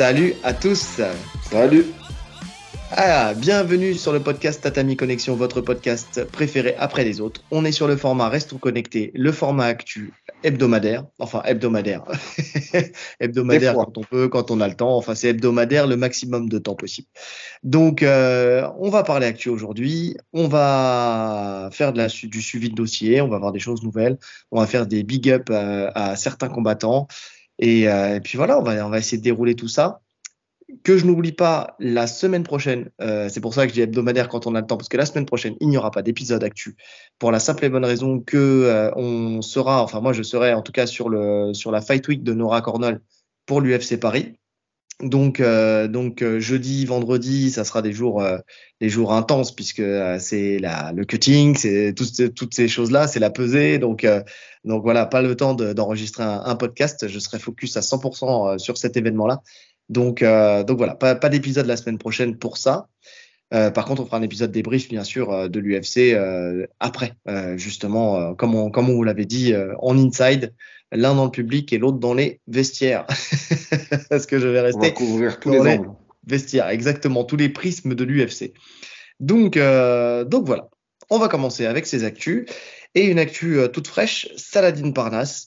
Salut à tous. Salut. Ah, bienvenue sur le podcast Tatami Connexion, votre podcast préféré après les autres. On est sur le format Restons connectés, le format actu hebdomadaire, enfin hebdomadaire, hebdomadaire quand on peut, quand on a le temps. Enfin, c'est hebdomadaire le maximum de temps possible. Donc, euh, on va parler actu aujourd'hui. On va faire de la, du suivi de dossier. On va voir des choses nouvelles. On va faire des big up à, à certains combattants. Et, euh, et, puis voilà, on va, essayer de dérouler tout ça que je n'oublie pas la semaine prochaine, euh, c'est pour ça que je dis hebdomadaire quand on a le temps, parce que la semaine prochaine, il n'y aura pas d'épisode actu, pour la simple et bonne raison que euh, on sera, enfin moi je serai en tout cas sur, sur la Fight Week de Nora Cornell pour l'UFC Paris. Donc, euh, donc jeudi, vendredi, ça sera des jours, des jours intenses puisque c'est le cutting, c'est toutes, toutes ces choses-là, c'est la pesée. Donc, donc voilà, pas le temps d'enregistrer un, podcast. Je serai focus à 100% sur cet événement-là. Donc, euh, donc voilà, pas, pas d'épisode la semaine prochaine pour ça. Euh, par contre, on fera un épisode débrief, bien sûr, euh, de l'UFC euh, après, euh, justement, comme, on, comme on vous l'avait dit, en inside, l'un dans le public et l'autre dans les vestiaires. Parce que je vais rester on va couvrir tous les, les vestiaires, exactement, tous les prismes de l'UFC. Donc, donc voilà, on va commencer avec ces actus. Et une actu toute fraîche, Saladin Parnas,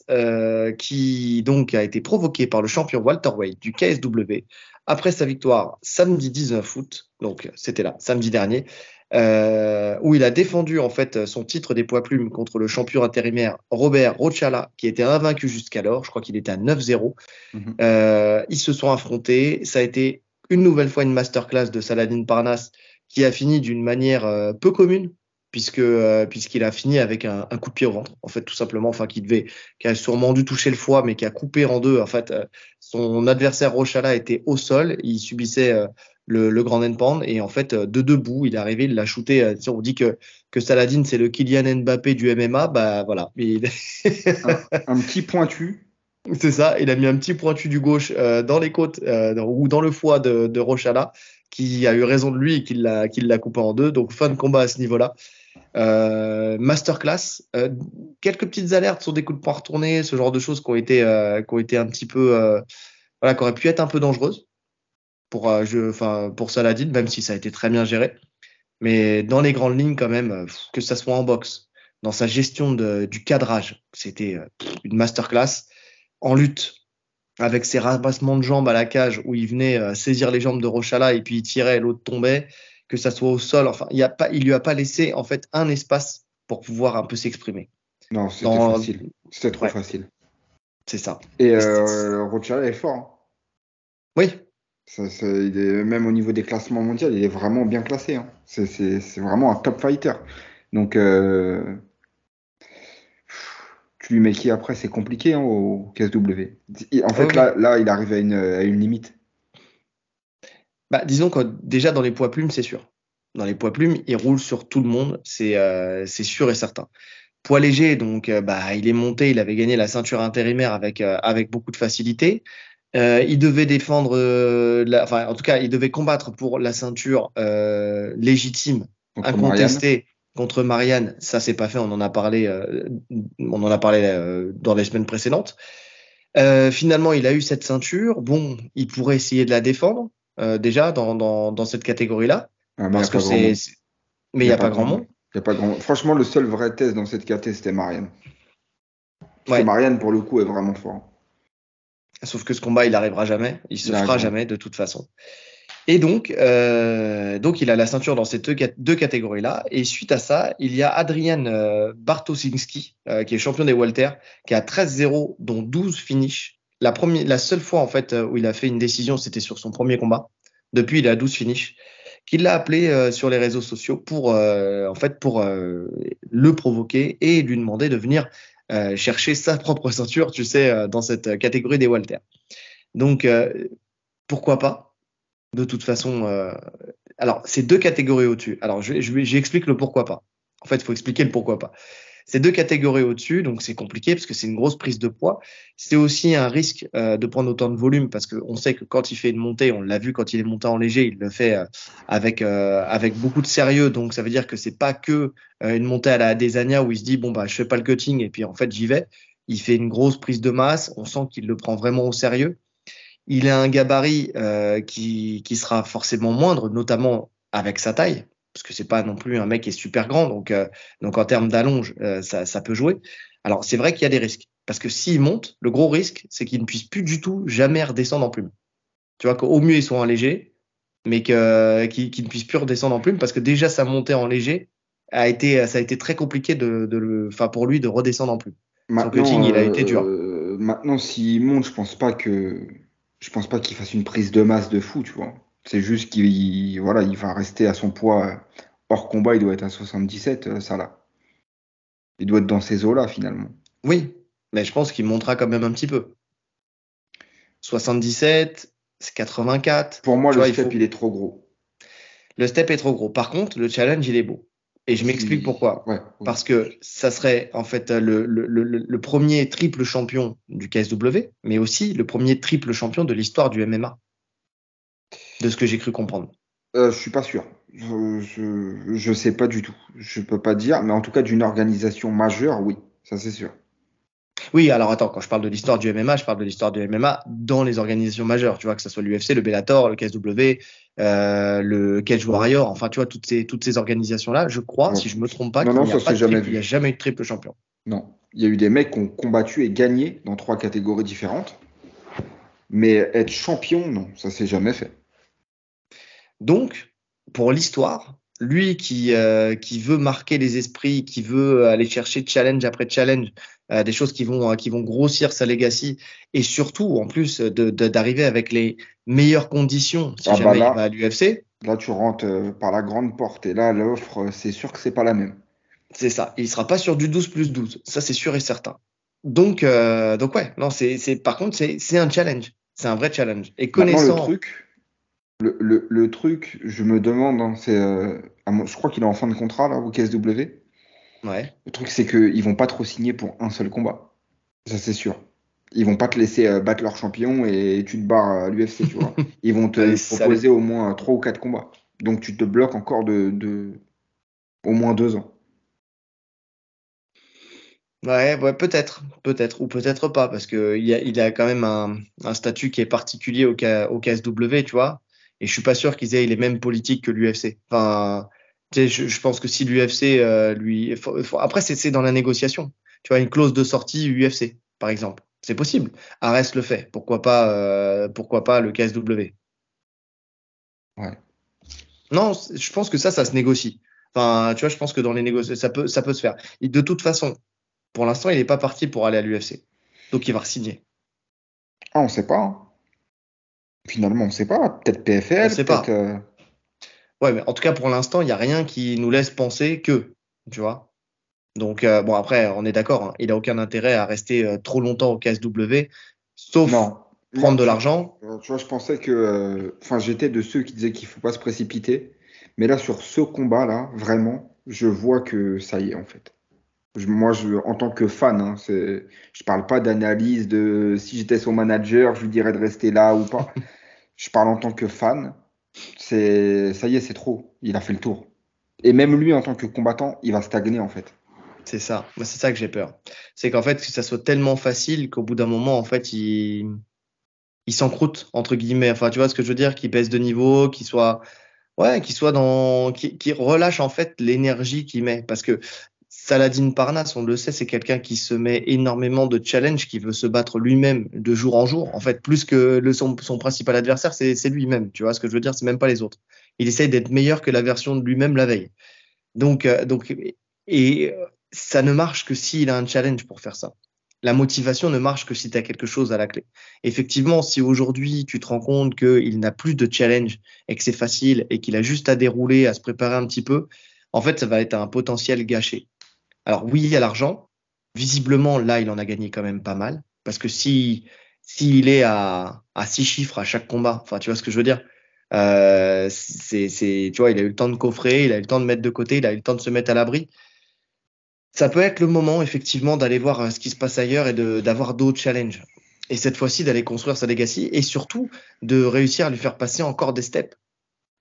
qui donc a été provoqué par le champion Walter Wade du KSW après sa victoire samedi 19 août, donc c'était là, samedi dernier, euh, où il a défendu en fait son titre des poids plumes contre le champion intérimaire Robert Rochala, qui était invaincu jusqu'alors. Je crois qu'il était à 9-0. Mm -hmm. euh, ils se sont affrontés. Ça a été une nouvelle fois une masterclass de Saladin Parnas qui a fini d'une manière euh, peu commune puisque euh, puisqu'il a fini avec un, un, coup de pied au ventre, en fait tout simplement, enfin qui devait, qui a sûrement dû toucher le foie, mais qui a coupé en deux. En fait, euh, son adversaire Rochala était au sol, il subissait euh, le, le grand endpound et en fait de debout, il est arrivé, il l'a shooté. on dit que que Saladin c'est le Kylian Mbappé du MMA, bah voilà. Il... un, un, petit pointu. C'est ça, il a mis un petit pointu du gauche dans les côtes ou dans le foie de, de Rochala qui a eu raison de lui et qui l'a qui l'a coupé en deux. Donc fin de combat à ce niveau-là. Euh, masterclass, euh, quelques petites alertes sur des coups de poing retournés, ce genre de choses qui ont été, euh, qui ont été un petit peu, voilà, qui auraient pu être un peu dangereuses pour, enfin, pour Saladin, même si ça a été très bien géré. Mais dans les grandes lignes, quand même, que ça soit en boxe, dans sa gestion du cadrage, c'était une masterclass. En lutte, avec ses ramassements de jambes à la cage où il venait saisir les jambes de Rochala et puis il tirait, l'autre tombait que ça soit au sol. Enfin, il, il lui a pas laissé en fait un espace pour pouvoir un peu s'exprimer. Non, c'était Dans... facile. C'était trop ouais. facile. C'est ça. Et euh, Rocha est fort. Hein. Oui. Ça, ça, il est, même au niveau des classements mondiaux, il est vraiment bien classé. Hein. C'est vraiment un top fighter. Donc, euh, tu lui mets qui après, c'est compliqué hein, au KSW. En fait, oh, là, là, il arrive à une, à une limite. Bah, disons que déjà dans les poids plumes, c'est sûr. Dans les poids plumes, il roule sur tout le monde, c'est euh, sûr et certain. Poids léger, donc euh, bah, il est monté, il avait gagné la ceinture intérimaire avec, euh, avec beaucoup de facilité. Euh, il devait défendre, euh, la, enfin en tout cas, il devait combattre pour la ceinture légitime, contre incontestée. Marianne. Contre Marianne, ça c'est pas fait. On en a parlé, on en a parlé dans les semaines précédentes. finalement, il a eu cette ceinture. Bon, il pourrait essayer de la défendre euh, déjà dans, dans, dans, cette catégorie-là. Ah, parce que c'est. Mais il n'y a, a, pas grand monde. Il y a pas grand... Franchement, le seul vrai test dans cette catégorie, c'était Marianne. Ouais. Marianne, pour le coup, est vraiment fort. Sauf que ce combat, il n'arrivera jamais. Il se il fera jamais, de toute façon. Et donc, euh, donc, il a la ceinture dans ces deux, deux catégories-là. Et suite à ça, il y a Adrian euh, Bartosinski, euh, qui est champion des Walter, qui a 13-0, dont 12 finishes la, seule fois en fait où il a fait une décision, c'était sur son premier combat. Depuis, il a 12 finishes. Qu'il l'a appelé euh, sur les réseaux sociaux pour euh, en fait pour euh, le provoquer et lui demander de venir euh, chercher sa propre ceinture, tu sais, euh, dans cette catégorie des Walter. Donc pourquoi pas? De toute façon, alors c'est deux catégories au-dessus. Alors je, je, j'explique le pourquoi pas. En fait, il faut expliquer le pourquoi pas. C'est deux catégories au-dessus, donc c'est compliqué parce que c'est une grosse prise de poids. C'est aussi un risque euh, de prendre autant de volume parce qu'on sait que quand il fait une montée, on l'a vu quand il est monté en léger, il le fait euh, avec euh, avec beaucoup de sérieux. Donc ça veut dire que c'est pas que euh, une montée à la Adesanya où il se dit bon bah je fais pas le cutting et puis en fait j'y vais. Il fait une grosse prise de masse. On sent qu'il le prend vraiment au sérieux. Il a un gabarit euh, qui, qui sera forcément moindre, notamment avec sa taille, parce que c'est pas non plus un mec qui est super grand, donc, euh, donc en termes d'allonge, euh, ça, ça peut jouer. Alors c'est vrai qu'il y a des risques, parce que s'il monte, le gros risque, c'est qu'il ne puisse plus du tout jamais redescendre en plume. Tu vois qu'au mieux ils sont en léger, mais que qu'il ne puisse plus redescendre en plume, parce que déjà sa montée en léger a été, ça a été très compliqué de, de le, enfin pour lui de redescendre en plume. Son cutting, il a été dur. euh, maintenant, s'il monte, je pense pas que, je pense pas qu'il fasse une prise de masse de fou, tu vois. C'est juste qu'il, voilà, il va rester à son poids euh, hors combat. Il doit être à 77, euh, ça là. Il doit être dans ces eaux-là finalement. Oui, mais je pense qu'il montera quand même un petit peu. 77, c'est 84. Pour moi, le vois, il step, faut- il est trop gros. Le step est trop gros. Par contre, le challenge, il est beau. Et je m'explique Il- pourquoi. Ouais. Parce que ça serait en fait le, le, le, le premier triple champion du KSW, mais aussi le premier triple champion de l'histoire du MMA. De ce que j'ai cru comprendre. Euh, je suis pas sûr. Je, je sais pas du tout. Je peux pas dire, mais en tout cas d'une organisation majeure, oui, ça c'est sûr. Oui, alors attends, quand je parle de l'histoire du MMA, je parle de l'histoire du MMA dans les organisations majeures. Tu vois, que ce soit l'UFC, le Bellator, le KSW, euh, le Cage Warrior, enfin, tu vois, toutes ces, toutes ces organisations-là, je crois, Ouais. si je me trompe pas, qu'il n'y a, pas jamais triple- vu. il y a jamais eu de triple champion. Non, il y a eu des mecs qui ont combattu et gagné dans trois catégories différentes, mais être champion, non, ça s'est jamais fait. Donc, pour l'histoire, lui qui, euh, qui veut marquer les esprits, qui veut aller chercher challenge après challenge, euh, des choses qui vont, euh, qui vont grossir sa legacy, et surtout, en plus, d'arriver avec les meilleures conditions si Ah bah jamais là. il va à l'UFC, Là, tu rentres euh, par la grande porte et là, l'offre, euh, c'est sûr que c'est pas la même. c'est ça. Il sera pas sur du 12 plus 12. Ça, c'est sûr et certain. Donc, euh, donc ouais, non, c'est, par contre, c'est, un challenge. C'est un vrai challenge. Et connaissant. le truc, le, le, le truc, je me demande, hein, c'est, euh, je crois qu'il est en fin de contrat là au KSW. Ouais. Le truc, c'est qu'ils vont pas trop signer pour un seul combat. Ça, c'est sûr. Ils vont pas te laisser euh, battre leur champion et tu te barres à l'UFC, tu vois. Ils vont te Allez, proposer au moins trois ou quatre combats. Donc, tu te bloques encore de, de au moins deux ans. Ouais, ouais, peut-être, peut-être, ou peut-être pas, parce que il y a, il a quand même un, un statut qui est particulier au, K- au KSW, tu vois. Et je suis pas sûr qu'ils aient les mêmes politiques que l'UFC. Enfin, je, je pense que si l'UFC euh, lui, faut- faut- après c'est dans la négociation. Tu vois, une clause de sortie UFC, par exemple, c'est possible. Arès le fait. Pourquoi pas, euh, pourquoi pas le KSW. Ouais. Non, je pense que ça, ça se négocie. Enfin, tu vois, je pense que dans les négociations, ça peut, ça peut se faire. Et de toute façon, pour l'instant, il n'est pas parti pour aller à l'UFC. Donc, il va re-signer. Ah, on sait pas. hein. Finalement, on sait pas. Peut-être PFL, On sait pas. peut-être. euh, Ouais, mais en tout cas, pour l'instant, il n'y a rien qui nous laisse penser que, tu vois. Donc, euh, bon, après, on est d'accord, hein, il n'a aucun intérêt à rester euh, trop longtemps au KSW, sauf Non. prendre de l'argent. Tu vois, je pensais que. Enfin, j'étais de ceux qui disaient qu'il faut pas se précipiter. Mais là, sur ce combat-là, vraiment, je vois que ça y est, en fait. Je- moi, je, en tant que fan, hein, c'est, je parle pas d'analyse de si j'étais son manager, je lui dirais de rester là ou pas. Je parle en tant que fan. C'est, ça y est, c'est trop. Il a fait le tour. Et même lui, en tant que combattant, il va stagner, en fait. C'est ça. Moi, c'est ça que j'ai peur. C'est qu'en fait, que ça soit tellement facile qu'au bout d'un moment, en fait, il, il s'encroute, entre guillemets. Enfin, tu vois ce que je veux dire? Qu'il baisse de niveau, qu'il soit, ouais, qu'il soit dans, qu'il qu'il relâche, en fait, l'énergie qu'il met. Parce que Saladin Parnasse, on le sait, c'est quelqu'un qui se met énormément de challenge, qui veut se battre lui-même de jour en jour. En fait, plus que son, principal adversaire, c'est c'est lui-même. Tu vois ce que je veux dire? C'est même pas les autres. Il essaye d'être meilleur que la version de lui-même la veille. Donc, euh, donc, et euh, ça ne marche que s'il a un challenge pour faire ça. La motivation ne marche que si tu as quelque chose à la clé. Effectivement, si aujourd'hui tu te rends compte qu'il n'a plus de challenge et que c'est facile et qu'il a juste à dérouler, à se préparer un petit peu, en fait, ça va être un potentiel gâché. Alors oui, il y a l'argent. Visiblement, là, il en a gagné quand même pas mal. Parce que si s'il est à, six chiffres à chaque combat, enfin, tu vois ce que je veux dire, euh, c'est, c'est, tu vois, il a eu le temps de coffrer, il a eu le temps de mettre de côté, il a eu le temps de se mettre à l'abri. Ça peut être le moment, effectivement, d'aller voir euh, ce qui se passe ailleurs et d'avoir d'autres challenges. Et cette fois-ci, d'aller construire sa legacy et surtout de réussir à lui faire passer encore des steps.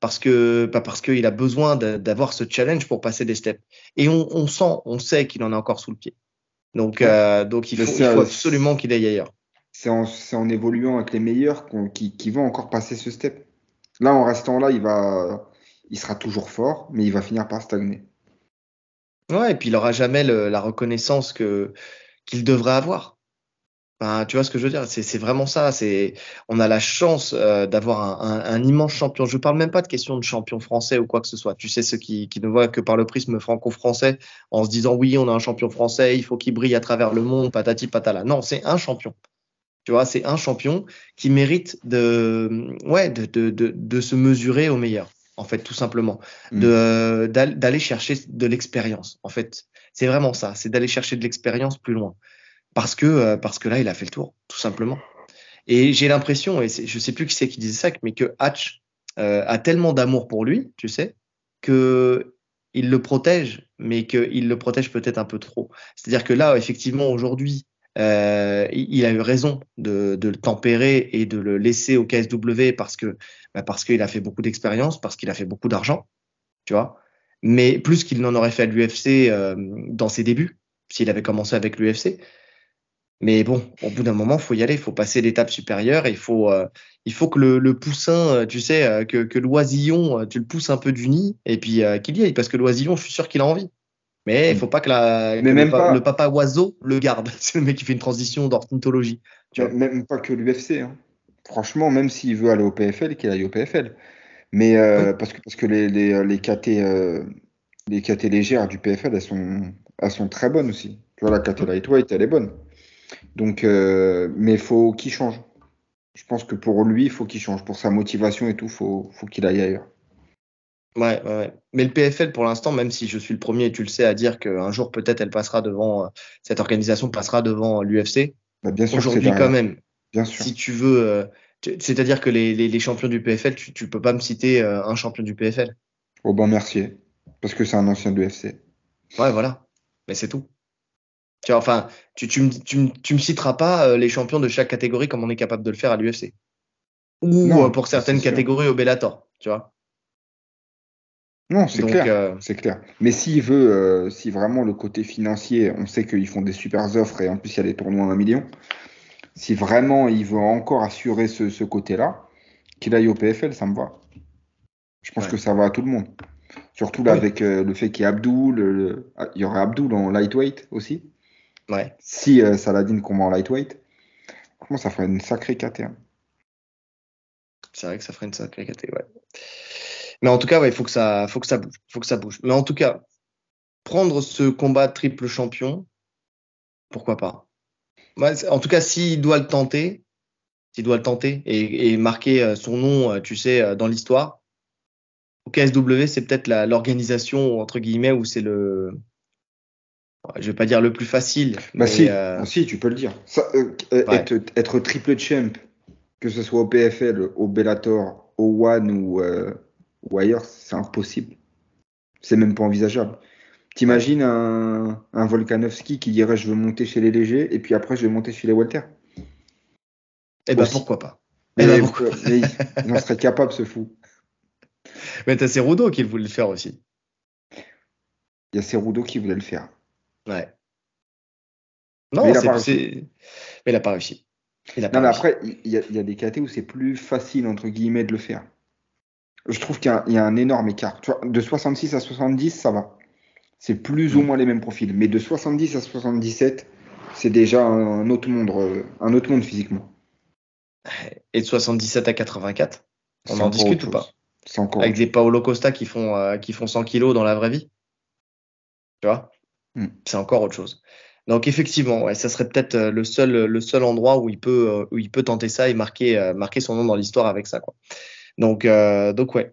Parce que, pas parce qu'il a besoin d'avoir ce challenge pour passer des steps. Et on, on sent, on sait qu'il en a encore sous le pied. Donc, Ouais. euh, donc il faut, il c'est- faut absolument qu'il aille ailleurs. c'est en, en, évoluant avec les meilleurs qui, qui vont encore passer ce step. Là, en restant là, il va, il sera toujours fort, mais il va finir par stagner. Ouais, et puis il n'aura jamais le, la reconnaissance que qu'il devrait avoir. Tu vois ce que je veux dire C'est vraiment ça. C'est on a la chance euh, d'avoir un, un, un, immense champion. Je parle même pas de question de champion français ou quoi que ce soit. Tu sais ceux qui, qui ne voient que par le prisme franco-français en se disant oui, on a un champion français, il faut qu'il brille à travers le monde, patati patala. Non, c'est un champion. Tu vois, c'est un champion qui mérite de ouais de, de, de, de se mesurer au meilleur en fait, tout simplement, mm. de d'aller chercher de l'expérience. En fait, c'est vraiment ça, c'est d'aller chercher de l'expérience plus loin, parce que euh, parce que là, il a fait le tour, tout simplement. Et j'ai l'impression, et je sais plus qui c'est qui disait ça, mais que Hatch euh, a tellement d'amour pour lui, tu sais, que il le protège, mais qu'il le protège peut-être un peu trop. C'est-à-dire que là, effectivement, aujourd'hui, euh, il a eu raison de, le tempérer et de le laisser au KSW parce que bah parce qu'il a fait beaucoup d'expérience, parce qu'il a fait beaucoup d'argent, tu vois. Mais plus qu'il n'en aurait fait à l'UFC dans ses débuts, s'il avait commencé avec l'UFC. Mais bon, au bout d'un moment, faut y aller, il faut passer l'étape supérieure, il faut, euh, il faut que le, le, poussin, euh, tu sais, que, que l'oisillon, tu le pousses un peu du nid, et puis qu'il y aille, parce que l'oisillon, je suis sûr qu'il a envie. Mais il faut pas que, la, mais même le, pas... le, papa oiseau le garde. C'est le mec qui fait une transition d'ornithologie. Même pas que l'UFC. Hein. Franchement, même s'il veut aller au PFL, qu'il aille au PFL. Mais euh, parce que parce que les les les KT euh, les KT légères du PFL, elles sont elles sont très bonnes aussi. Tu vois la KT lightweight, elle est bonne. Donc, euh, mais faut qu'il change. Je pense que pour lui, il faut qu'il change. Pour sa motivation et tout, faut faut qu'il aille ailleurs. Ouais, ouais, ouais, Mais le PFL, pour l'instant, même si je suis le premier, et tu le sais, à dire qu'un jour peut-être elle passera devant, euh, cette organisation passera devant l'UFC. Bah, bien sûr. Aujourd'hui, quand même. Bien sûr. Si tu veux, euh, c'est-à-dire que les, les, les, champions du PFL, tu, tu peux pas me citer euh, un champion du PFL. Aubin Mercier, parce que c'est un ancien de l'UFC. Ouais, voilà. Mais c'est tout. Tu vois, enfin, tu, tu, me, tu, tu me citeras pas euh, les champions de chaque catégorie comme on est capable de le faire à l'UFC. Ou non, pour certaines catégories au Bellator, tu vois. Non, c'est clair, euh... c'est clair. Mais s'il veut, euh, si vraiment le côté financier, on sait qu'ils font des super offres et en plus il y a des tournois à un million. Si vraiment il veut encore assurer ce, ce côté-là, qu'il aille au PFL, ça me va. Je pense ouais. que ça va à tout le monde. Surtout là oui. avec euh, le fait qu'il y a Abdul. Ah, il y aurait Abdul en lightweight aussi. Ouais. Si euh, Saladin combat en lightweight, comment ça ferait une sacrée KT. Hein. C'est vrai que ça ferait une sacrée KT, ouais. Mais en tout cas, il ouais, faut que ça, faut que ça bouge, faut que ça bouge. Mais en tout cas, prendre ce combat triple champion, pourquoi pas? Ouais, en tout cas, s'il doit le tenter, s'il doit le tenter et, et, marquer son nom, tu sais, dans l'histoire, au KSW, c'est peut-être l'organisation entre guillemets où c'est le, je vais pas dire le plus facile. Bah mais si, euh... si, tu peux le dire. Ça, euh, ouais. être, être, triple champ, que ce soit au PFL, au Bellator, au One ou euh, ou ailleurs, c'est impossible. C'est même pas envisageable. T'imagines un, un Volkanovski qui dirait je veux monter chez les légers et puis après je vais monter chez les Walter Eh ben pourquoi pas mais, ben, pourquoi mais il en serait capable ce fou. Mais t'as Cerudo qui voulait le faire aussi. Il y a Cerudo qui voulait le faire. Ouais. Non, mais il, mais il a pas réussi. Il a pas non, réussi. mais après, il y, a, il y a des KT où c'est plus facile, entre guillemets, de le faire je trouve qu'il y, y, a un énorme écart. Tu vois, de 66 à 70, ça va. C'est plus mmh. ou moins les mêmes profils. Mais de 70 à 77, c'est déjà un autre monde, euh, un autre monde physiquement. Et de 77 à 84, on en discute ou pas? Avec des Paolo Costa qui font, euh, qui font 100 kilos dans la vraie vie? Tu vois? Mmh. C'est encore autre chose. Donc effectivement, ouais, ça serait peut-être euh, le seul, le seul endroit où il peut, où il peut tenter ça et marquer, marquer son nom dans l'histoire avec ça. Quoi. Donc, euh, donc ouais.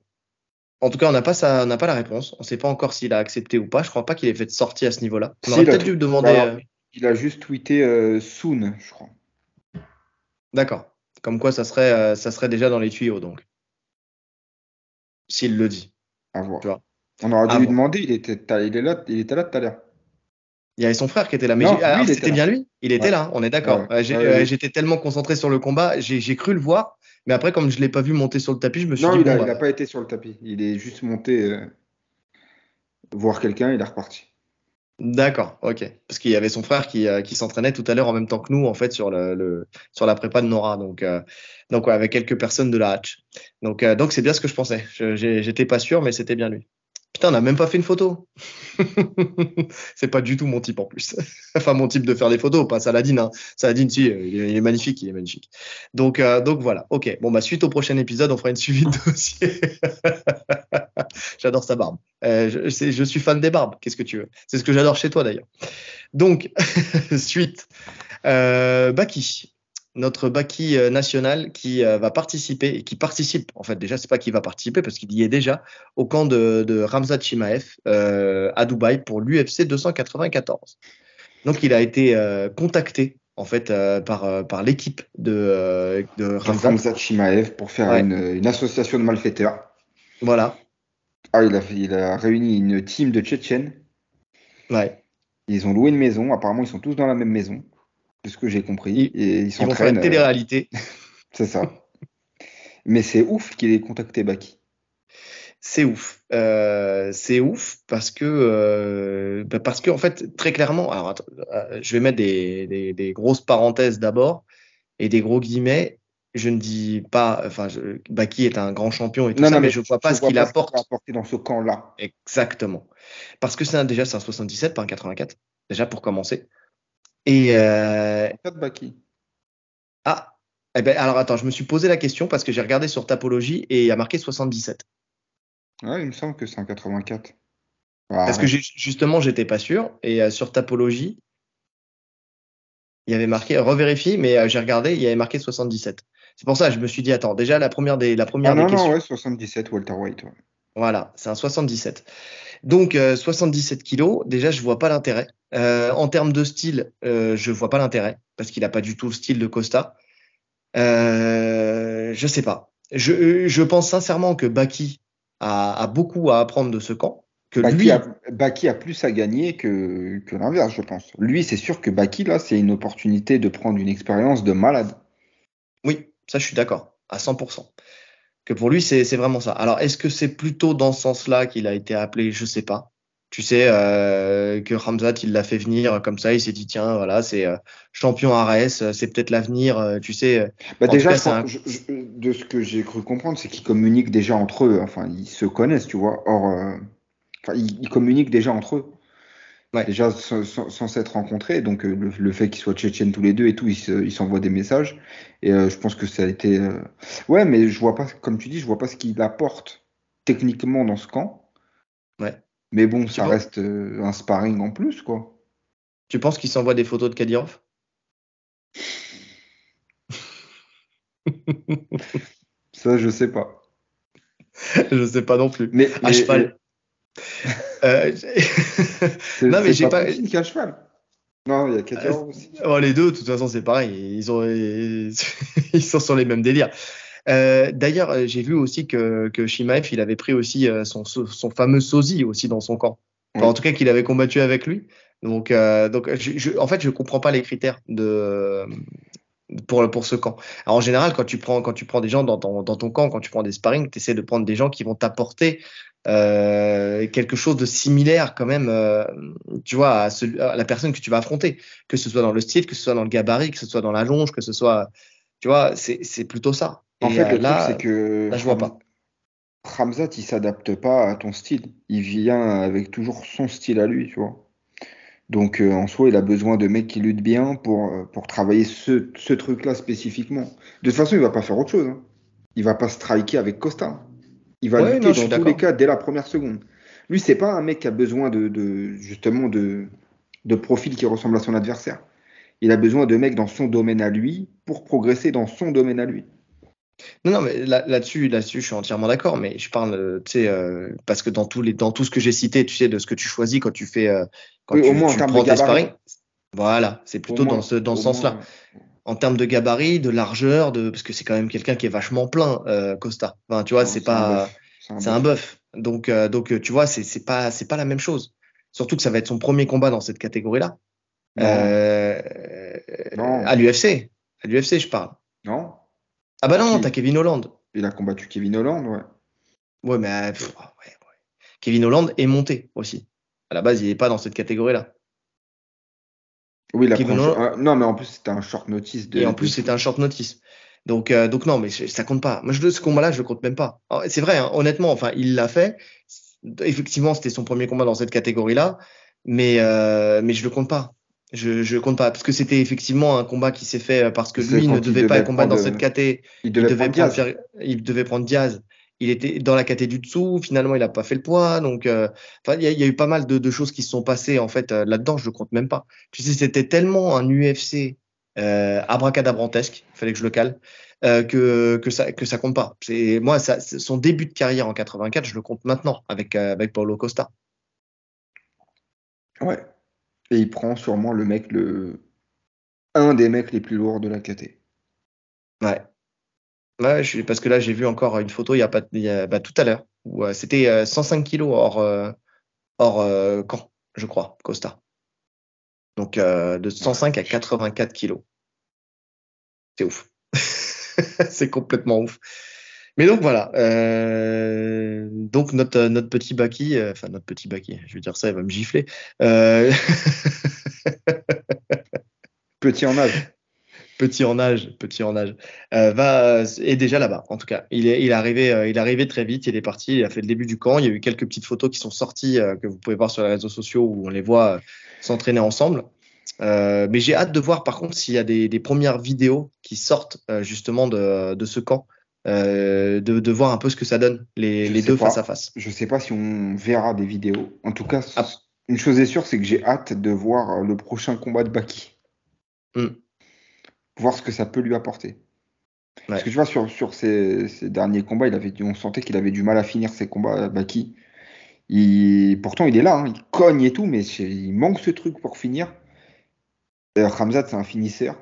En tout cas, on n'a pas, ça, on n'a pas la réponse. On ne sait pas encore s'il a accepté ou pas. Je crois pas qu'il ait fait de sortie à ce niveau-là. On aurait peut-être dû demander. Alors, euh... Il a juste tweeté euh, soon, je crois. D'accord. Comme quoi, ça serait, euh, ça serait déjà dans les tuyaux, donc. S'il le dit. À voir. Tu vois on aurait dû à lui voir. demander. Il était, il, est là, il était là tout à l'heure. Il y avait son frère qui était là. Mais ah, c'était bien lui? Il était ouais. là. On est d'accord. Ouais. Ouais, J'étais tellement concentré sur le combat. J'ai cru le voir. Mais après, comme je ne l'ai pas vu monter sur le tapis, je me suis non, dit. Non, il n'a bah... pas été sur le tapis. Il est juste monté euh, voir quelqu'un, il est reparti. D'accord, ok. Parce qu'il y avait son frère qui, euh, qui s'entraînait tout à l'heure en même temps que nous, en fait, sur, le, le sur la prépa de Nora. Donc, euh, donc ouais, avec quelques personnes de la hatch. Donc, euh, donc c'est bien ce que je pensais. J'étais pas sûr, mais c'était bien lui. Putain, on n'a même pas fait une photo. c'est pas du tout mon type en plus. enfin, mon type de faire des photos, pas Saladin. Hein. Saladin, si, euh, il est, magnifique, il est magnifique. Donc, euh, donc voilà. Ok. Bon, bah, suite au prochain épisode, on fera une suivi de dossier. j'adore sa barbe. Euh, je, suis fan des barbes. Qu'est-ce que tu veux C'est ce que j'adore chez toi d'ailleurs. Donc, suite. Baki, notre Baki euh, national qui euh, va participer et qui participe, en fait, déjà, c'est pas qui va participer parce qu'il y est déjà au camp de, de Ramzat Chimaev euh, à Dubaï pour l'UFC 294. Donc, il a été euh, contacté en fait euh, par, par l'équipe de, de Ramzat. Ramzat Chimaev pour faire Ouais. une, une association de malfaiteurs. Voilà. Ah, il a, il a réuni une team de Tchétchènes. Ouais. Ils ont loué une maison. Apparemment, ils sont tous dans la même maison, de ce que j'ai compris. Ils- et ils Ils s'entraînent. une euh, télé-réalité. c'est ça. Mais c'est ouf qu'il ait contacté Baki. C'est ouf. Euh, c'est ouf parce que, euh, bah, parce que en fait, très clairement, alors attends, euh, je vais mettre des, des, des grosses parenthèses d'abord et des gros guillemets. Je ne dis pas, enfin, je, Baki est un grand champion et tout ça, mais, je ne vois pas ce qu'il apporte peut apporter dans ce camp-là. exactement. Parce que c'est déjà c'est un 77, pas un 84, déjà pour commencer. Et euh, Baki. ah, eh ben, alors attends, je me suis posé la question parce que j'ai regardé sur Tapologie et il y a marqué 77. Ouais, il me semble que c'est un 84. Parce que justement, j'étais pas sûr. Et euh, sur Tapologie, il y avait marqué, revérifie, mais euh, j'ai regardé, il y avait marqué 77. C'est pour ça que je me suis dit, attends, déjà, la première des, la première Ah des non, questions, non, ouais, 77 Walter White. ouais. voilà, c'est un 77. Donc, euh, 77 kilos, déjà, je vois pas l'intérêt. Euh, en termes de style, euh, je vois pas l'intérêt, parce qu'il a pas du tout le style de Costa. Euh, je sais pas. Je, je pense sincèrement que Baki a, a beaucoup à apprendre de ce camp. Que Baki, lui, a, Baki a plus à gagner que, que l'inverse, je pense. Lui, c'est sûr que Baki, là, c'est une opportunité de prendre une expérience de malade. Oui, ça je suis d'accord, à 100%. Que pour lui, c'est vraiment ça. Alors, est-ce que c'est plutôt dans ce sens-là qu'il a été appelé? Je sais pas. Tu sais, euh, que Ramzat, il l'a fait venir comme ça, il s'est dit, tiens, voilà, c'est euh, champion ARS, euh, c'est peut-être l'avenir, euh, tu sais. Bah, déjà, cas, un- je- je- de ce que j'ai cru comprendre, c'est qu'ils communiquent déjà entre eux. Enfin, ils se connaissent, tu vois. Or, euh, ils communiquent déjà entre eux. Ouais. Déjà sans, s'être rencontrés. Donc, euh, le, le fait qu'ils soient tchétchènes tous les deux et tout, ils se- ils s'envoient des messages. Et euh, je pense que ça a été. euh, Ouais, mais je vois pas, comme tu dis, je vois pas ce qu'il apporte techniquement dans ce camp. Ouais. Mais bon, Tu ça reste euh, un sparring en plus, quoi. Tu penses qu'il s'envoie des photos de Kadyrov? Ça, je sais pas. Je sais pas non plus. Mais, À mais- cheval. Euh, Non, mais j'ai pas- le cheval. Non, il y a Kadyrov aussi. Oh, les deux, de toute façon, c'est pareil. Ils, ont, ils, ils sont sur les mêmes délires. Euh, D'ailleurs, euh, j'ai vu aussi que, que Shimaev, il avait pris aussi euh, son, son fameux sosie aussi dans son camp. Enfin, Oui. En tout cas, qu'il avait combattu avec lui. Donc, euh, donc je, je- en fait, je comprends pas les critères de pour, pour ce camp. Alors, en général, quand tu prends, quand tu prends des gens dans ton, dans ton camp, quand tu prends des sparring, tu essaies de prendre des gens qui vont t'apporter euh, quelque chose de similaire quand même, euh, tu vois, à, celui- à la personne que tu vas affronter, que ce soit dans le style, que ce soit dans le gabarit, que ce soit dans la longe, que ce soit, tu vois, c'est plutôt ça. En Et, fait, euh, le là, truc, c'est que là, je vois pas. Ramzat, il s'adapte pas à ton style. Il vient avec toujours son style à lui, tu vois. Donc, euh, en soi, il a besoin de mecs qui luttent bien pour, euh, pour travailler ce, ce truc-là spécifiquement. De toute façon, il va pas faire autre chose. hein. Il va pas striker avec Costa. Il va Ouais, lutter non, dans tous les cas dès la première seconde. Lui, c'est pas un mec qui a besoin de, de justement de, de profil qui ressemble à son adversaire. Il a besoin de mecs dans son domaine à lui pour progresser dans son domaine à lui. Non, non, mais là- là-dessus, là-dessus, je suis entièrement d'accord. Mais je parle, euh, tu sais, euh, parce que dans tous les, dans tout ce que j'ai cité, tu sais, de ce que tu choisis quand tu fais, euh, quand Oui, tu, au moins tu prends tes sparring. Voilà, c'est plutôt moins- dans ce, dans ce sens-là. moins, En termes de gabarit, de largeur, de, parce que c'est quand même quelqu'un qui est vachement plein, euh, Costa. Enfin, tu vois, c'est un pas. C'est un bœuf. Donc, euh, donc, euh, tu vois, c'est, c'est pas, c'est pas la même chose. Surtout que ça va être son premier combat dans cette catégorie-là. Euh, à l'UFC. À l'UFC, je parle. non. Ah bah non, t'as Kevin Holland. Il a combattu Kevin Holland, ouais. Ouais, mais pff, ouais, ouais. Kevin Holland est monté aussi. À la base, il n'est pas dans cette catégorie-là. Oui, la première- Owens- ah, non, mais en plus, c'était un short notice de. Et en plus, c'était un short notice. Donc, euh, donc non, mais ça compte pas. Moi, je, ce combat-là, je le compte même pas. Alors, C'est vrai, hein, honnêtement, enfin, il l'a fait. Effectivement, c'était son premier combat dans cette catégorie-là, mais, euh, mais je le compte pas. Je, je compte pas parce que c'était effectivement un combat qui s'est fait parce que lui ne devait devait pas combattre dans cette caté. Il Il devait, devait, prendre prendre, Diaz. Fer- il devait prendre Diaz. Il était dans la caté du dessous. Finalement, il n'a pas fait le poids. Donc, euh, il y, a- il y a eu pas mal de, de choses qui se sont passées en fait euh, là-dedans. Je le compte même pas. Tu sais, c'était tellement un UFC euh, abracadabrantesque, il fallait que je le cale, euh, que, que, ça, que ça compte pas. C'est, moi, ça, son début de carrière en 84, je le compte maintenant avec, avec Paulo Costa. Ouais. Et il prend sûrement le mec, le. Un des mecs les plus lourds de la KT. Ouais. Parce que là, j'ai vu encore une photo il y a pas, bah, tout à l'heure, où euh, c'était euh, 105 kilos hors, euh, hors euh, camp, je crois, Costa. Donc, euh, de 105 à 84 kilos. C'est ouf. c'est complètement ouf. Mais donc voilà. euh, donc notre notre petit Baki, euh, enfin notre petit Baki, je veux dire ça, il va me gifler. Euh, Petit en âge. Petit en âge, petit en âge, euh, va est déjà là-bas. En tout cas, il est il est arrivé euh, il est arrivé très vite. Il est parti. Il a fait le début du camp. Il y a eu quelques petites photos qui sont sorties euh, que vous pouvez voir sur les réseaux sociaux où on les voit euh, s'entraîner ensemble. Euh, mais j'ai hâte de voir par contre s'il y a des, des premières vidéos qui sortent euh, justement de, de ce camp, euh, de, de voir un peu ce que ça donne les, deux pas. face à face. Je sais pas si on verra des vidéos. En tout cas, Ah. une chose est sûre, c'est que j'ai hâte de voir euh, le prochain combat de Baki. Hmm. Voir ce que ça peut lui apporter. Parce que tu vois, sur, sur ses, ses derniers combats, il avait, on sentait qu'il avait du mal à finir ses combats, Baki. Il, pourtant, il est là, hein, il cogne et tout, mais il manque ce truc pour finir. Euh, Khamzat, c'est un finisseur.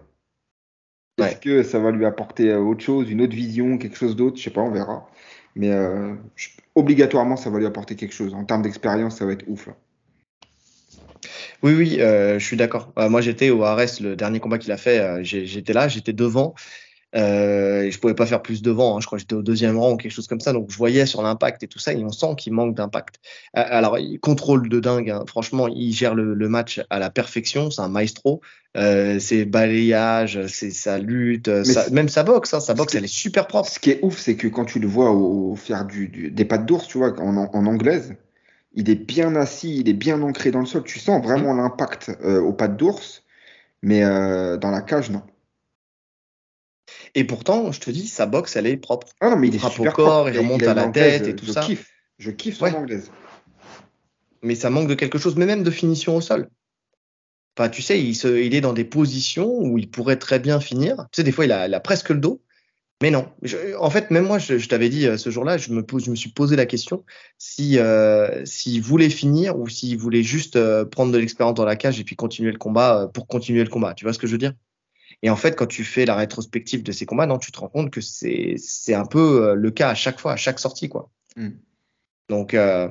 Est-ce Ouais. que ça va lui apporter euh, autre chose, une autre vision, quelque chose d'autre? Je sais pas, on verra. Mais euh, je- obligatoirement, ça va lui apporter quelque chose. En termes d'expérience, ça va être ouf. là. Oui, oui, euh, je suis d'accord. Euh, moi, j'étais au Ares, le dernier combat qu'il a fait, euh, j'étais là, j'étais devant. Et je pouvais pas faire plus devant. hein. Je crois que j'étais au deuxième rang ou quelque chose comme ça. Donc, je voyais sur l'impact et tout ça, et on sent qu'il manque d'impact. Alors, il contrôle de dingue. hein. Franchement, il gère le, le match à la perfection. C'est un maestro. Ses balayages, c'est sa lutte, sa- même sa boxe. hein. Sa boxe, elle est super propre. Ce qui est ouf, c'est que quand tu le vois au, faire du, du- des pattes d'ours, tu vois, en, en anglaise, il est bien assis, il est bien ancré dans le sol. Tu sens vraiment l'impact euh, aux pattes d'ours, mais euh, dans la cage, non. Et pourtant, je te dis, sa boxe, elle est propre. Ah non, mais il est au super corps, il remonte à la tête et tout je ça. Kiffe. Je kiffe son Ouais. anglaise. mais ça manque de quelque chose, mais même de finition au sol. Enfin, tu sais, il, se, il est dans des positions où il pourrait très bien finir. Tu sais, des fois, il a, il a presque le dos, mais non. Je- en fait, même moi, je, je t'avais dit euh, ce jour-là, je me, pose, je me suis posé la question si euh, s'il voulait finir ou s'il voulait juste euh, prendre de l'expérience dans la cage et puis continuer le combat euh, pour continuer le combat. Tu vois ce que je veux dire? Et en fait, quand tu fais la rétrospective de ces combats, non, tu te rends compte que c'est c'est un peu le cas à chaque fois, à chaque sortie, quoi. Mm. Donc, euh,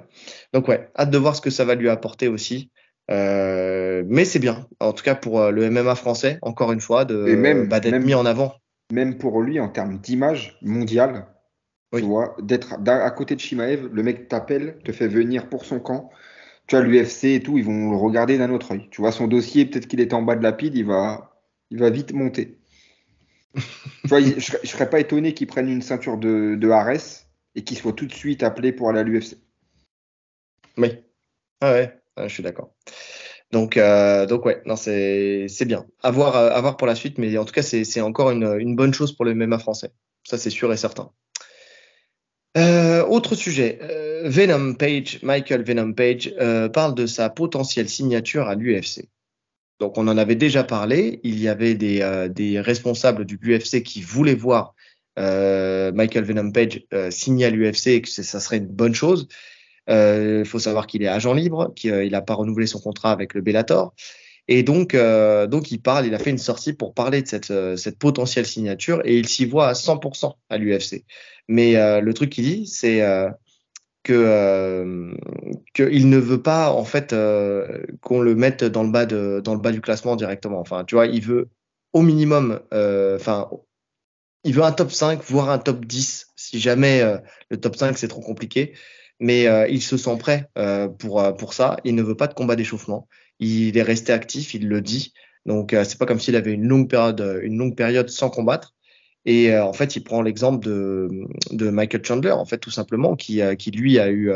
donc ouais, hâte de voir ce que ça va lui apporter aussi. Euh, mais c'est bien, en tout cas pour le MMA français, encore une fois, de bah, d'être même- mis en avant. Même pour lui, en termes d'image mondiale, Oui. tu vois, d'être à côté de Shimaev, le mec t'appelle, te fait venir pour son camp. Tu vois, l'UFC et tout, ils vont le regarder d'un autre œil. Tu vois, son dossier, peut-être qu'il était en bas de la pile, il va, il va vite monter. tu vois, je, je serais pas étonné qu'il prenne une ceinture de, de Ares et qu'il soit tout de suite appelé pour aller à l'UFC. Oui, ah ouais, ah, je suis d'accord. Donc, euh, donc ouais, non, c'est c'est bien. À voir, euh, à voir pour la suite, mais en tout cas, c'est c'est encore une, une bonne chose pour le MMA français. Ça, c'est sûr et certain. Euh, autre sujet, euh, Venom Page, Michael Venom Page parle de sa potentielle signature à l'UFC. Donc on en avait déjà parlé, il y avait des, des responsables du UFC qui voulaient voir Michael Venom Page signer à l'UFC et que ça serait une bonne chose. Il faut savoir qu'il est agent libre, qu'il n'a pas renouvelé son contrat avec le Bellator. Et donc, euh, donc il parle, il a fait une sortie pour parler de cette, euh, cette potentielle signature et il s'y voit à 100% à l'UFC. Mais euh, le truc qu'il dit, c'est euh, que euh, qu'il ne veut pas en fait euh, qu'on le mette dans le bas de dans le bas du classement directement. Enfin, tu vois, il veut au minimum, euh, enfin, il veut un top 5, voire un top 10 si jamais euh, le top 5 c'est trop compliqué. Mais euh, il se sent prêt euh, pour euh, pour ça. Il ne veut pas de combat d'échauffement. Il est resté actif, il le dit. Donc, euh, c'est pas comme s'il avait une longue période, une longue période sans combattre. Et euh, en fait, il prend l'exemple de, de Michael Chandler, en fait, tout simplement, qui, qui lui a eu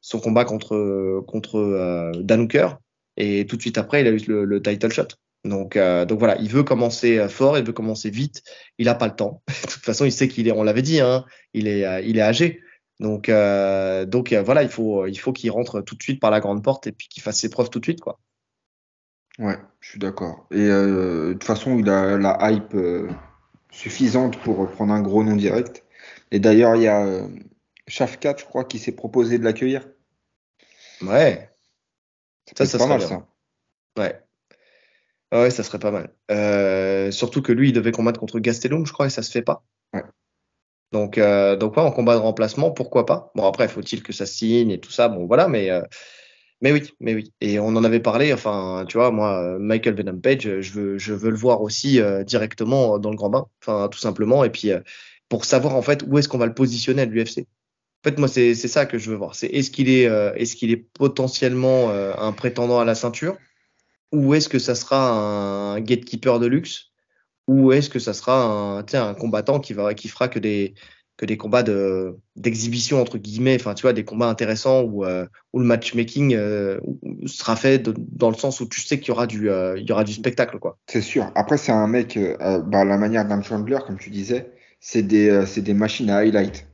son combat contre, contre Dan Hooker. Et tout de suite après, il a eu le, le title shot. Donc, euh, donc voilà, il veut commencer fort, il veut commencer vite. Il n'a pas le temps. de toute façon, il sait qu'il est, on l'avait dit, hein, il est, euh, il est âgé. Donc, euh, donc euh, voilà, il faut, il faut qu'il rentre tout de suite par la grande porte et puis qu'il fasse ses preuves tout de suite, quoi. Ouais, je suis d'accord. Et de toute façon, il a la hype suffisante pour prendre un gros nom direct. Et d'ailleurs, il y a Shafkat, je crois, qui s'est proposé de l'accueillir. Ouais. Ça, ça, pas mal, ça. Ouais. Ouais, ça serait pas mal. Euh, surtout que lui, il devait combattre contre Gastelum, je crois, et ça se fait pas. Ouais. Donc, euh, donc en combat de remplacement, pourquoi pas? Bon, après, faut-il que ça signe et tout ça? Bon, voilà, mais, euh, mais oui, mais oui. Et on en avait parlé, enfin, tu vois, moi, Michael Venom Page, je veux, je le voir aussi directement dans le grand bain, tout simplement, et puis pour savoir, en fait, où est-ce qu'on va le positionner à l'UFC. En fait, moi, c'est ça que je veux voir. C'est est-ce qu'il est, est-ce qu'il est potentiellement un prétendant à la ceinture? Ou est-ce que ça sera un gatekeeper de luxe? Ou est-ce que ça sera un, un combattant qui, va, qui fera que des, que des combats de, d'exhibition, entre guillemets, enfin, tu vois, des combats intéressants où, euh, où le matchmaking euh, sera fait dans le sens où tu sais qu'il y aura du, euh, il y aura du spectacle, quoi. C'est sûr. Après, c'est un mec, bah, la manière d'un Chandler, comme tu disais, c'est des, c'est des machines à highlight.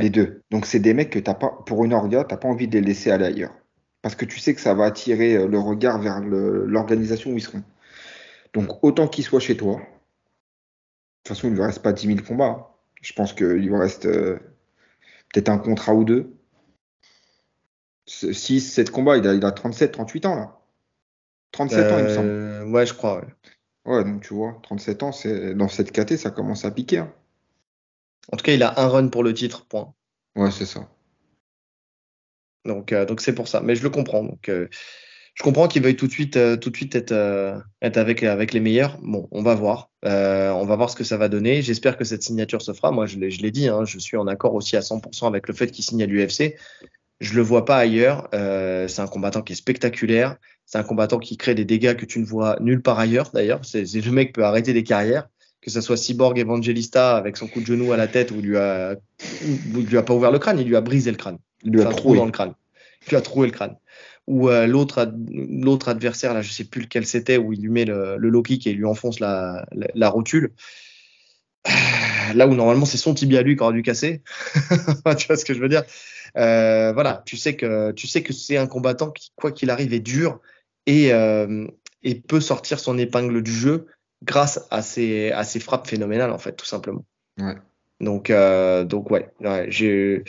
Les deux. Donc, c'est des mecs que t'as pas, pour une orga, t'as pas envie de les laisser aller ailleurs parce que tu sais que ça va attirer le regard vers l'organisation où ils seront. Donc autant qu'ils soient chez toi. De toute façon, il ne lui reste pas 10 000 combats. Je pense qu'il lui reste euh, peut-être un contrat ou deux. 6, 7 combats, il a, il a 37, 38 ans là. 37 ans, il me semble. Euh, ouais, je crois. Ouais. ouais, donc tu vois, 37 ans, c'est dans cette KT, ça commence à piquer. Hein. En tout cas, il a un run pour le titre, point. Ouais, c'est ça. Donc, euh, donc c'est pour ça. Mais je le comprends. Donc, euh, je comprends qu'il veuille tout de suite, euh, tout de suite être, être avec, avec les meilleurs. Bon, on va voir. on va voir ce que ça va donner. J'espère que cette signature se fera. Moi, je l'ai dit, hein, je suis en accord aussi à 100% avec le fait qu'il signe à l'UFC. Je le vois pas ailleurs. c'est un combattant qui est spectaculaire. C'est un combattant qui crée des dégâts que tu ne vois nulle part ailleurs. D'ailleurs, c'est le mec peut arrêter des carrières que ce soit Cyborg Evangelista avec son coup de genou à la tête où il lui a, lui a pas ouvert le crâne, il lui a brisé le crâne. Il lui a troué dans le crâne. Il lui a troué le crâne. Ou euh, l'autre l'autre adversaire, là, je sais plus lequel c'était, où il lui met le, le low kick et il lui enfonce la, la, rotule. Là où normalement c'est son tibia lui qui aura dû casser. tu vois ce que je veux dire? Euh, Voilà, tu sais que tu sais que c'est un combattant qui, quoi qu'il arrive, est dur et, euh, et peut sortir son épingle du jeu grâce à ses, à ses frappes phénoménales en fait, tout simplement. Ouais. Donc, euh, donc ouais, ouais j'ai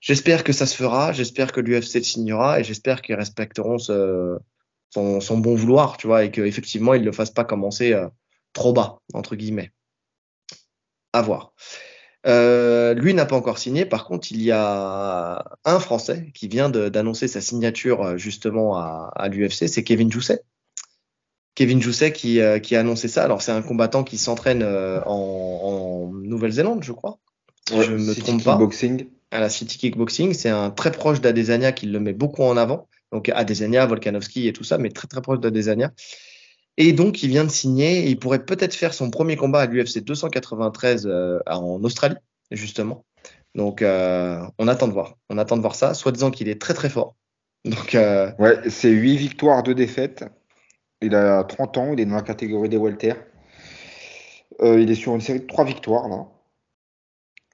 J'espère que ça se fera, j'espère que l'UFC le signera et j'espère qu'ils respecteront ce, son, son, bon vouloir, tu vois, et qu'effectivement, ils ne le fassent pas commencer euh, trop bas, entre guillemets. À voir. Euh, lui n'a pas encore signé. Par contre, il y a un Français qui vient d'annoncer sa signature euh, justement à, à l'UFC, c'est Kevin Jousset. Kevin Jousset qui, euh, qui, a annoncé ça. Alors, c'est un combattant qui s'entraîne euh, en, en Nouvelle-Zélande, je crois. Ouais, je me trompe pas. Boxing à la City Kickboxing. C'est un très proche d'Adesanya qui le met beaucoup en avant. Donc Adesanya, Volkanovski et tout ça, mais très très proche d'Adesanya. Et donc il vient de signer. il pourrait peut-être faire son premier combat à l'UFC 293 euh, en Australie, justement. Donc euh, on attend de voir. On attend de voir ça. Soit disant qu'il est très très fort. Donc euh... ouais, c'est 8 victoires, 2 défaites. Il a 30 ans, il est dans la catégorie des welter. Euh, il est sur une série de 3 victoires là.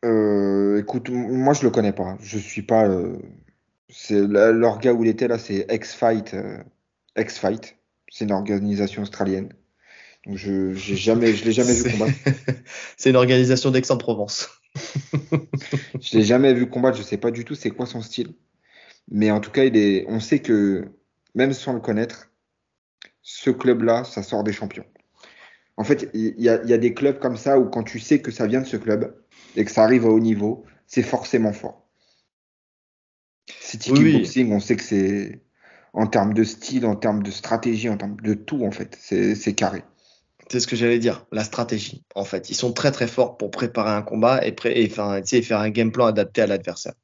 Euh, écoute, moi je le connais pas. Je suis pas. Euh, c'est leur gars où il était là, c'est X-Fight. Euh, X-Fight. C'est une organisation australienne. Donc je j'ai jamais, je l'ai jamais vu combattre. c'est une organisation d'Aix-en-Provence. je l'ai jamais vu combattre. Je sais pas du tout c'est quoi son style. Mais en tout cas, il est. On sait que même sans le connaître, ce club-là, ça sort des champions. En fait, il y, y, a des clubs comme ça où quand tu sais que ça vient de ce club, et que ça arrive à haut niveau, c'est forcément fort. City Kickboxing, on sait que c'est en termes de style, en termes de stratégie, en termes de tout, en fait, c'est carré. C'est ce que j'allais dire, la stratégie. En fait, ils sont très très forts pour préparer un combat et, faire un game plan adapté à l'adversaire.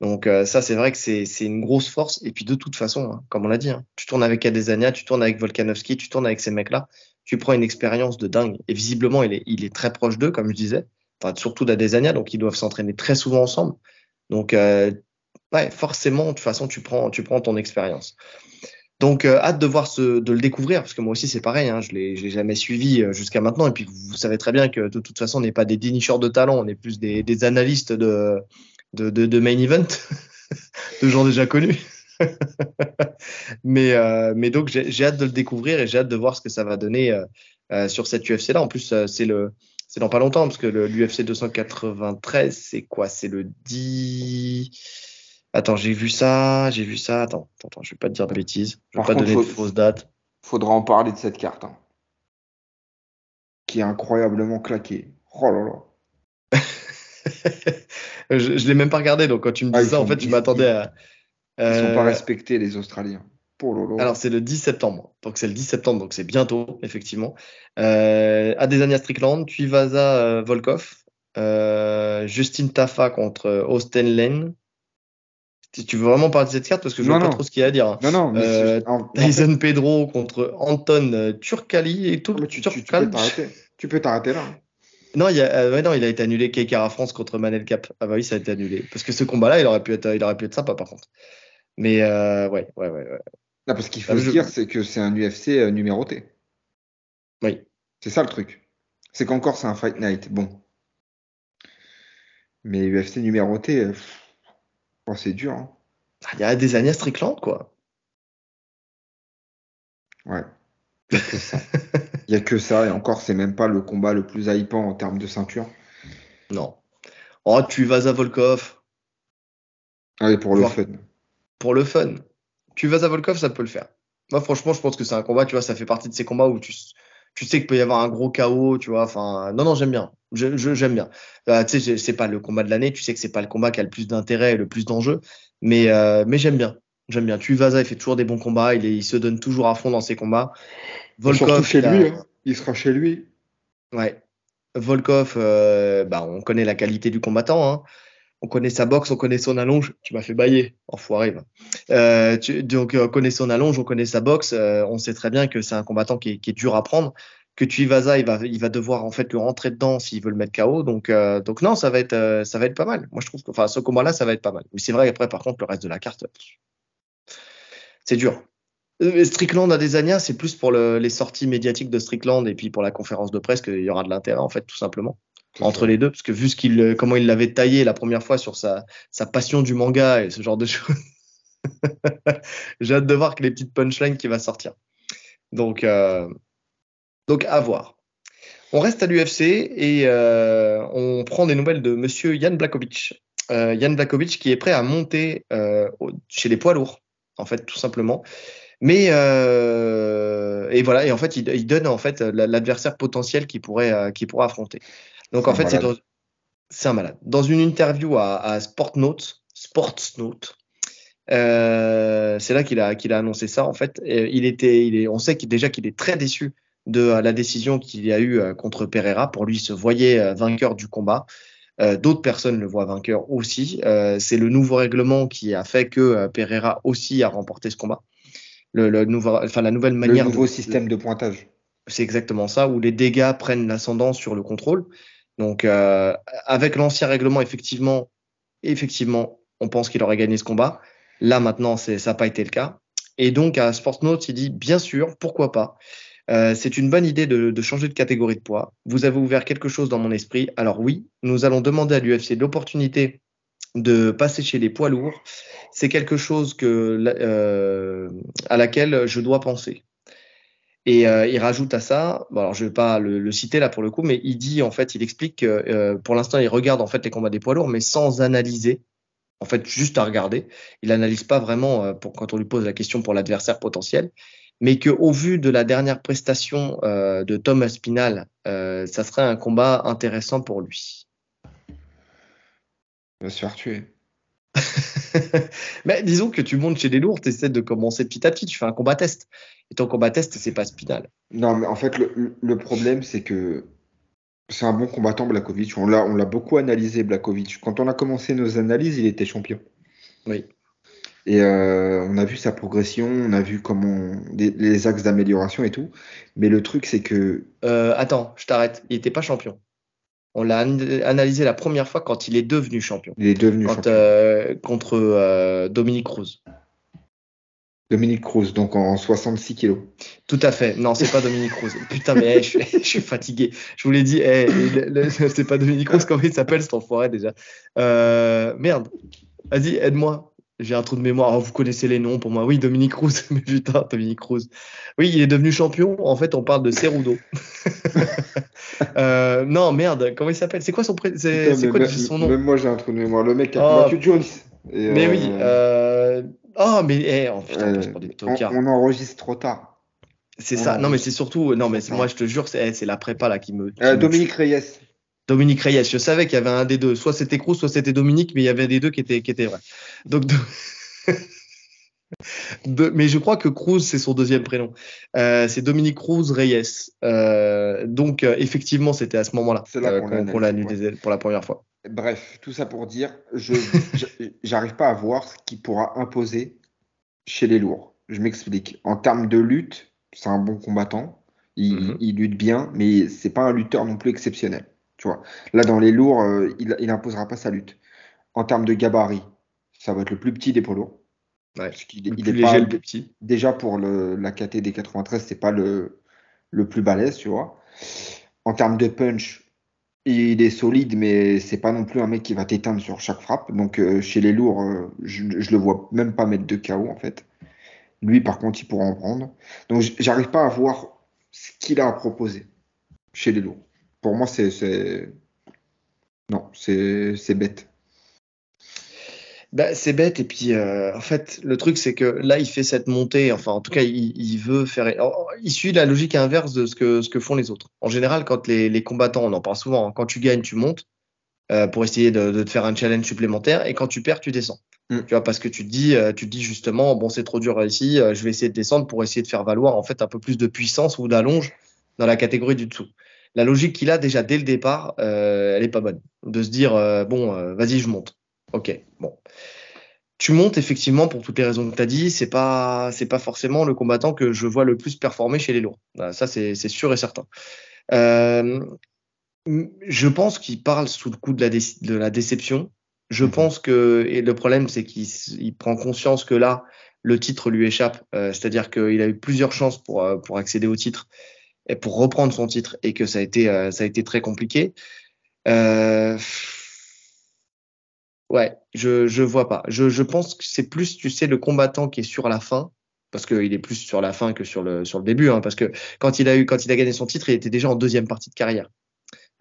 Donc euh, ça, c'est vrai que c'est une grosse force. Et puis de toute façon, hein, comme on l'a dit, hein, tu tournes avec Adesanya, tu tournes avec Volkanovski, tu tournes avec ces mecs-là, tu prends une expérience de dingue. Et visiblement, il est, il est très proche d'eux, comme je disais, surtout d'Adesanya, donc ils doivent s'entraîner très souvent ensemble. Donc euh, forcément, de toute façon, tu prends, ton expérience. Donc, euh, hâte de le découvrir, parce que moi aussi, c'est pareil, hein, je ne l'ai jamais suivi euh, jusqu'à maintenant. Et puis, vous, savez très bien que de toute façon, on n'est pas des dénicheurs de talent, on est plus des, analystes de, main event, de gens déjà connus. mais, euh, mais donc, j'ai hâte de le découvrir et j'ai hâte de voir ce que ça va donner sur cette UFC-là. En plus, c'est le. C'est dans pas longtemps, parce que l'UFC 293, c'est quoi? C'est le 10. Attends, j'ai vu ça, j'ai vu ça. Attends, attends, je vais pas te dire de bêtises. Je vais pas donner de fausses dates. Faudra en parler de cette carte. Hein. Qui est incroyablement claquée. Oh là là. je, ne l'ai même pas regardé, donc quand tu me dis ah, ça, en fait, je m'attendais à. Ils ne sont pas euh, respectés, les Australiens. Oh Alors, c'est le 10 septembre. Donc, c'est le 10 septembre, donc c'est bientôt, effectivement. Euh, Adesanya Strickland, Tuivasa euh, Volkov, euh, Justin Tafa contre Austin Lane, si tu veux vraiment parler de cette carte, parce que je ne vois pas trop ce qu'il y a à dire. Hein. Non, non. Euh, Tyson Pedro contre Anton euh, Turcali et tout. Tu, tu, tu, tu, peux t'arrêter là. Hein. Non, il, a, euh, non, il a été annulé Keikara France contre Manel Cap. Ah bah oui, ça a été annulé. Parce que ce combat-là, il aurait pu être, il aurait pu être sympa par contre. Mais euh, ouais, ouais, ouais, ouais. Non, parce qu'il faut se dire, c'est que c'est un UFC euh, numéroté. Oui. C'est ça le truc. C'est qu'encore c'est un Fight Night. Bon. Mais UFC numéroté. Oh, c'est dur. Hein. Il y a des années Strickland, quoi. Ouais. Il n'y a, que ça. Et encore, c'est même pas le combat le plus hypant en termes de ceinture. Non. Oh, tu vas à Volkov. Allez, pour le fun. Pour le fun. Tu vas à Volkov, ça peut le faire. Moi, franchement, je pense que c'est un combat, tu vois, ça fait partie de ces combats où tu, tu sais qu'il peut y avoir un gros chaos, tu vois. Enfin, non, non, j'aime bien. J'aime je, bien. Euh, tu sais, c'est pas le combat de l'année. Tu sais que c'est pas le combat qui a le plus d'intérêt et le plus d'enjeux. Mais, euh, mais j'aime bien. J'aime bien. Tuivasa, il fait toujours des bons combats. Il, il, se donne toujours à fond dans ses combats. Volkov, chez lui. Hein. Il sera chez lui. Ouais. Volkov, euh, bah, on connaît la qualité du combattant. Hein on connaît sa boxe, on connaît son allonge. Tu m'as fait bailler, enfoiré. Euh, donc, on connaît son allonge, on connaît sa boxe. Euh, on sait très bien que c'est un combattant qui est, dur à prendre. Que tu il va, il va devoir en fait le rentrer dedans s'il veut le mettre KO. Donc, euh, non, ça va être, ça va être pas mal. Moi, je trouve que, enfin, ce combat-là, ça va être pas mal. Mais c'est vrai. Après, par contre, le reste de la carte, c'est dur. Strickland à Desania, c'est plus pour les sorties médiatiques de Strickland et puis pour la conférence de presse qu'il y aura de l'intérêt en fait, tout simplement entre les deux, parce que vu ce qu'il, euh, comment il l'avait taillé la première fois sur sa, sa passion du manga et ce genre de choses, j'ai hâte de voir que les petites punchlines qui va sortir. Donc, euh, donc à voir. On reste à l'UFC et euh, on prend des nouvelles de Monsieur Yann Blakovic. Euh, Yann Blakovic qui est prêt à monter euh, chez les poids lourds, en fait, tout simplement. Mais euh, et voilà, et en fait, il, il donne en fait l'adversaire potentiel qu'il pourrait, qui pourrait affronter. Donc en fait, c'est un malade. Dans une interview à, à euh, c'est là qu'il a, qu'il a annoncé ça. En fait, il était, il est, on sait déjà qu'il est très déçu de la décision qu'il y a eu euh, contre Pereira. Pour lui, il se voyait euh, vainqueur du combat. D'autres personnes le voient vainqueur aussi. c'est le nouveau règlement qui a fait que Pereira aussi a remporté ce combat. Le, le nouveau, enfin, la nouvelle manière. Le nouveau système de pointage. C'est exactement ça, où les dégâts prennent l'ascendant sur le contrôle. Donc, euh, avec l'ancien règlement, effectivement, effectivement, on pense qu'il aurait gagné ce combat. Là, maintenant, ça n'a pas été le cas. Et donc, à Sportsnote, il dit, bien sûr, pourquoi pas. Euh, c'est une bonne idée de, changer de catégorie de poids. Vous avez ouvert quelque chose dans mon esprit. Alors oui, nous allons demander à l'UFC l'opportunité de passer chez les poids lourds. C'est quelque chose euh, à laquelle je dois penser. Et euh, il rajoute à ça, bon alors je vais pas le, le, citer là pour le coup, mais il dit en fait, il explique que euh, pour l'instant il regarde en fait les combats des poids lourds, mais sans analyser, en fait juste à regarder. Il n'analyse pas vraiment euh, pour quand on lui pose la question pour l'adversaire potentiel, mais que au vu de la dernière prestation euh, de Thomas Spinal, ça serait un combat intéressant pour lui. Il va se faire tuer. mais disons que tu montes chez les lourds, tu essaies de commencer petit à petit, tu fais un combat test. Et ton combat test, c'est pas Spinal. Non, mais en fait, le, le problème, c'est que c'est un bon combattant, Blakovic. On l'a, on l'a beaucoup analysé, Blakovic. Quand on a commencé nos analyses, il était champion. Oui. Et euh, on a vu sa progression, on a vu comment les axes d'amélioration et tout. Mais le truc, c'est que Euh, attends, je t'arrête. Il n'était pas champion. On l'a an- analysé la première fois quand il est devenu champion. il est devenu Quand, champion. euh, contre euh, Dominique Cruz. Dominique Cruz, donc en 66 kilos. Tout à fait. Non, c'est pas Dominique Cruz. Putain, mais je, suis, je suis fatigué. Je vous l'ai dit, le- c'est pas Dominique Cruz, comment il s'appelle cet enfoiré déjà Euh, Merde. Vas-y, aide-moi. J'ai un trou de mémoire. Oh, vous connaissez les noms pour moi. Oui, Dominique Cruz. Mais putain, Dominique Cruz. Oui, il est devenu champion. En fait, on parle de Cerudo. Euh, non, merde. Comment il s'appelle? C'est quoi son, pré- c'est- quoi même- son nom? Même moi, j'ai un trou de mémoire. Le mec a Oh. combattu Jones. Et, Mais euh, oui. Euh... Oh, mais eh, oh, putain, on des tocards. enregistre trop tard. C'est ça. Non, mais c'est surtout. Non, mais moi, je te jure, c'est c'est la prépa là qui me. qui me Dominique Reyes. Dominique Reyes. Je savais qu'il y avait un des deux. Soit c'était Cruz, soit c'était Dominique, mais il y avait des deux qui étaient, qui étaient vrais. Donc, de- de- mais je crois que Cruz, c'est son deuxième prénom. Euh, c'est Dominique Cruz Reyes. Euh, donc, euh, effectivement, c'était à ce moment-là qu'on l'a analysé pour la première fois. Bref, tout ça pour dire, je j'a- j'arrive pas à voir ce qu'il pourra imposer chez les lourds. Je m'explique. En termes de lutte, c'est un bon combattant. Il, Mhm. il lutte bien, mais c'est pas un lutteur non plus exceptionnel. Tu vois. Là, dans les lourds, euh, il, il imposera pas sa lutte. En termes de gabarit, ça va être le plus petit des poids lourds. Ouais. Parce qu'il Le il plus est léger, pas, le plus petit. déjà pour le, la KT des 93, c'est pas le, le plus balèze, tu vois. En termes de punch, il est solide, mais c'est pas non plus un mec qui va t'éteindre sur chaque frappe. Donc euh, chez les lourds, euh, je, je le vois même pas mettre de KO en fait. Lui, par contre, il pourra en prendre. Donc j'arrive pas à voir ce qu'il a à proposer chez les lourds. Pour moi, c'est non, c'est bête. Bah, c'est bête et puis euh, en fait le truc c'est que là il fait cette montée enfin en tout cas il, il veut faire alors, il suit la logique inverse de ce que ce que font les autres en général quand les, les combattants on en parle souvent hein, quand tu gagnes tu montes euh, pour essayer de, de te faire un challenge supplémentaire et quand tu perds tu descends Mm. tu vois parce que tu te dis euh, tu te dis justement bon c'est trop dur ici je vais essayer de descendre pour essayer de faire valoir en fait un peu plus de puissance ou d'allonge dans la catégorie du dessous la logique qu'il a déjà dès le départ euh, elle est pas bonne de se dire euh, bon euh, vas-y je monte ok bon tu montes effectivement pour toutes les raisons que tu as dit. C'est pas, c'est pas forcément le combattant que je vois le plus performer chez les lourds. Ça, c'est sûr et certain. Je pense qu'il parle sous le coup de la, dé- de la déception. Je Mhm. pense que, et le problème, c'est qu'il prend conscience que là, le titre lui échappe. Euh, C'est-à-dire qu'il a eu plusieurs chances pour, euh, pour accéder au titre et pour reprendre son titre et que ça a été, euh, ça a été très compliqué. Euh, Ouais, je je vois pas. Je, je pense que c'est plus, tu sais, le combattant qui est sur la fin, parce qu'il est plus sur la fin que sur le sur le début, hein, parce que quand il a eu quand il a gagné son titre, il était déjà en deuxième partie de carrière.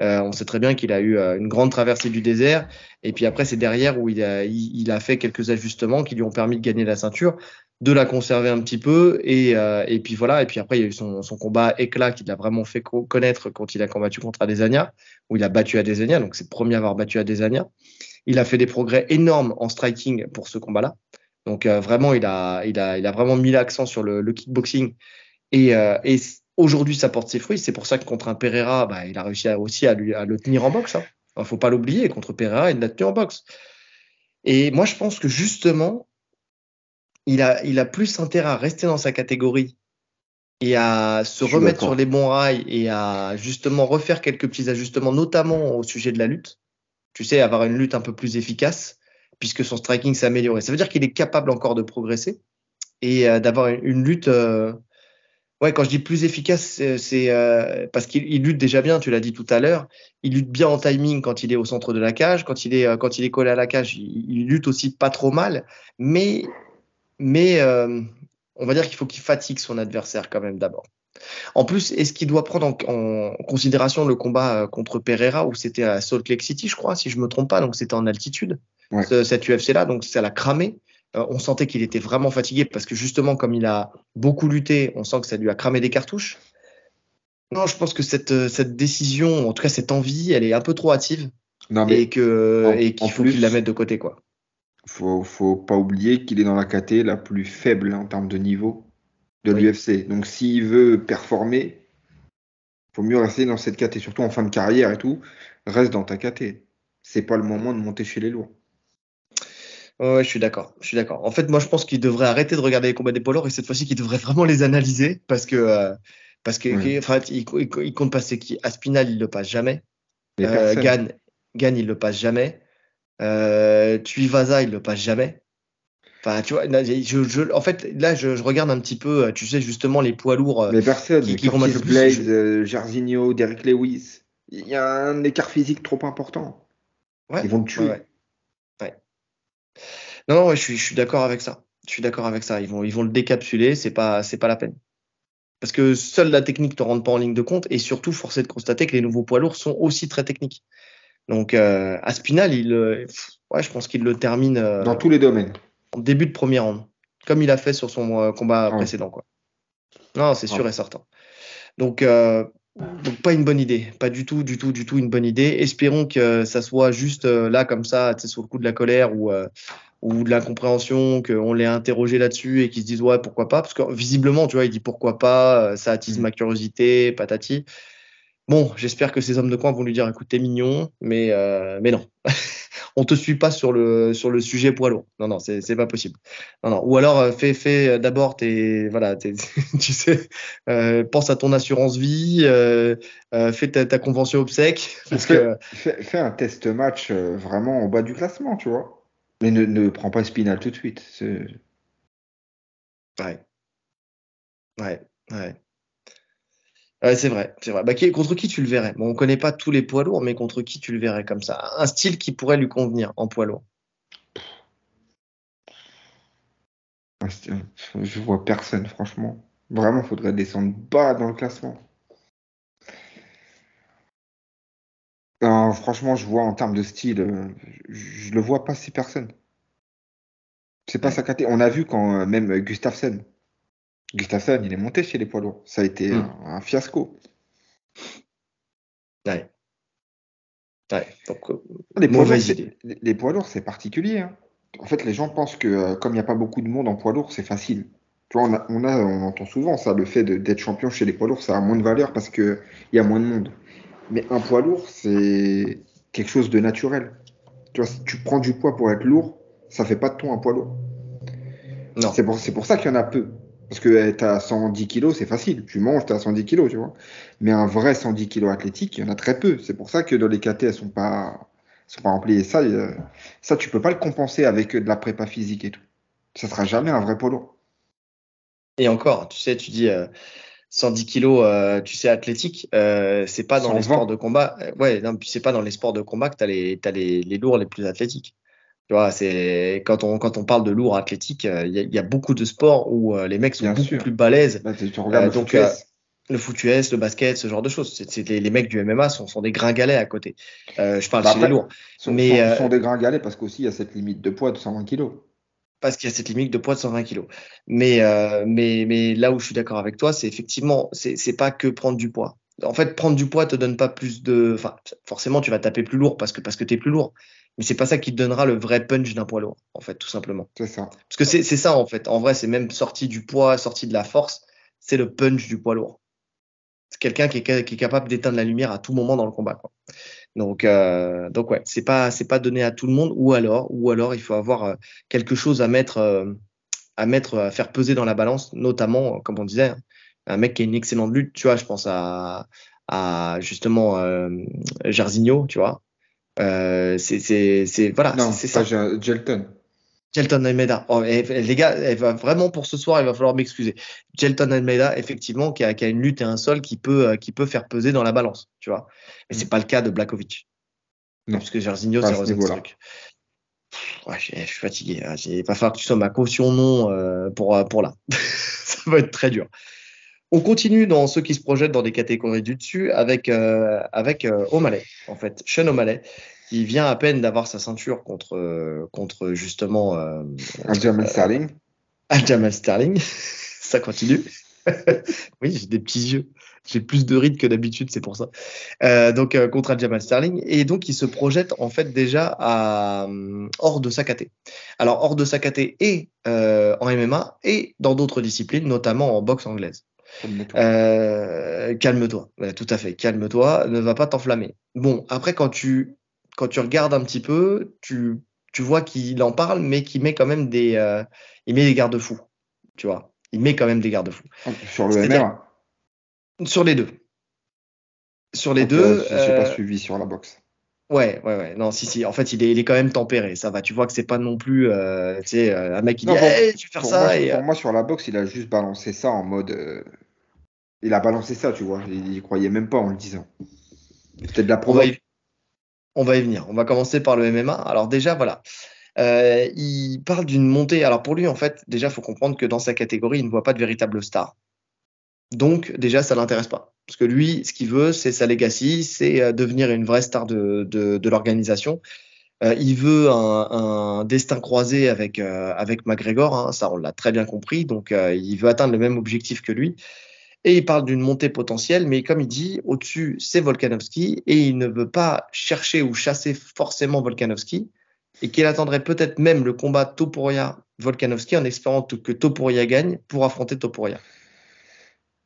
Euh, on sait très bien qu'il a eu euh, une grande traversée du désert, et puis après c'est derrière où il a il, il a fait quelques ajustements qui lui ont permis de gagner la ceinture, de la conserver un petit peu, et euh, et puis voilà. Et puis après il y a eu son son combat éclat qui l'a vraiment fait co- connaître quand il a combattu contre Adesanya, où il a battu Adesanya, donc c'est le premier à avoir battu Adesanya. Il a fait des progrès énormes en striking pour ce combat-là. Donc euh, vraiment, il a, il, a, il a vraiment mis l'accent sur le, le kickboxing. Et, euh, et aujourd'hui, ça porte ses fruits. C'est pour ça que contre un Pereira, bah, il a réussi à, aussi à, lui, à le tenir en boxe. Hein. Il faut pas l'oublier. Contre Pereira, il l'a tenu en boxe. Et moi, je pense que justement, il a, il a plus intérêt à rester dans sa catégorie et à se Je remettre sur les bons rails et à justement refaire quelques petits ajustements, notamment au sujet de la lutte. Tu sais, avoir une lutte un peu plus efficace, puisque son striking s'est amélioré. Ça veut dire qu'il est capable encore de progresser et euh, d'avoir une, une lutte. euh, Ouais, quand je dis plus efficace, c'est euh, parce qu'il il lutte déjà bien. Tu l'as dit tout à l'heure. Il lutte bien en timing quand il est au centre de la cage, quand il est euh, quand il est collé à la cage. Il, il lutte aussi pas trop mal, mais mais euh, on va dire qu'il faut qu'il fatigue son adversaire quand même d'abord. En plus, est-ce qu'il doit prendre en, en considération le combat euh, contre Pereira où c'était à Salt Lake City, je crois, si je me trompe pas, donc c'était en altitude, Ouais. ce- cette UFC-là, donc ça l'a cramé. Euh, on sentait qu'il était vraiment fatigué parce que justement, comme il a beaucoup lutté, on sent que ça lui a cramé des cartouches. Non, je pense que cette, cette décision, en tout cas cette envie, elle est un peu trop hâtive Non, mais et que en- et qu'il faut qu'il la mette de côté, quoi. Faut, faut pas oublier qu'il est dans la KT la plus faible en termes de niveau de Oui. l'UFC. Donc s'il veut performer, faut mieux rester dans cette KT, surtout en fin de carrière et tout. Reste dans ta KT. C'est pas le moment de monter chez les lourds. Ouais, je suis d'accord. Je suis d'accord. En fait, moi, je pense qu'il devrait arrêter de regarder les combats des poids lourds et cette fois-ci, qu'il devrait vraiment les analyser parce que, euh, parce que, enfin, il, il- il compte passer qui? Aspinal, il le passe jamais. Mais Euh, Gann, il le passe jamais. Euh, Tuivasa, il le passe jamais. Enfin, tu vois, là, je, je- en fait, là, je, je regarde un petit peu, euh, tu sais, justement, les poids lourds. euh, Mais personne. qui- qui combattent Curtis le plus, Blade, euh, Jairzinho, Derek Lewis. Il y a un écart physique trop important. ouais, Ils vont le tuer. ouais, ouais. Ouais. Non, non, je suis, je suis d'accord avec ça. Je suis d'accord avec ça. Ils vont, ils vont le décapsuler, c'est pas, c'est pas la peine. Parce que seule la technique ne rentre pas en ligne de compte et surtout, force est de constater que les nouveaux poids lourds sont aussi très techniques. Donc, euh, Aspinal, il, euh, ouais, je pense qu'il le termine euh, Dans tous les domaines. en début de premier round, comme il a fait sur son euh, combat Ouais. précédent. Quoi. Non, c'est sûr Ouais. et certain. Donc, donc, pas une bonne idée, pas du tout, du tout, du tout une bonne idée. Espérons que ça soit juste là, comme ça, sous le coup de la colère ou, ou de l'incompréhension, qu'on l'ait interrogé là-dessus et qu'il se dise ouais, pourquoi pas? Parce que visiblement, tu vois, il dit pourquoi pas, ça attise Mm. ma curiosité, patati. Bon, j'espère que ces hommes de coin vont lui dire écoute, t'es mignon, mais, euh, mais non. On te suit pas sur le, sur le sujet poids lourd. Non, non, c'est c'est pas possible. Non, non. Ou alors, euh, fais, fais euh, d'abord tes. Voilà, tes- tu sais, euh, pense à ton assurance vie, euh, fais ta, ta convention obsèque. Parce Fais, que. fais- fais un test match vraiment en bas du classement, tu vois. Mais ne, ne prends pas Spinal tout de suite. C'est- Ouais. Ouais, ouais. Ouais, c'est vrai, c'est vrai. Bah, qui- contre qui tu le verrais? Bon, on connaît pas tous les poids lourds, mais contre qui tu le verrais comme ça? Un style qui pourrait lui convenir en poids lourd. Je vois personne, franchement. Vraiment, faudrait descendre bas dans le classement. Non, franchement, je vois en termes de style, euh, je, je le vois pas si personne. C'est pas Ouais. sa caté. On a vu quand euh, même Gustafsson. Gustafsson, il est monté chez les poids lourds. Ça a été Mm. un, un fiasco. Ouais. Ouais. Donc, euh, Les poids lourds, c'est- idée. les- les poids lourds, c'est particulier. hein. En fait, les gens pensent que euh, comme il n'y a pas beaucoup de monde en poids lourd, c'est facile. Tu vois, on, a- on, a- on entend souvent ça, le fait d'être champion chez les poids lourds, ça a moins de valeur parce qu'il y a moins de monde. Mais un poids lourd, c'est quelque chose de naturel. Tu vois, si tu prends du poids pour être lourd, ça fait pas de toi un poids lourd. non. C'est pour, c'est pour ça qu'il y en a peu. Parce que tu as 110 kilos, c'est facile. Tu manges, tu as 110 kilos, tu vois. Mais un vrai 110 kilos athlétique, il y en a très peu. C'est pour ça que dans les KT, elles sont pas, sont pas remplies. Et ça, euh, ça, tu peux pas le compenser avec de la prépa physique et tout. Ça sera jamais un vrai lourd. Et encore, tu sais, tu dis euh, 110 kilos, euh, tu sais, athlétique, euh, c'est pas dans les 120. sports de combat. euh, ouais, non, c'est pas dans les sports de combat que tu as, les, t'as les, les lourds les plus athlétiques. Tu vois, c'est quand on, quand on parle de lourds athlétiques, euh, il y, a- il y a beaucoup de sports où euh, les mecs sont Bien beaucoup sûr. plus balèzes. Là, tu, regardes Euh, le donc. Le foot US, le basket, ce genre de choses. C'est, c'est les, les mecs du MMA sont, sont des gringalets à côté. Euh, je parle Bah chez les lourds. sont, mais, sont, euh, sont dégringolés parce qu'aussi, il y a cette limite de poids de 120 kilos. parce qu'il y a cette limite de poids de 120 kilos. Mais, euh, mais, mais là où je suis d'accord avec toi, c'est effectivement, c'est c'est pas que prendre du poids. En fait, prendre du poids te donne pas plus de. Enfin, forcément, tu vas taper plus lourd parce que, parce que tu es plus lourd. Mais c'est pas ça qui te donnera le vrai punch d'un poids lourd, en fait, tout simplement. C'est ça. Parce que c'est ça, en fait. En vrai, c'est même sorti du poids, sorti de la force, c'est le punch du poids lourd. C'est quelqu'un qui est, ca- qui est capable d'éteindre la lumière à tout moment dans le combat. Quoi. Donc, euh, donc ouais, c'est pas, c'est pas donné à tout le monde. Ou alors, ou alors, il faut avoir euh, quelque chose à mettre, euh, à mettre, à faire peser dans la balance, notamment, comme on disait, hein, un mec qui a une excellente lutte. Tu vois, je pense à, à justement euh, Jarzinho, tu vois. Euh, c'est, voilà, non, c'est ça. Gelton. Gelton Almeida. Oh, et- les gars, elle va vraiment pour ce soir, il va falloir m'excuser. Gelton Almeida, effectivement, qui a, qui a une lutte et un sol qui peut, euh, qui peut faire peser dans la balance, tu vois. Mais c'est pas le cas de Blakovic. Non, Parce que Jarzinho, à c'est ce Ouais, je suis fatigué. hein. Il va falloir que tu sois ma caution non euh, pour, pour là. Ça va être très dur. On continue dans ceux qui se projettent dans des catégories du dessus avec, euh, avec euh, O'Malley, en fait. Sean O'Malley, qui vient à peine d'avoir sa ceinture contre, euh, contre justement euh, German Sterling. Aljamain Sterling. ça continue. oui, j'ai des petits yeux. J'ai plus de rides que d'habitude, c'est pour ça. Euh, donc euh, contre Aljamain Sterling et donc il se projette en fait déjà à euh, hors de sa KT. Alors hors de sa KT et en MMA et dans d'autres disciplines, notamment en boxe anglaise. Calme-toi. Euh, calme-toi, Ouais, tout à fait, calme-toi, ne va pas t'enflammer. Bon, après quand tu quand tu regardes un petit peu, tu tu vois qu'il en parle, mais qu'il met quand même des, euh, il met des garde-fous, tu vois. Il met quand même des garde-fous. Sur le Sur les deux. Sur les Donc, deux. euh, J'ai pas euh, suivi sur la boxe. Ouais, ouais, ouais. Non, si, si. En fait, il est, il est quand même tempéré. Ça va. Tu vois que c'est pas non plus, euh, tu sais, euh, un mec qui Non, dit, pour- hey, tu Pour, ça. moi, et, pour euh, moi, sur la boxe, il a juste balancé ça en mode. euh, Il a balancé ça, tu vois. Il, il croyait même pas en le disant. C'était de la on provoque. y, on va y venir. On va commencer par le MMA. Alors déjà, voilà. Euh, il parle d'une montée. Alors pour lui, en fait, déjà, faut comprendre que dans sa catégorie, il ne voit pas de véritable star. Donc déjà, ça l'intéresse pas. Parce que lui, ce qu'il veut, c'est sa legacy, c'est euh, devenir une vraie star de, l'organisation. Euh, il veut un, destin croisé avec, euh, avec McGregor, hein, ça on l'a très bien compris, donc euh, il veut atteindre le même objectif que lui. Et il parle d'une montée potentielle, mais comme il dit, au-dessus, c'est Volkanovski, et il ne veut pas chercher ou chasser forcément Volkanovski, et qu'il attendrait peut-être même le combat Topuria-Volkanovski en espérant que Topuria gagne pour affronter Topuria.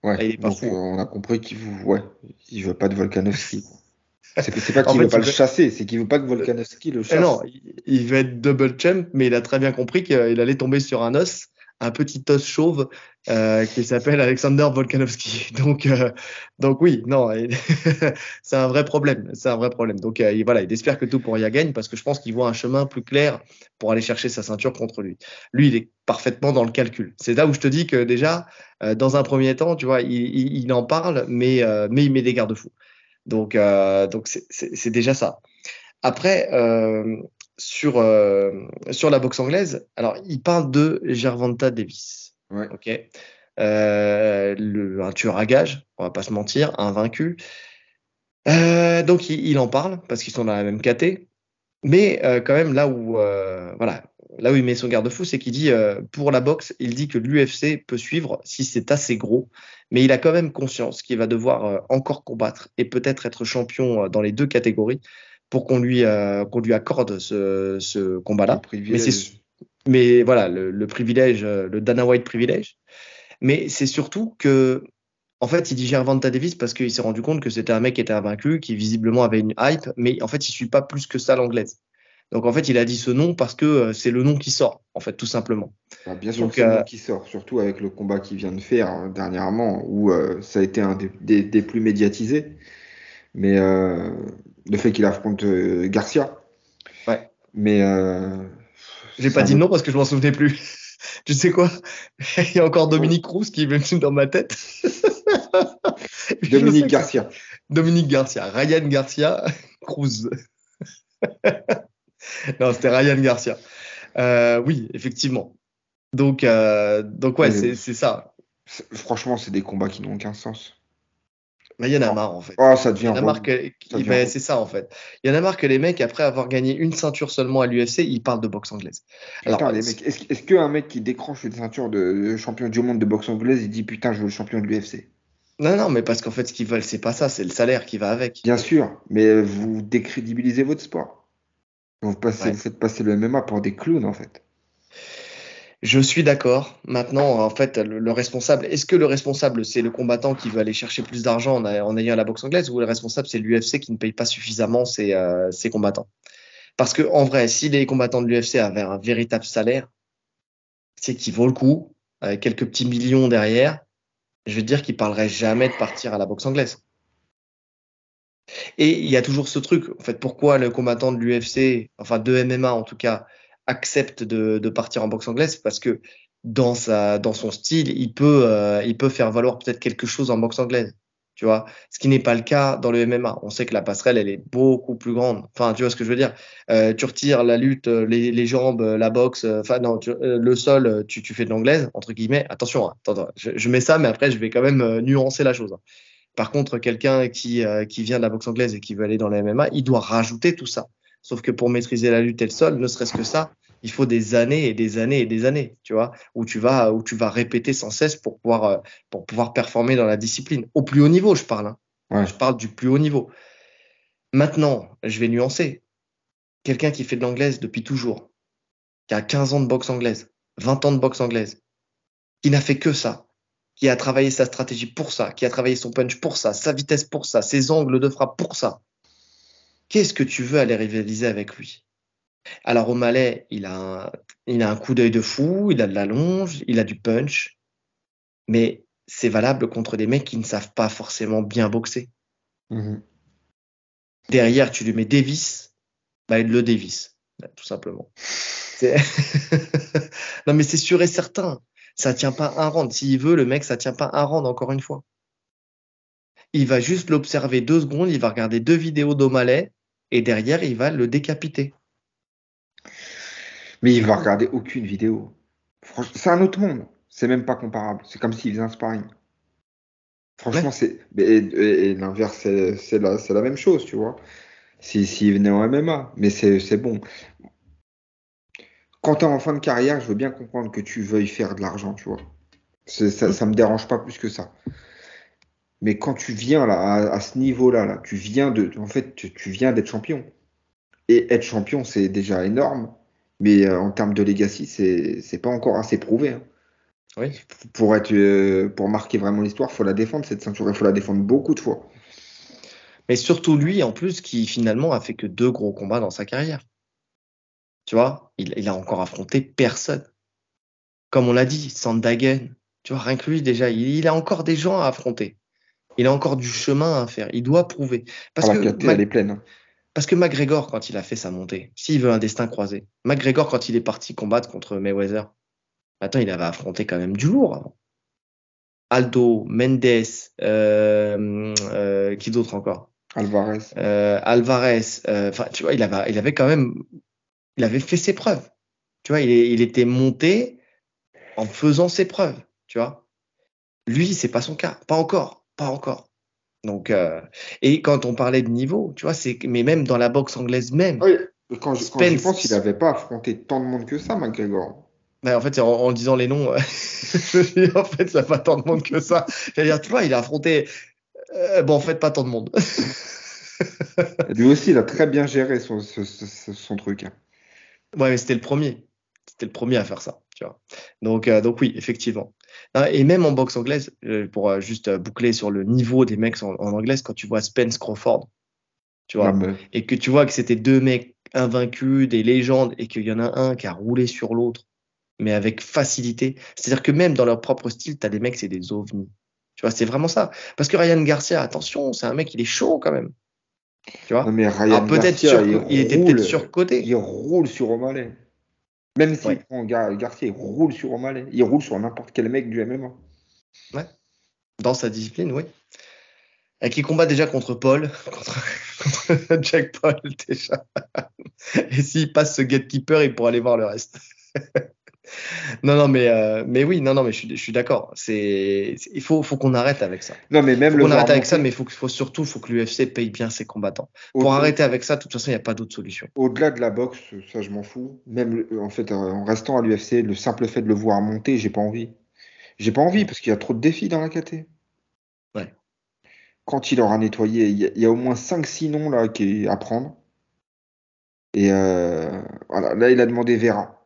Ouais. Ah, il est pas Donc, fou. euh, on a compris qu'il veut, ouais, il veut pas de Volkanovski. C'est pas qu'il fait, veut pas le veut- chasser, c'est qu'il veut pas que Volkanovski le Eh chasse. non, il, il veut être double champ, mais il a très bien compris qu'il allait tomber sur un os, un petit os chauve euh, qui s'appelle Alexander Volkanovski. Donc, euh, donc oui, non, c'est un vrai problème. C'est un vrai problème. Donc euh, il- voilà, il espère que Topuria gagne parce que je pense qu'il voit un chemin plus clair pour aller chercher sa ceinture contre lui. Lui, il est parfaitement dans le calcul. C'est là où je te dis que déjà, dans un premier temps, tu vois, il, il- en parle, mais, mais il met des garde-fous. Donc, donc c'est- déjà ça. Après, sur, euh, sur la boxe anglaise, alors il parle de Gervonta Davis. Ouais. Ok. Euh, le, un tueur à gage, on va pas se mentir, un vaincu. Euh, donc il, il en parle parce qu'ils sont dans la même caté. Mais euh, quand même là où voilà, là où il met son garde-fou, c'est qu'il dit pour la boxe, il dit que l'UFC peut suivre si c'est assez gros, mais il a quand même conscience qu'il va devoir encore combattre et peut-être être champion dans les deux catégories pour qu'on lui euh, qu'on lui accorde ce, ce combat-là. Mais mais voilà, le, le privilège, euh, le Dana White privilège. Mais c'est surtout que, en fait, il dit Gervonta Davis parce qu'il s'est rendu compte que c'était un mec qui était invaincu, qui visiblement avait une hype, mais en fait, il suit pas plus que ça l'anglaise. Donc, en fait, il a dit ce nom parce que euh, c'est le nom qui sort, en fait, tout simplement. Bah, bien sûr c'est le nom qui sort, surtout avec le combat qu'il vient de faire euh, dernièrement, où euh, ça a été un des, des- des plus médiatisés. Mais euh, le fait qu'il affronte euh, Garcia. Ouais. Mais euh, J'ai pas dit non parce que je m'en souvenais plus. tu sais quoi? Il y a encore Dominique Cruz qui est venu dans ma tête. Dominique que- Garcia. Dominique Garcia, Ryan Garcia, Cruz. non, c'était Ryan Garcia. Euh, oui, effectivement. Donc, euh, donc ouais, c'est ça. Franchement, c'est des combats qui n'ont aucun sens. Mais il y en a marre, en fait. Oh, ça Il devient y en a marre que, ben, c'est ça, en fait. Il y en a marre que les mecs, après avoir gagné une ceinture seulement à l'UFC, ils parlent de boxe anglaise. Alors, Putain, les mecs, est-ce est-ce qu'un mec qui décroche une ceinture de, de champion du monde de boxe anglaise, il dit putain, je veux le champion de l'UFC? non, non, mais parce qu'en fait, ce qu'ils veulent, c'est pas ça, c'est le salaire qui va avec. Bien sûr, mais vous décrédibilisez votre sport. Vous, passez, Ouais. vous faites passer le MMA pour des clowns, en fait. Je suis d'accord. Maintenant, en fait, le, le responsable, est-ce que le responsable, c'est le combattant qui veut aller chercher plus d'argent en, ayant la boxe anglaise ou le responsable, c'est l'UFC qui ne paye pas suffisamment ses, euh, ses combattants? Parce que, en vrai, si les combattants de l'UFC avaient un véritable salaire, c'est qui vaut le coup, avec quelques petits millions derrière, je veux dire qu'ils parleraient jamais de partir à la boxe anglaise. Et il y a toujours ce truc, en fait, pourquoi le combattant de l'UFC, enfin de MMA en tout cas, accepte de, de partir en boxe anglaise, parce que dans sa, dans son style, il peut, euh, il peut faire valoir peut-être quelque chose en boxe anglaise. Tu vois, ce qui n'est pas le cas dans le MMA. On sait que la passerelle, elle est beaucoup plus grande. Enfin, tu vois ce que je veux dire? Euh, tu retires la lutte, euh, les, les jambes, euh, la boxe, euh, enfin non, tu- le sol, tu, tu fais de l'anglaise entre guillemets. Attention, hein, attends, attends, je, je mets ça, mais après je vais quand même nuancer la chose. hein. Par contre, quelqu'un qui, euh, qui vient de la boxe anglaise et qui veut aller dans le MMA, il doit rajouter tout ça. Sauf que pour maîtriser la lutte et le sol, ne serait-ce que ça, il faut des années et des années et des années, tu vois, où tu vas, où tu vas répéter sans cesse pour pouvoir, euh, pour pouvoir performer dans la discipline. Au plus haut niveau, je parle. hein. Ouais. Je parle du plus haut niveau. Maintenant, je vais nuancer. Quelqu'un qui fait de l'anglaise depuis toujours, qui a 15 ans de boxe anglaise, 20 ans de boxe anglaise, qui n'a fait que ça, qui a travaillé sa stratégie pour ça, qui a travaillé son punch pour ça, sa vitesse pour ça, ses angles de frappe pour ça. Qu'est-ce que tu veux aller rivaliser avec lui? Alors O'Malley, il a un, il a un coup d'œil de fou, il a de la longe, il a du punch, mais c'est valable contre des mecs qui ne savent pas forcément bien boxer. Mhm. Derrière, tu lui mets Davis, bah il le Davis, tout simplement. non mais c'est sûr et certain, ça tient pas un round. S'il veut, le mec, ça tient pas un round encore une fois. Il va juste l'observer deux secondes, il va regarder deux vidéos d'O'Malley et derrière, il va le décapiter. Mais il va regarder aucune vidéo. C'est un autre monde. C'est même pas comparable. C'est comme s'il faisait un sparring. Franchement, c'est. Et, l'inverse, c'est la, la, même chose, tu vois. S'il si, venait en MMA. Mais c'est bon. Quand tu es en fin de carrière, je veux bien comprendre que tu veuilles faire de l'argent, tu vois. Ça, ça me dérange pas plus que ça. Mais quand tu viens là, à, ce niveau-là, là, tu viens de. En fait, tu viens d'être champion. Et être champion, c'est déjà énorme. Mais euh, en termes de legacy, c'est pas encore assez prouvé. Hein. Oui. Pour, être, euh, pour marquer vraiment l'histoire, il faut la défendre, cette ceinture. Il faut la défendre beaucoup de fois. Mais surtout lui, en plus, qui finalement a fait que deux gros combats dans sa carrière. Tu vois, il, il a encore affronté personne. Comme on l'a dit, Sandagen. Tu vois, rien que lui, déjà, il, il, a encore des gens à affronter. Il a encore du chemin à faire. Il doit prouver. Parce ah, que elle est pleine. Parce que McGregor, quand il a fait sa montée, s'il veut un destin croisé, McGregor, quand il est parti combattre contre Mayweather, attends, il avait affronté quand même du lourd avant. Aldo, Mendes, euh, euh, qui d'autre encore? Alvarez. Euh, Alvarez, enfin, tu vois, il avait, il avait quand même, il avait fait ses preuves. Tu vois, il, il était monté en faisant ses preuves. Tu vois, lui, c'est pas son cas, pas encore, pas encore. Donc, euh, et quand on parlait de niveau, tu vois, c'est mais même dans la boxe anglaise même. Oui, quand je, pense qu'il n'avait pas affronté tant de monde que ça, McGregor. Mais en fait, en, disant les noms, en fait, ça pas tant de monde que ça. C'est-à-dire, tu vois, il a affronté, euh, bon, en fait, pas tant de monde. Lui aussi, il a très bien géré son, son, truc. Hein. Ouais, mais c'était le premier. C'était le premier à faire ça, tu vois. Donc, euh, donc oui, effectivement. Et même en boxe anglaise, euh, pour euh, juste boucler sur le niveau des mecs en, anglaise, quand tu vois Spence Crawford, tu vois, et que tu vois que c'était deux mecs invaincus, des légendes, et qu'il y en a un qui a roulé sur l'autre, mais avec facilité. C'est-à-dire que même dans leur propre style, tu as des mecs, c'est des ovnis. Tu vois, c'est vraiment ça. Parce que Ryan Garcia, attention, c'est un mec, il est chaud quand même. Tu vois? Mais Ryan peut-être il, il, était peut-être surcoté. Il roule sur O'Malley. Même prend Garcia, il roule sur O'Malley. Il roule sur n'importe quel mec du MMA. Ouais. Dans sa discipline, oui. Et qui combat déjà contre Paul, contre, Jack Paul déjà. Et s'il passe ce gatekeeper, il pourra aller voir le reste. Non, non, mais, euh, mais oui, non, non, mais je suis, je suis d'accord. C'est, il faut, faut qu'on arrête avec ça. Non, mais même faut qu'on arrête avec ça, mais il faut, faut surtout, faut que l'UFC paye bien ses combattants. Pour arrêter avec ça, de toute façon, il n'y a pas d'autre solution. Au-delà de la boxe, ça, je m'en fous. Même, en fait, en restant à l'UFC, le simple fait de le voir monter, j'ai pas envie. J'ai pas envie parce qu'il y a trop de défis dans la KT. Ouais. Quand il aura nettoyé, il y, a, au moins 5-6 noms là qui à prendre. Et euh, voilà, là, il a demandé Vera.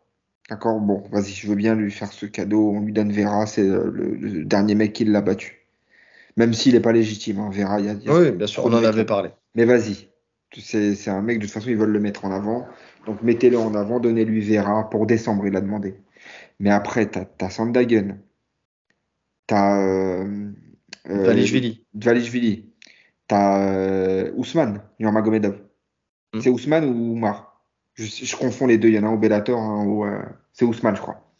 D'accord, bon, vas-y, je veux bien lui faire ce cadeau. On lui donne Vera, c'est euh, le, dernier mec qui l'a battu. Même s'il n'est pas légitime, hein, Vera, il y a. oui, bien sûr, on en avait parlé. Mais vas-y, c'est un mec, de toute façon, ils veulent le mettre en avant. Donc mettez-le en avant, donnez-lui Vera pour décembre, il a demandé. Mais après, t'as as Sandagen, t'as. Euh, euh, Valishvili. Valishvili. T'as euh, Ousmane, Nurmagomedov. Hmm. C'est Ousmane ou Oumar? Je, confonds les deux, il y en a un au Bellator, hein, c'est Ousmane, je crois.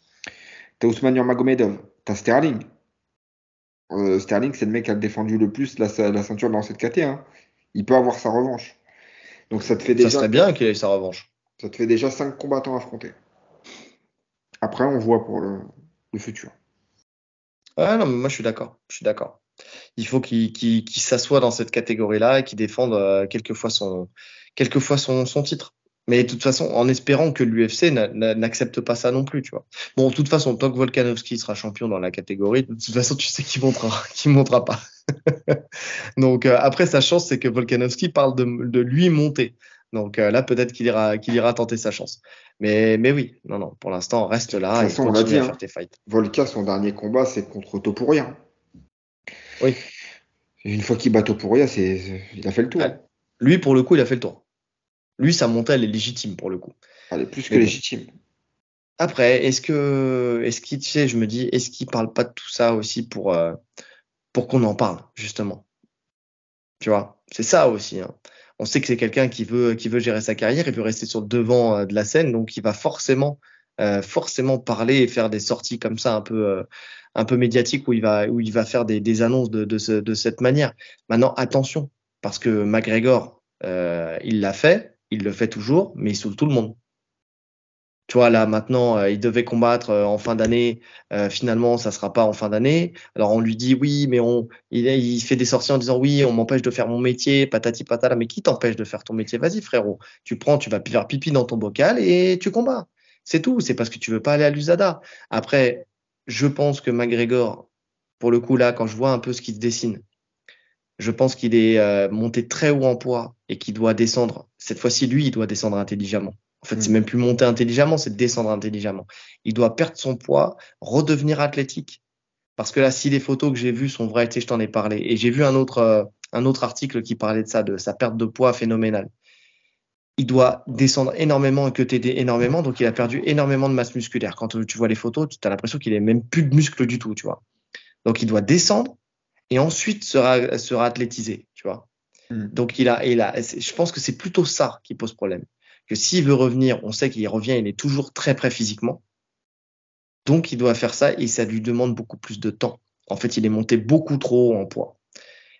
T'as Ousmane Nurmagomedov, t'as Sterling. Euh, Sterling, c'est le mec qui a défendu le plus la, ceinture dans cette KT. Hein. Il peut avoir sa revanche. Donc ça te fait déjà. Ça serait bien qu'il ait sa revanche. Ça te fait déjà 5 combattants affrontés. Après, on voit pour le, futur. Ouais, non, mais moi je suis d'accord. Je suis d'accord. Il faut qu'il s'assoie dans cette catégorie-là et qu'il défende euh, quelquefois son, quelquefois son, son titre. Mais de toute façon, en espérant que l'UFC n'accepte pas ça non plus, tu vois. Bon, de toute façon, tant que Volkanovski sera champion dans la catégorie, de toute façon, tu sais qu'il montera, qu'il montera pas. Donc euh, après, sa chance, c'est que Volkanovski parle de, de lui monter. Donc euh, là, peut-être qu'il ira, qu'il ira tenter sa chance. Mais, mais oui, non, non, pour l'instant, reste là et continue à faire hein. tes fights. Volka, son dernier combat, c'est contre Topuria. Oui. Une fois qu'il bat Topuria, c'est, il a fait le tour. Lui, pour le coup, il a fait le tour. Lui, sa montée, elle est légitime pour le coup. Elle est plus que légitime. Après, est-ce que, est-ce qu'il, tu sais, je me dis, est-ce qu'il parle pas de tout ça aussi pour, euh, pour qu'on en parle, justement? Tu vois, c'est ça aussi. Hein. On sait que c'est quelqu'un qui veut, qui veut gérer sa carrière, il veut rester sur le devant euh, de la scène, donc il va forcément, euh, forcément parler et faire des sorties comme ça, un peu, un peu médiatiques, où il va, où il va faire des, des annonces de, de, ce, de cette manière. Maintenant, attention, parce que McGregor, il l'a fait, il le fait toujours, mais il saoule tout le monde. Tu vois, là, maintenant, euh, il devait combattre euh, en fin d'année. Euh, finalement, ça sera pas en fin d'année. Alors, on lui dit oui, mais on, il, fait des sorties en disant oui, on m'empêche de faire mon métier, patati patata. Mais qui t'empêche de faire ton métier? Vas-y, frérot. Tu prends, tu vas faire pipi dans ton bocal et tu combats. C'est tout. C'est parce que tu veux pas aller à l'USADA. Après, je pense que McGregor, pour le coup, là, quand je vois un peu ce qui se dessine, je pense qu'il est monté très haut en poids et qu'il doit descendre. Cette fois-ci, lui, il doit descendre intelligemment. En fait, c'est mm. même plus monter intelligemment, c'est descendre intelligemment. Il doit perdre son poids, redevenir athlétique. Parce que là, si les photos que j'ai vues sont vraies, tu sais, je t'en ai parlé. Et j'ai vu un autre, euh, un autre article qui parlait de ça, de sa perte de poids phénoménale. Il doit descendre énormément et que t'aider énormément. Donc, il a perdu énormément de masse musculaire. Quand tu vois les photos, tu as l'impression qu'il est même plus de muscles du tout, tu vois. Donc, il doit descendre et ensuite sera, sera athlétisé, tu vois. Mm. Donc, il a, il a, je pense que c'est plutôt ça qui pose problème que s'il veut revenir, on sait qu'il revient, il est toujours très prêt physiquement. Donc, il doit faire ça et ça lui demande beaucoup plus de temps. En fait, il est monté beaucoup trop en poids.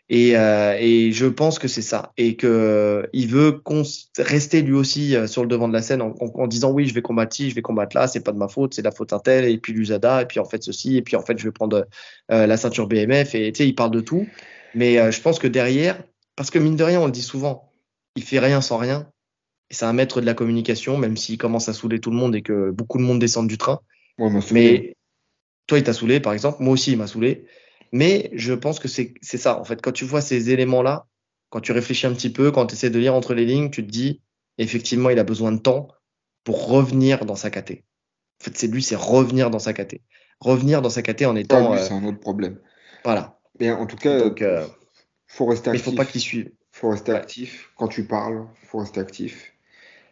Et, euh, et je pense que c'est ça. Et que il veut rester lui aussi euh, sur le devant de la scène en, en, disant oui, je vais combattre ici, je vais combattre là, c'est pas de ma faute, c'est la faute d'un tel, et puis l'USADA, et puis en fait ceci, et puis en fait je vais prendre euh, la ceinture BMF, et tu sais, il parle de tout. Mais euh, je pense que derrière, parce que mine de rien, on le dit souvent, il fait rien sans rien c'est un maître de la communication, même s'il commence à saouler tout le monde et que beaucoup de monde descend du train. mais toi, il t'a saoulé, par exemple. Moi aussi, il m'a saoulé. Mais je pense que c'est ça. En fait, quand tu vois ces éléments-là, quand tu réfléchis un petit peu, quand tu essaies de lire entre les lignes, tu te dis, effectivement, il a besoin de temps pour revenir dans sa caté. En fait, c'est lui, c'est revenir dans sa caté. Revenir dans sa caté en étant. Ah, c'est un autre problème. Voilà. Mais en tout cas, Donc, euh, faut rester actif. Mais il faut pas qu'il suive. Faut rester actif. Quand tu parles, faut rester actif.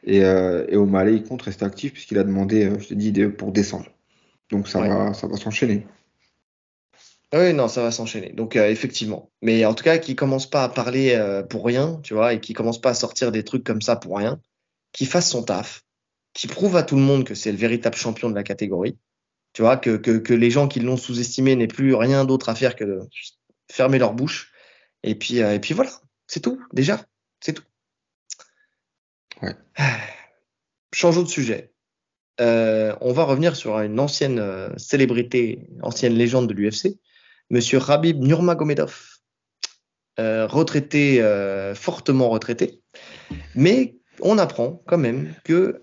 Et, euh, et O'Malley, il compte rester actif puisqu'il a demandé, euh, je te dis, pour descendre. Donc ça va, ça va s'enchaîner. Oui, non, ça va s'enchaîner. Donc euh, effectivement. Mais en tout cas, qui commence pas à parler euh, pour rien, tu vois, et qui commence pas à sortir des trucs comme ça pour rien, qui fasse son taf, qui prouve à tout le monde que c'est le véritable champion de la catégorie. Tu vois, que, que, que les gens qui l'ont sous-estimé n'aient plus rien d'autre à faire que de fermer leur bouche. Et puis, et puis voilà, c'est tout, déjà, c'est tout. Changeons de sujet. Euh, on va revenir sur une ancienne euh, célébrité, ancienne légende de l'UFC, Monsieur Rabib Nurmagomedov, euh, retraité, euh, fortement retraité, mais on apprend quand même que,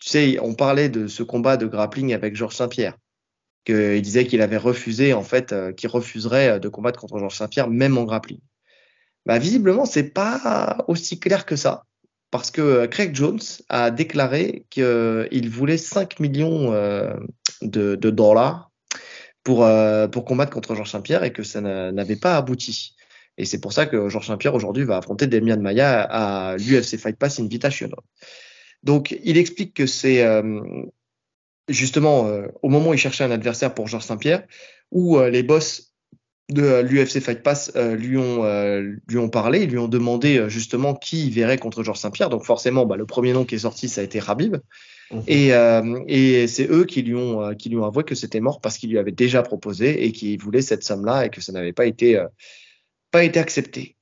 tu sais, on parlait de ce combat de grappling avec Georges Saint-Pierre, qu'il disait qu'il avait refusé, en fait, qu'il refuserait de combattre contre Georges Saint-Pierre, même en grappling bah, visiblement, c'est pas aussi clair que ça. Parce que euh, Craig Jones a déclaré qu'il voulait 5 millions euh, de, dollars pour, euh, pour combattre contre Georges Saint-Pierre et que ça n'avait pas abouti. Et c'est pour ça que Georges Saint-Pierre aujourd'hui va affronter Demian Maya à l'UFC Fight Pass Invitational. Donc il explique que c'est justement au moment où il cherchait un adversaire pour Georges Saint-Pierre, où les boss de euh, l'UFC Fight Pass euh, lui ont euh, lui ont parlé, lui ont demandé justement qui il verrait contre Georges Saint-Pierre. Donc forcément, bah, le premier nom qui est sorti, ça a été Rabib. Mhm. Et, et c'est eux qui lui ont qui lui ont avoué que c'était mort parce qu'il lui avait déjà proposé et qu'il voulait cette somme-là et que ça n'avait pas été pas été accepté.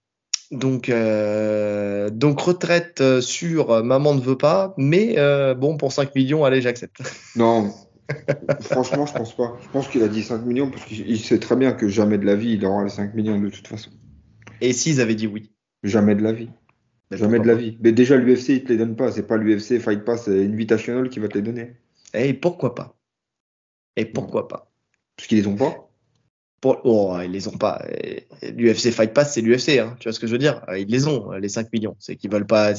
Donc donc retraite sur maman ne veut pas, mais bon pour 5 millions, allez j'accepte. Non, Franchement, je pense pas. Je pense qu'il a dit 5 millions parce qu'il sait très bien que jamais de la vie il aura les 5 millions de toute façon. Et s'ils avaient dit oui? Jamais de la vie. jamais de la vie. Mais déjà, l'UFC, il te les donne pas. C'est pas l'UFC Fight Pass Invitational qui va te les donner. Et pourquoi pas? Et pourquoi pas? Parce qu'ils les ont pas pour... Oh, ils les ont pas. L'UFC Fight Pass, c'est l'UFC, hein. tu vois ce que je veux dire? Ils les ont, les 5 millions. C'est qu'ils veulent pas.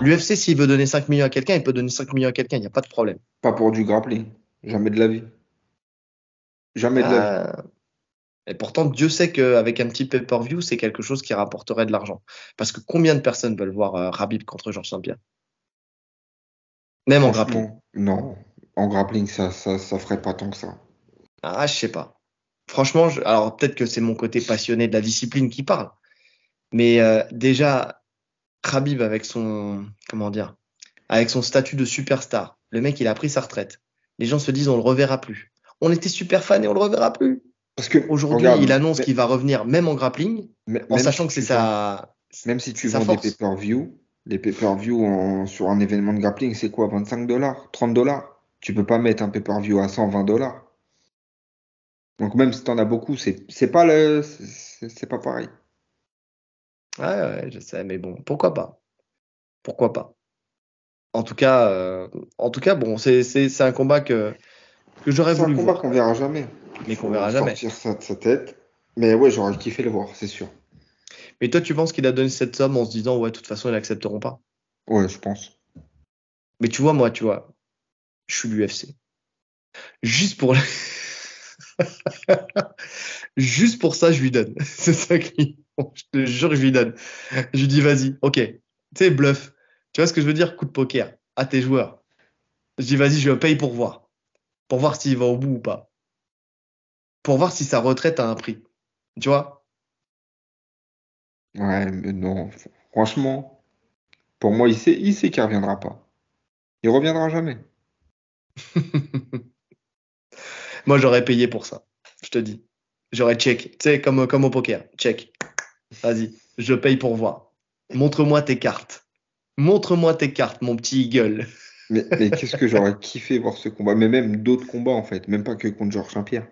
L'UFC, s'il veut donner 5 millions à quelqu'un, il peut donner 5 millions à quelqu'un, il n'y a pas de problème. Pas pour du grappling. Jamais de la vie. Jamais de la vie. Et pourtant, Dieu sait qu'avec un petit pay-per-view, c'est quelque chose qui rapporterait de l'argent. Parce que combien de personnes veulent voir euh, Rabib contre Georges Saint-Pierre Même en grappling. Non, en grappling, ça, ça, ça ferait pas tant que ça. Ah, je sais pas. Franchement, je... alors peut-être que c'est mon côté passionné de la discipline qui parle. Mais euh, déjà, Khabib avec son comment dire, avec son statut de superstar, le mec il a pris sa retraite. Les gens se disent on le reverra plus. On était super fans et on le reverra plus. Parce que aujourd'hui, il annonce qu'il va revenir même en grappling, en sachant que c'est sa. Même si tu vends des pay-per-view, les pay-per-view sur un événement de grappling, c'est quoi 25 dollars 30 dollars? Tu peux pas mettre un pay-per-view à 120 dollars. Donc même si tu en as beaucoup, c'est pas le c'est pas pareil. Ouais, ouais, je sais, mais bon, pourquoi pas? Pourquoi pas? En tout cas, euh, en tout cas, bon, c'est un combat que, que j'aurais voulu. C'est un combat qu'on verra jamais. Mais qu'on verra jamais. Sortir de sa tête. Mais ouais, j'aurais kiffé le voir, c'est sûr. Mais toi, tu penses qu'il a donné cette somme en se disant, ouais, de toute façon, ils n'accepteront pas? Ouais, je pense. Mais tu vois, moi, tu vois, je suis l'UFC. Juste pour. Juste pour ça, je lui donne. C'est ça qui. Je te jure, je lui donne. Je lui dis, vas-y, ok. Tu sais, bluff. Tu vois ce que je veux dire? Coup de poker à tes joueurs. Je dis, vas-y, je paye pour voir. Pour voir s'il va au bout ou pas. Pour voir si sa retraite a un prix. Tu vois? Ouais, mais non. Franchement, pour moi, il sait, il sait qu'il reviendra pas. Il reviendra jamais. moi, j'aurais payé pour ça. Je te dis. J'aurais check. Tu sais, comme, comme au poker. Check. Vas-y, je paye pour voir. Montre-moi tes cartes. Montre-moi tes cartes, mon petit eagle. Mais, qu'est-ce que j'aurais kiffé voir ce combat, mais même d'autres combats en fait, même pas que contre Georges Saint-Pierre.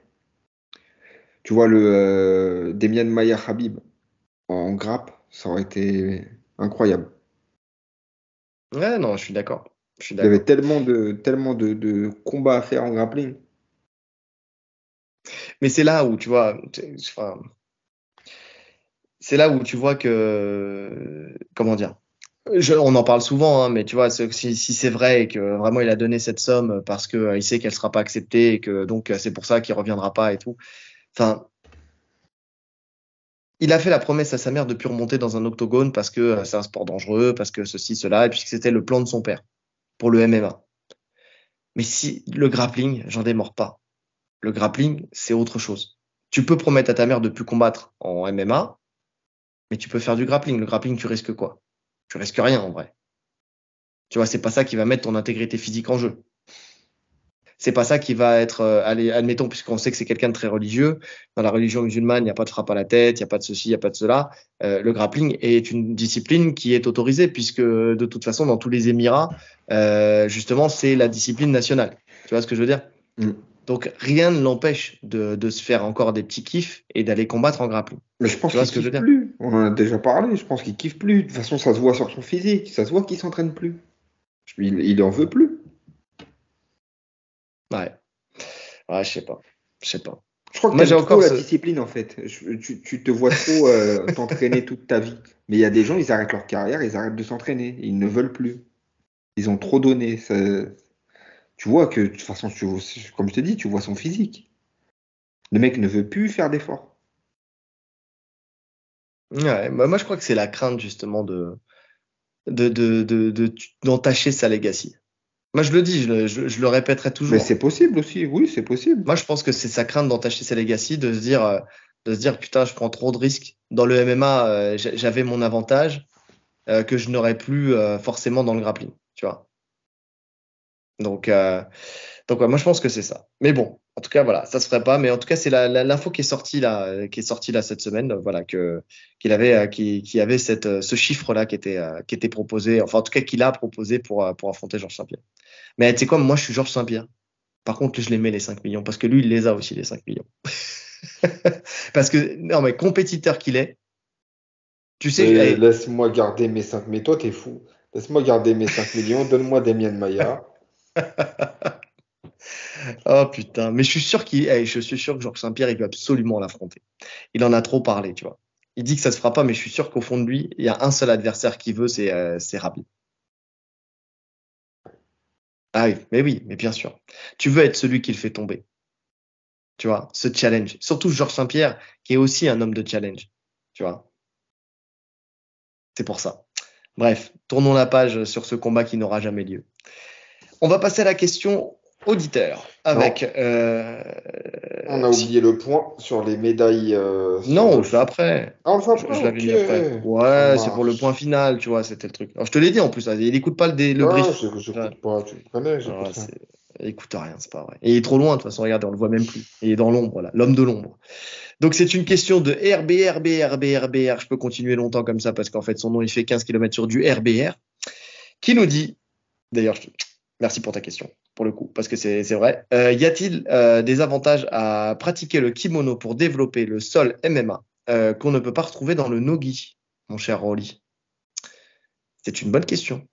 Tu vois le euh, Demian Mayer Habib en grappe, ça aurait été incroyable. Ouais, non, je suis d'accord. Il y avait tellement de, tellement de combats à faire en grappling. Mais c'est là où, tu vois, c'est là où tu vois que, comment dire, on en parle souvent, hein, mais tu vois, si, c'est vrai et que vraiment il a donné cette somme parce qu'il euh, sait qu'elle sera pas acceptée et que donc c'est pour ça qu'il reviendra pas et tout. Enfin, il a fait la promesse à sa mère de plus remonter dans un octogone parce que euh, c'est un sport dangereux, parce que ceci, cela, et puis que c'était le plan de son père pour le MMA. Mais si le grappling, j'en démords pas. Le grappling, c'est autre chose. Tu peux promettre à ta mère de plus combattre en MMA, mais tu peux faire du grappling. Le grappling, tu risques quoi? Tu risques rien en vrai. Tu vois, c'est pas ça qui va mettre ton intégrité physique en jeu. C'est pas ça qui va être, euh, admettons, puisqu'on sait que c'est quelqu'un de très religieux. Dans la religion musulmane, il n'y a pas de frappe à la tête, il n'y a pas de ceci, il n'y a pas de cela. Euh, le grappling est une discipline qui est autorisée, puisque de toute façon, dans tous les Émirats, euh, justement, c'est la discipline nationale. Tu vois ce que je veux dire? Mm. Donc rien ne l'empêche de, se faire encore des petits kiffs et d'aller combattre en grappling. Mais je pense qu'il kiffe plus. On en a déjà parlé. Je pense qu'il kiffe plus. De toute façon, ça se voit sur son physique. Ça se voit qu'il s'entraîne plus. Il, il en veut plus. Ouais. Ouais, je sais pas. Je sais pas. Je crois que j'ai encore la discipline en fait. tu, te vois trop euh, t'entraîner toute ta vie. Mais il y a des gens, ils arrêtent leur carrière, ils arrêtent de s'entraîner. Ils ne veulent plus. Ils ont trop donné. Ça, tu vois que, de toute façon, comme je te dis, tu vois son physique. Le mec ne veut plus faire d'efforts. Ouais, bah, moi je crois que c'est la crainte justement de d'entacher de, de, sa legacy. Moi je le dis, je, le répéterai toujours. Mais c'est possible aussi, oui, c'est possible. Moi je pense que c'est sa crainte d'entacher sa legacy, de se dire, euh, de se dire putain, je prends trop de risques. Dans le MMA, euh, j'avais mon avantage euh, que je n'aurais plus forcément dans le grappling, tu. Donc, euh, donc moi je pense que c'est ça. Mais bon, en tout cas voilà, ça se ferait pas. Mais en tout cas c'est l'info qui est sortie là, qui est sortie là cette semaine. Voilà que qu'il avait, euh, qui, qui avait cette, euh, ce chiffre là qui était, qui était proposé. Enfin en tout cas qu'il a proposé pour pour affronter Georges Saint-Pierre. Mais tu sais quoi, moi je suis Georges Saint-Pierre. Par contre je les mets les 5 millions parce que lui il les a aussi les 5 millions. parce que non mais compétiteur qu'il est. Tu sais, laisse-moi garder mes 5 mais toi t'es fou. Laisse-moi garder mes 5 millions, donne-moi des miennes Maya. oh putain, mais je suis sûr qu'il, suis sûr que Georges Saint-Pierre, il veut absolument l'affronter. Il en a trop parlé, tu vois. Il dit que ça se fera pas, mais je suis sûr qu'au fond de lui, il y a un seul adversaire qui veut, c'est euh, rapide. Ah oui, mais oui, mais bien sûr. Tu veux être celui qui le fait tomber. tu vois, ce challenge. Surtout Georges Saint-Pierre, qui est aussi un homme de challenge, tu vois. C'est pour ça. Bref, tournons la page sur ce combat qui n'aura jamais lieu. On va passer à la question auditeur avec. Euh, on a oublié le point sur les médailles. Euh, non, on le fait après. Ah, on le fait après. Je, l'avais mis après. Ouais, c'est pour le point final, tu vois, c'était le truc. Alors, je te l'ai dit en plus, il n'écoute pas le, le brief. Je, je pas, tu le connais. il écoute rien, c'est pas vrai. Et il est trop loin, de toute façon, regardez, on le voit même plus. Il est dans l'ombre, là, l'homme de l'ombre. Donc, c'est une question de RBR, RBR, RBR. Je peux continuer longtemps comme ça parce qu'en fait, son nom, il fait 15 km sur du RBR. Qui nous dit, d'ailleurs, merci pour ta question pour le coup, parce que c'est vrai. Euh, y a-t-il euh, des avantages à pratiquer le kimono pour développer le sol MMA euh, qu'on ne peut pas retrouver dans le nogi, mon cher Rolly? C'est une bonne question.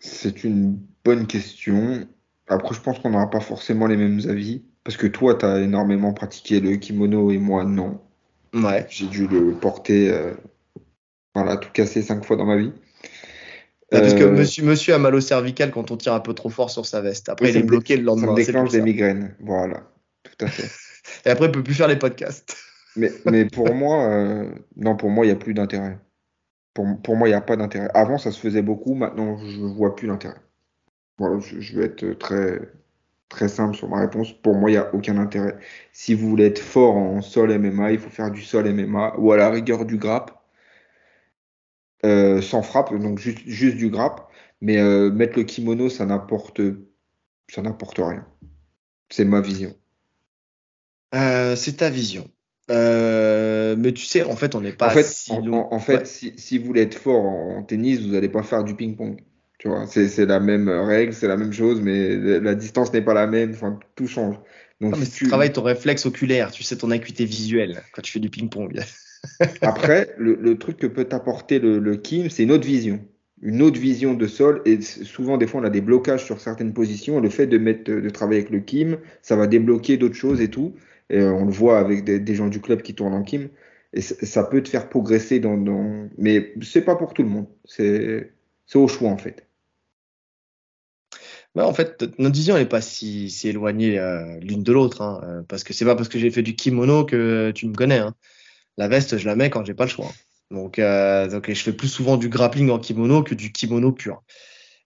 C'est une bonne question. Après, je pense qu'on n'aura pas forcément les mêmes avis, parce que toi, tu as énormément pratiqué le kimono et moi, non. Ouais. J'ai dû le porter, voilà, tout casser cinq fois dans ma vie. Parce que euh, monsieur, monsieur a mal au cervical quand on tire un peu trop fort sur sa veste. Après, il est bloqué le lendemain. Ça me déclenche des migraines. Voilà, tout à fait. Et après, il peut plus faire les podcasts. mais, mais pour moi, euh, non, pour moi, il n'y a plus d'intérêt. Pour, pour, moi, il n'y a pas d'intérêt. Avant, ça se faisait beaucoup. Maintenant, je ne vois plus l'intérêt. Voilà, je, je, vais être très, très simple sur ma réponse. Pour moi, il n'y a aucun intérêt. Si vous voulez être fort en sol MMA, il faut faire du sol MMA ou à la rigueur du grappe. Euh, sans frappe, donc juste, juste du grappe. Mais euh, mettre le kimono, ça n'apporte, ça n'apporte rien. C'est ma vision. Euh, c'est ta vision. mais tu sais, en fait, on n'est pas. En fait, si, en, fait si, si, vous voulez être fort en, tennis, vous n'allez pas faire du ping-pong. Tu vois, c'est la même règle, c'est la même chose, mais la distance n'est pas la même. Enfin, tout change. Donc, mais tu travailles ton réflexe oculaire, tu sais ton acuité visuelle quand tu fais du ping-pong. Après, le, truc que peut t'apporter le, Kim, c'est une autre vision. Une autre vision de sol. Et souvent, des fois, on a des blocages sur certaines positions. Le fait de, mettre, de travailler avec le Kim, ça va débloquer d'autres choses et tout. Et euh, on le voit avec des, gens du club qui tournent en Kim. Et ça peut te faire progresser dans. dans... Mais c'est pas pour tout le monde. C'est au choix, en fait. en fait, notre vision n'est pas si, si éloignée euh, l'une de l'autre, hein, euh, parce que c'est pas parce que j'ai fait du kimono que tu me connais. Hein la veste, je la mets quand j'ai pas le choix. Donc, euh, donc, je fais plus souvent du grappling en kimono que du kimono pur.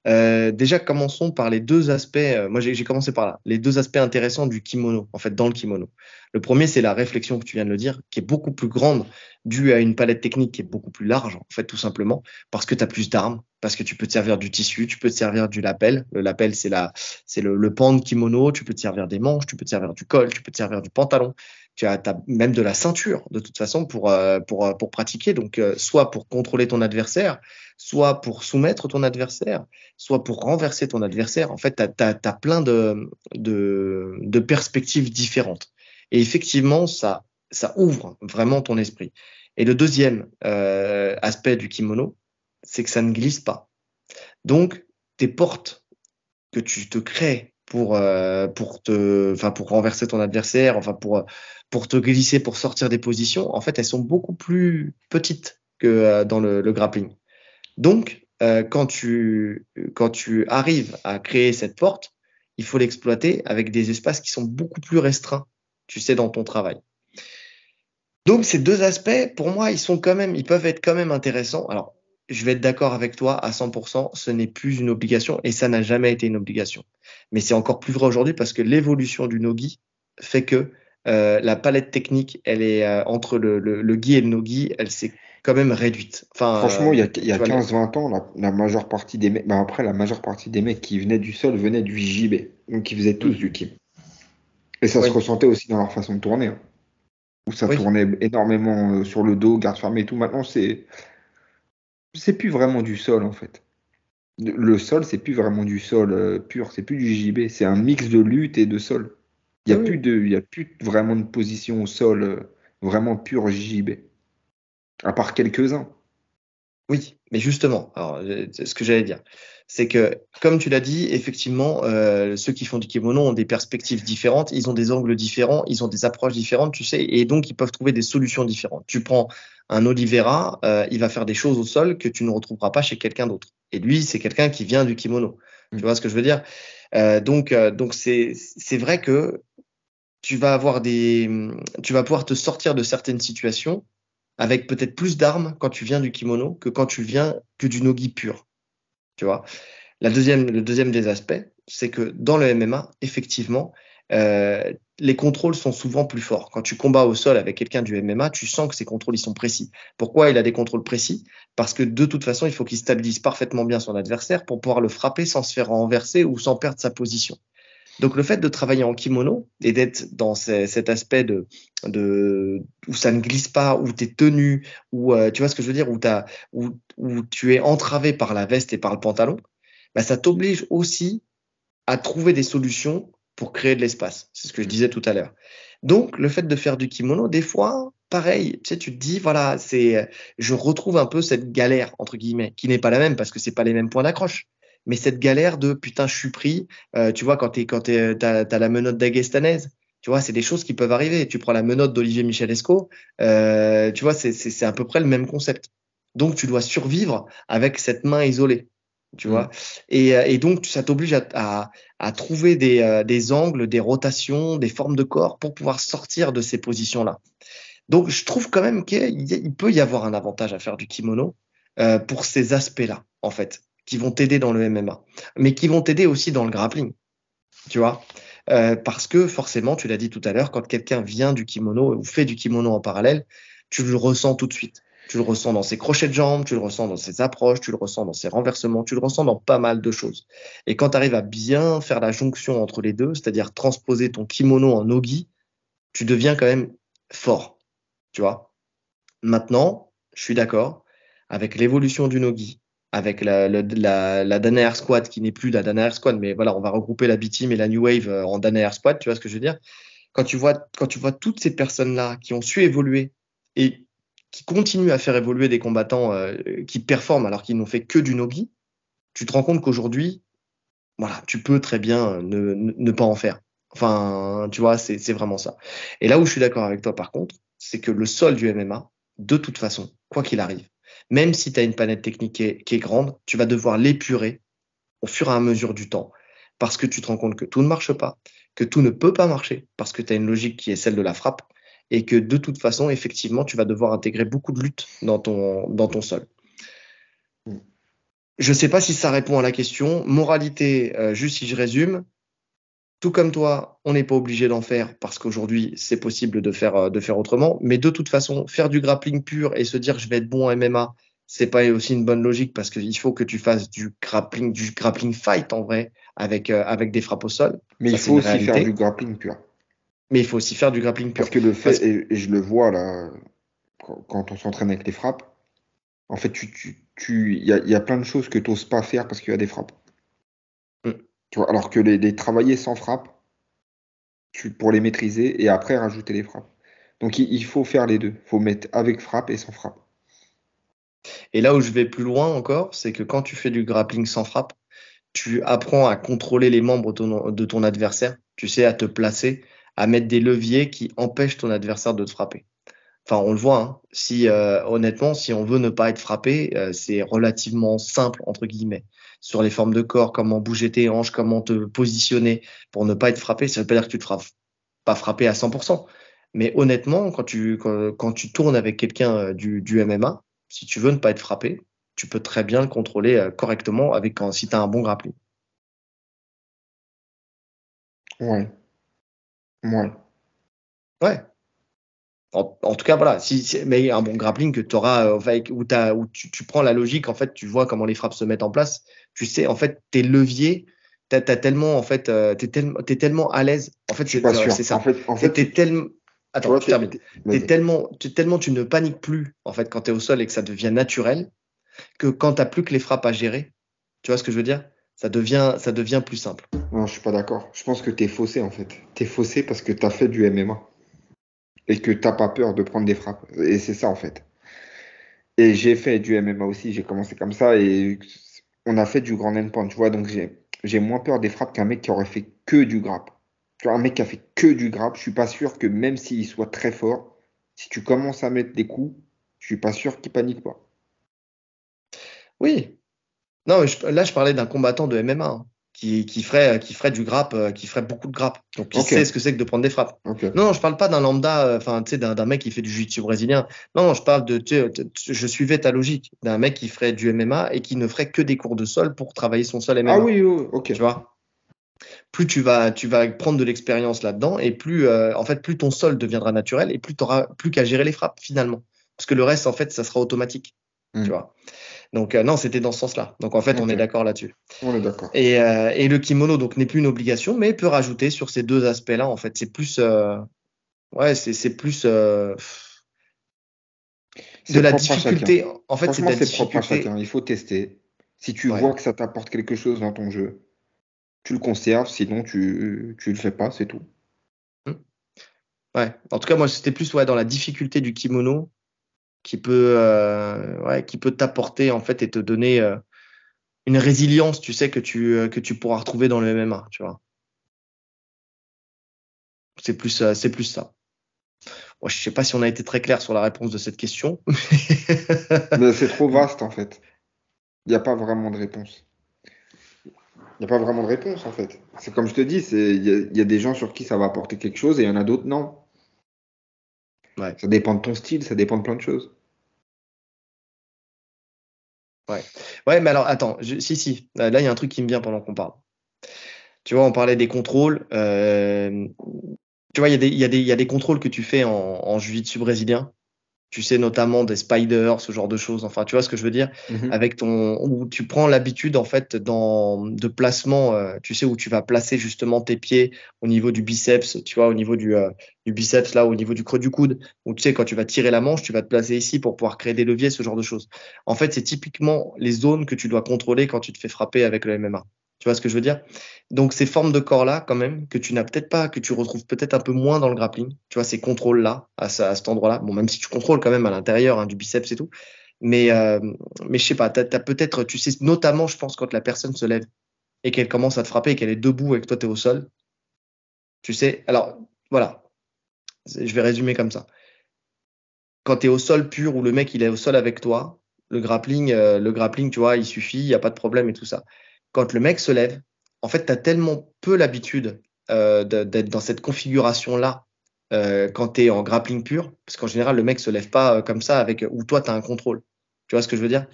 Euh, déjà, commençons par les deux aspects. Euh, moi, j'ai commencé par là. Les deux aspects intéressants du kimono, en fait, dans le kimono. Le premier, c'est la réflexion que tu viens de le dire, qui est beaucoup plus grande, due à une palette technique qui est beaucoup plus large, en fait, tout simplement, parce que tu as plus d'armes, parce que tu peux te servir du tissu, tu peux te servir du lapel. Le lapel, c'est la, le pan de kimono. Tu peux te servir des manches, tu peux te servir du col, tu peux te servir du pantalon tu as, même de la ceinture de toute façon pour, euh, pour, euh, pour pratiquer. Donc, euh, soit pour contrôler ton adversaire, soit pour soumettre ton adversaire, soit pour renverser ton adversaire. En fait, tu as, plein de, de, de, perspectives différentes. Et effectivement, ça, ça ouvre vraiment ton esprit. Et le deuxième aspect du kimono, c'est que ça ne glisse pas. Donc, tes portes que tu te crées pour, pour, te, enfin, pour renverser ton adversaire, enfin pour, pour te glisser, pour sortir des positions, en fait, elles sont beaucoup plus petites que euh, dans le, grappling. Donc, euh, quand, tu, quand tu arrives à créer cette porte, il faut l'exploiter avec des espaces qui sont beaucoup plus restreints, tu sais, dans ton travail. Donc, ces deux aspects, pour moi, ils sont quand même, ils peuvent être quand même intéressants. Alors, je vais être d'accord avec toi à 100%, ce n'est plus une obligation et ça n'a jamais été une obligation. Mais c'est encore plus vrai aujourd'hui parce que l'évolution du nogi fait que euh, la palette technique, elle est euh, entre le, le, le et le no-gi, elle s'est quand même réduite. Enfin, Franchement, il y a, il y a 15-20 ans, la, la, majeure partie des mecs, bah après, la majeure partie des mecs qui venaient du sol venaient du JB. Donc, ils faisaient tous mm. du Kim. Et ça se ressentait aussi dans leur façon de tourner. Hein. où ça tournait énormément euh, sur le dos, garde fermée et tout. Maintenant, c'est. C'est plus vraiment du sol, en fait. Le sol, c'est plus vraiment du sol pur, c'est plus du JB. C'est un mix de lutte et de sol. Il n'y a, plus de, y a plus vraiment de position au sol euh, vraiment pure JJB. À part quelques-uns. Oui, mais justement, alors, euh, ce que j'allais dire, c'est que, comme tu l'as dit, effectivement, euh, ceux qui font du kimono ont des perspectives différentes, ils ont des angles différents, ils ont des approches différentes, tu sais, et donc ils peuvent trouver des solutions différentes. Tu prends un Oliveira, il va faire des choses au sol que tu ne retrouveras pas chez quelqu'un d'autre. Et lui, c'est quelqu'un qui vient du kimono. Tu mm. vois ce que je veux dire? Donc, donc c'est vrai que tu vas avoir des, tu vas pouvoir te sortir de certaines situations avec peut-être plus d'armes quand tu viens du kimono que quand tu viens que du nogi pur. Tu vois? La deuxième, le deuxième des aspects, c'est que dans le MMA, effectivement, euh, les contrôles sont souvent plus forts. Quand tu combats au sol avec quelqu'un du MMA, tu sens que ses contrôles ils sont précis. Pourquoi il a des contrôles précis? Parce que de toute façon, il faut qu'il stabilise parfaitement bien son adversaire pour pouvoir le frapper sans se faire renverser ou sans perdre sa position. Donc le fait de travailler en kimono et d'être dans cet aspect de, où ça ne glisse pas, où tu es tenu, où euh, tu vois ce que je veux dire, où, tu es entravé par la veste et par le pantalon, bah, ça t'oblige aussi à trouver des solutions pour créer de l'espace. C'est ce que je disais tout à l'heure. Donc, le fait de faire du kimono, des fois, pareil, tu tu te dis, voilà, c'est, je retrouve un peu cette galère, entre guillemets, qui n'est pas la même parce que c'est pas les mêmes points d'accroche. Mais cette galère de putain, je suis pris, euh, tu vois, quand tu quand t'as, as la menotte d'Aguestanaise, tu vois, c'est des choses qui peuvent arriver. Tu prends la menotte d'Olivier Michelesco, euh, tu vois, c'est, c'est, c'est à peu près le même concept. Donc, tu dois survivre avec cette main isolée tu vois. Mm. Et, euh, et, donc, ça t'oblige à, à, à, trouver des, euh, des, angles, des rotations, des formes de corps pour pouvoir sortir de ces positions-là. Donc, je trouve quand même qu'il peut y avoir un avantage à faire du kimono euh, pour ces aspects-là, en fait, qui vont t'aider dans le MMA, mais qui vont t'aider aussi dans le grappling, tu vois. Euh, parce que forcément, tu l'as dit tout à l'heure, quand quelqu'un vient du kimono ou fait du kimono en parallèle, tu le ressens tout de suite. Tu le ressens dans ses crochets de jambes, tu le ressens dans ses approches, tu le ressens dans ses renversements, tu le ressens dans pas mal de choses. Et quand tu arrives à bien faire la jonction entre les deux, c'est-à-dire transposer ton kimono en nogi, tu deviens quand même fort. Tu vois Maintenant, je suis d'accord, avec l'évolution du nogi, avec la, la, la, Dana Air Squad qui n'est plus la Dana Air Squad, mais voilà, on va regrouper la B-Team et la New Wave euh, en Dana Air Squad, tu vois ce que je veux dire? Quand tu vois, quand tu vois toutes ces personnes-là qui ont su évoluer et qui continue à faire évoluer des combattants euh, qui performent alors qu'ils n'ont fait que du nogi, tu te rends compte qu'aujourd'hui, voilà, tu peux très bien ne, ne, pas en faire. Enfin, tu vois, c'est vraiment ça. Et là où je suis d'accord avec toi, par contre, c'est que le sol du MMA, de toute façon, quoi qu'il arrive, même si tu as une planète technique qui est, qui est grande, tu vas devoir l'épurer au fur et à mesure du temps, parce que tu te rends compte que tout ne marche pas, que tout ne peut pas marcher, parce que tu as une logique qui est celle de la frappe, et que de toute façon, effectivement, tu vas devoir intégrer beaucoup de lutte dans ton, dans ton sol. Je ne sais pas si ça répond à la question. Moralité, euh, juste si je résume, tout comme toi, on n'est pas obligé d'en faire parce qu'aujourd'hui, c'est possible de faire, euh, de faire autrement. Mais de toute façon, faire du grappling pur et se dire je vais être bon en MMA, c'est pas aussi une bonne logique parce qu'il faut que tu fasses du grappling, du grappling fight en vrai avec, euh, avec des frappes au sol. Mais il faut aussi faire du grappling pur. Mais il faut aussi faire du grappling pur. Parce que le fait, et, je le vois là, quand on s'entraîne avec les frappes, en fait, tu, tu, tu, il y a, y a, plein de choses que tu n'oses pas faire parce qu'il y a des frappes. Alors que les, les, travailler sans frappe, tu, pour les maîtriser et après rajouter les frappes. Donc il, il faut faire les deux. Il faut mettre avec frappe et sans frappe. Et là où je vais plus loin encore, c'est que quand tu fais du grappling sans frappe, tu apprends à contrôler les membres de ton adversaire, tu sais, à te placer, à mettre des leviers qui empêchent ton adversaire de te frapper. Enfin, on le voit. Hein. Si euh, honnêtement, si on veut ne pas être frappé, euh, c'est relativement simple entre guillemets. Sur les formes de corps, comment bouger tes hanches, comment te positionner pour ne pas être frappé. Ça veut pas dire que tu te feras pas frapper à 100%. Mais honnêtement, quand tu quand, tu tournes avec quelqu'un euh, du, du MMA, si tu veux ne pas être frappé, tu peux très bien le contrôler correctement avec si tu as un bon grappling. Ouais. Ouais. Ouais. En, en, tout cas, voilà. Si, mais un bon grappling que tu auras, euh, où, as, où tu, tu, prends la logique, en fait, tu vois comment les frappes se mettent en place. Tu sais, en fait, tes leviers, tu as, tellement, en fait, euh, t'es tellement, es tellement à l'aise. En fait, c'est ça. En fait, en fait t'es tellement. Attends, tu termines. T'es tellement, tellement, tu ne paniques plus, en fait, quand tu es au sol et que ça devient naturel, que quand tu plus que les frappes à gérer, tu vois ce que je veux dire? Ça devient, ça devient plus simple. Non, je suis pas d'accord. Je pense que tu es faussé en fait. Tu es faussé parce que tu as fait du MMA et que t'as pas peur de prendre des frappes. Et c'est ça en fait. Et j'ai fait du MMA aussi, j'ai commencé comme ça et on a fait du grand endpoint, tu vois, donc j'ai moins peur des frappes qu'un mec qui aurait fait que du grappe. Tu vois, un mec qui a fait que du grappe, je suis pas sûr que même s'il soit très fort, si tu commences à mettre des coups, je suis pas sûr qu'il panique pas. Oui, non, là, je parlais d'un combattant de MMA hein, qui, qui ferait, qui ferait du grappe, euh, qui ferait beaucoup de grappe. Donc, qui sait ce que c'est que de prendre des frappes. Non, non, je parle pas d'un lambda, euh, enfin, tu sais, d'un mec qui fait du jiu-jitsu brésilien. Non, non, je parle de, je suivais ta logique, d'un mec qui ferait du MMA et qui ne ferait que des cours de sol pour travailler son sol MMA. Ah oui, oui, ok. Tu vois? Plus tu vas, tu vas prendre de l'expérience là-dedans et plus, euh, en fait, plus ton sol deviendra naturel et plus tu n'auras plus qu'à gérer les frappes finalement. Parce que le reste, en fait, ça sera automatique. Mm. Tu vois? Donc, euh, non, c'était dans ce sens-là. Donc, en fait, on est d'accord là-dessus. On est d'accord. Et, euh, et le kimono, donc, n'est plus une obligation, mais peut rajouter sur ces deux aspects-là, en fait. C'est plus. euh, ouais, c'est c'est plus. C'est de la difficulté. En fait, c'est c'est propre à difficulté. chacun. Il faut tester. Si tu Ouais. vois que ça t'apporte quelque chose dans ton jeu, tu le conserves. Sinon, tu tu le fais pas, c'est tout. Ouais. En tout cas, moi, c'était plus ouais, dans la difficulté du kimono qui peut, euh, qui peut t'apporter en fait et te donner euh, une résilience, tu sais, que tu, euh, pourras retrouver dans le MMA, tu. C'est plus, c'est plus ça. Je sais pas si on a été très clair sur la réponse de cette question. Mais c'est trop vaste en fait. Il n'y a pas vraiment de réponse. Il n'y a pas vraiment de réponse en fait. C'est comme je te dis, il y a des gens sur qui ça va apporter quelque chose et il y en a d'autres non. Ouais. Ça dépend de ton style, ça dépend de plein de choses. Ouais, mais alors attends, si, si, Euh, là il y a un truc qui me vient pendant qu'on parle. Tu vois, on parlait des contrôles. euh, tu vois, il y a des contrôles que tu fais en, en jiu-jitsu brésilien. Tu sais, notamment des spiders, ce genre de choses. Enfin, tu vois ce que je veux dire? Mhm. Avec ton, où tu prends l'habitude, en fait, dans, de placement, euh, tu sais, où tu vas placer justement tes pieds au niveau du biceps, tu vois, au niveau du, euh, du biceps, là, au niveau du creux du coude. Ou tu sais, quand tu vas tirer la manche, tu vas te placer ici pour pouvoir créer des leviers, ce genre de choses. En fait, c'est typiquement les zones que tu dois contrôler quand tu te fais frapper avec le MMA. Tu vois ce que je veux dire? Donc, ces formes de corps-là, quand même, que tu n'as peut-être pas, que tu retrouves peut-être un peu moins dans le grappling. Tu vois, ces contrôles-là, à, ce- à cet endroit-là. Bon, même si tu contrôles quand même à l'intérieur hein, du biceps et tout. Mais, euh, mais je sais pas, t'as peut-être, tu sais, notamment, je pense, quand la personne se lève et qu'elle commence à te frapper et qu'elle est debout et que toi, tu es au sol. Tu sais, alors, voilà. Je vais résumer comme ça. Quand tu es au sol pur ou le mec, il est au sol avec toi, le grappling, euh, le grappling, tu vois, il suffit, il n'y a pas de problème et tout ça. Quand le mec se lève, en fait, tu as tellement peu l'habitude euh, d'être dans cette configuration-là euh, quand tu es en grappling pur, parce qu'en général, le mec se lève pas euh, comme ça avec ou toi, tu as un contrôle. Tu vois ce que je veux dire?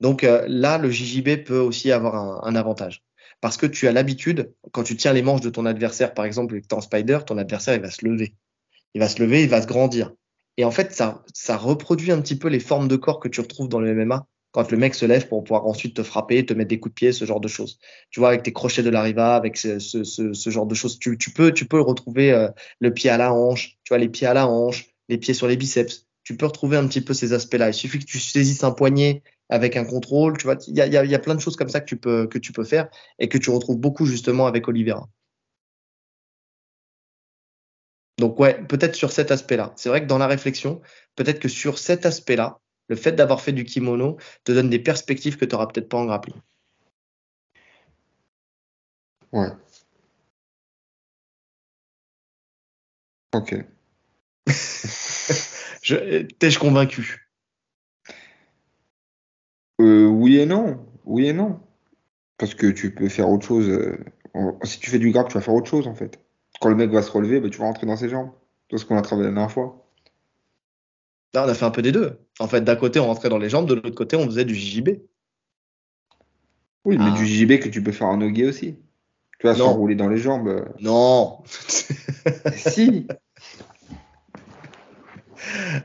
Donc là, le JJB peut aussi avoir un, un avantage. Parce que tu as l'habitude, quand tu tiens les manches de ton adversaire, par exemple, et que tu en spider, ton adversaire, il va se lever. Il va se lever, il va se grandir. Et en fait, ça, ça reproduit un petit peu les formes de corps que tu retrouves dans le MMA quand le mec se lève pour pouvoir ensuite te frapper, te mettre des coups de pied, ce genre de choses. Tu vois, avec tes crochets de la riva, avec ce, ce, ce, ce genre de choses. Tu, tu, peux, tu peux retrouver euh, le pied à la hanche, tu vois, les pieds à la hanche, les pieds sur les biceps. Tu peux retrouver un petit peu ces aspects-là. Il suffit que tu saisisses un poignet avec un contrôle. Tu vois, il y a, y, y a plein de choses comme ça que tu peux, que tu peux faire et que tu retrouves beaucoup justement avec Oliveira. Donc ouais, peut-être sur cet aspect-là. C'est vrai que dans la réflexion, peut-être que sur cet aspect-là, le fait d'avoir fait du kimono te donne des perspectives que tu n'auras peut-être pas en grappling. Ouais. Ok. je, T'es-je convaincu? Euh, Oui et non. Oui et non. Parce que tu peux faire autre chose. euh, Si tu fais du grappe, tu vas faire autre chose en fait. Quand le mec va se relever, bah, tu vas rentrer dans ses jambes. C'est ce qu'on a travaillé la dernière fois. Là, on a fait un peu des deux. En fait, d'un côté, on rentrait dans les jambes, de l'autre côté, on faisait du JJB. Oui, mais Ah. du JB que tu peux faire en nogué aussi. Tu vas s'enrouler dans les jambes. Non si.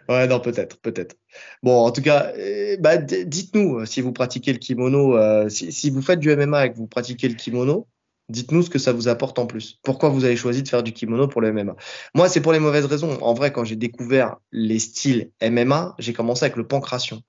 Ouais, non, peut-être, peut-être. Bon, en tout cas, euh, bah, dites-nous euh, si vous pratiquez le kimono, euh, si, si vous faites du MMA et que vous pratiquez le kimono, dites-nous ce que ça vous apporte en plus. Pourquoi vous avez choisi de faire du kimono pour le MMA Moi, c'est pour les mauvaises raisons. En vrai, quand j'ai découvert les styles MMA, j'ai commencé avec le pancration.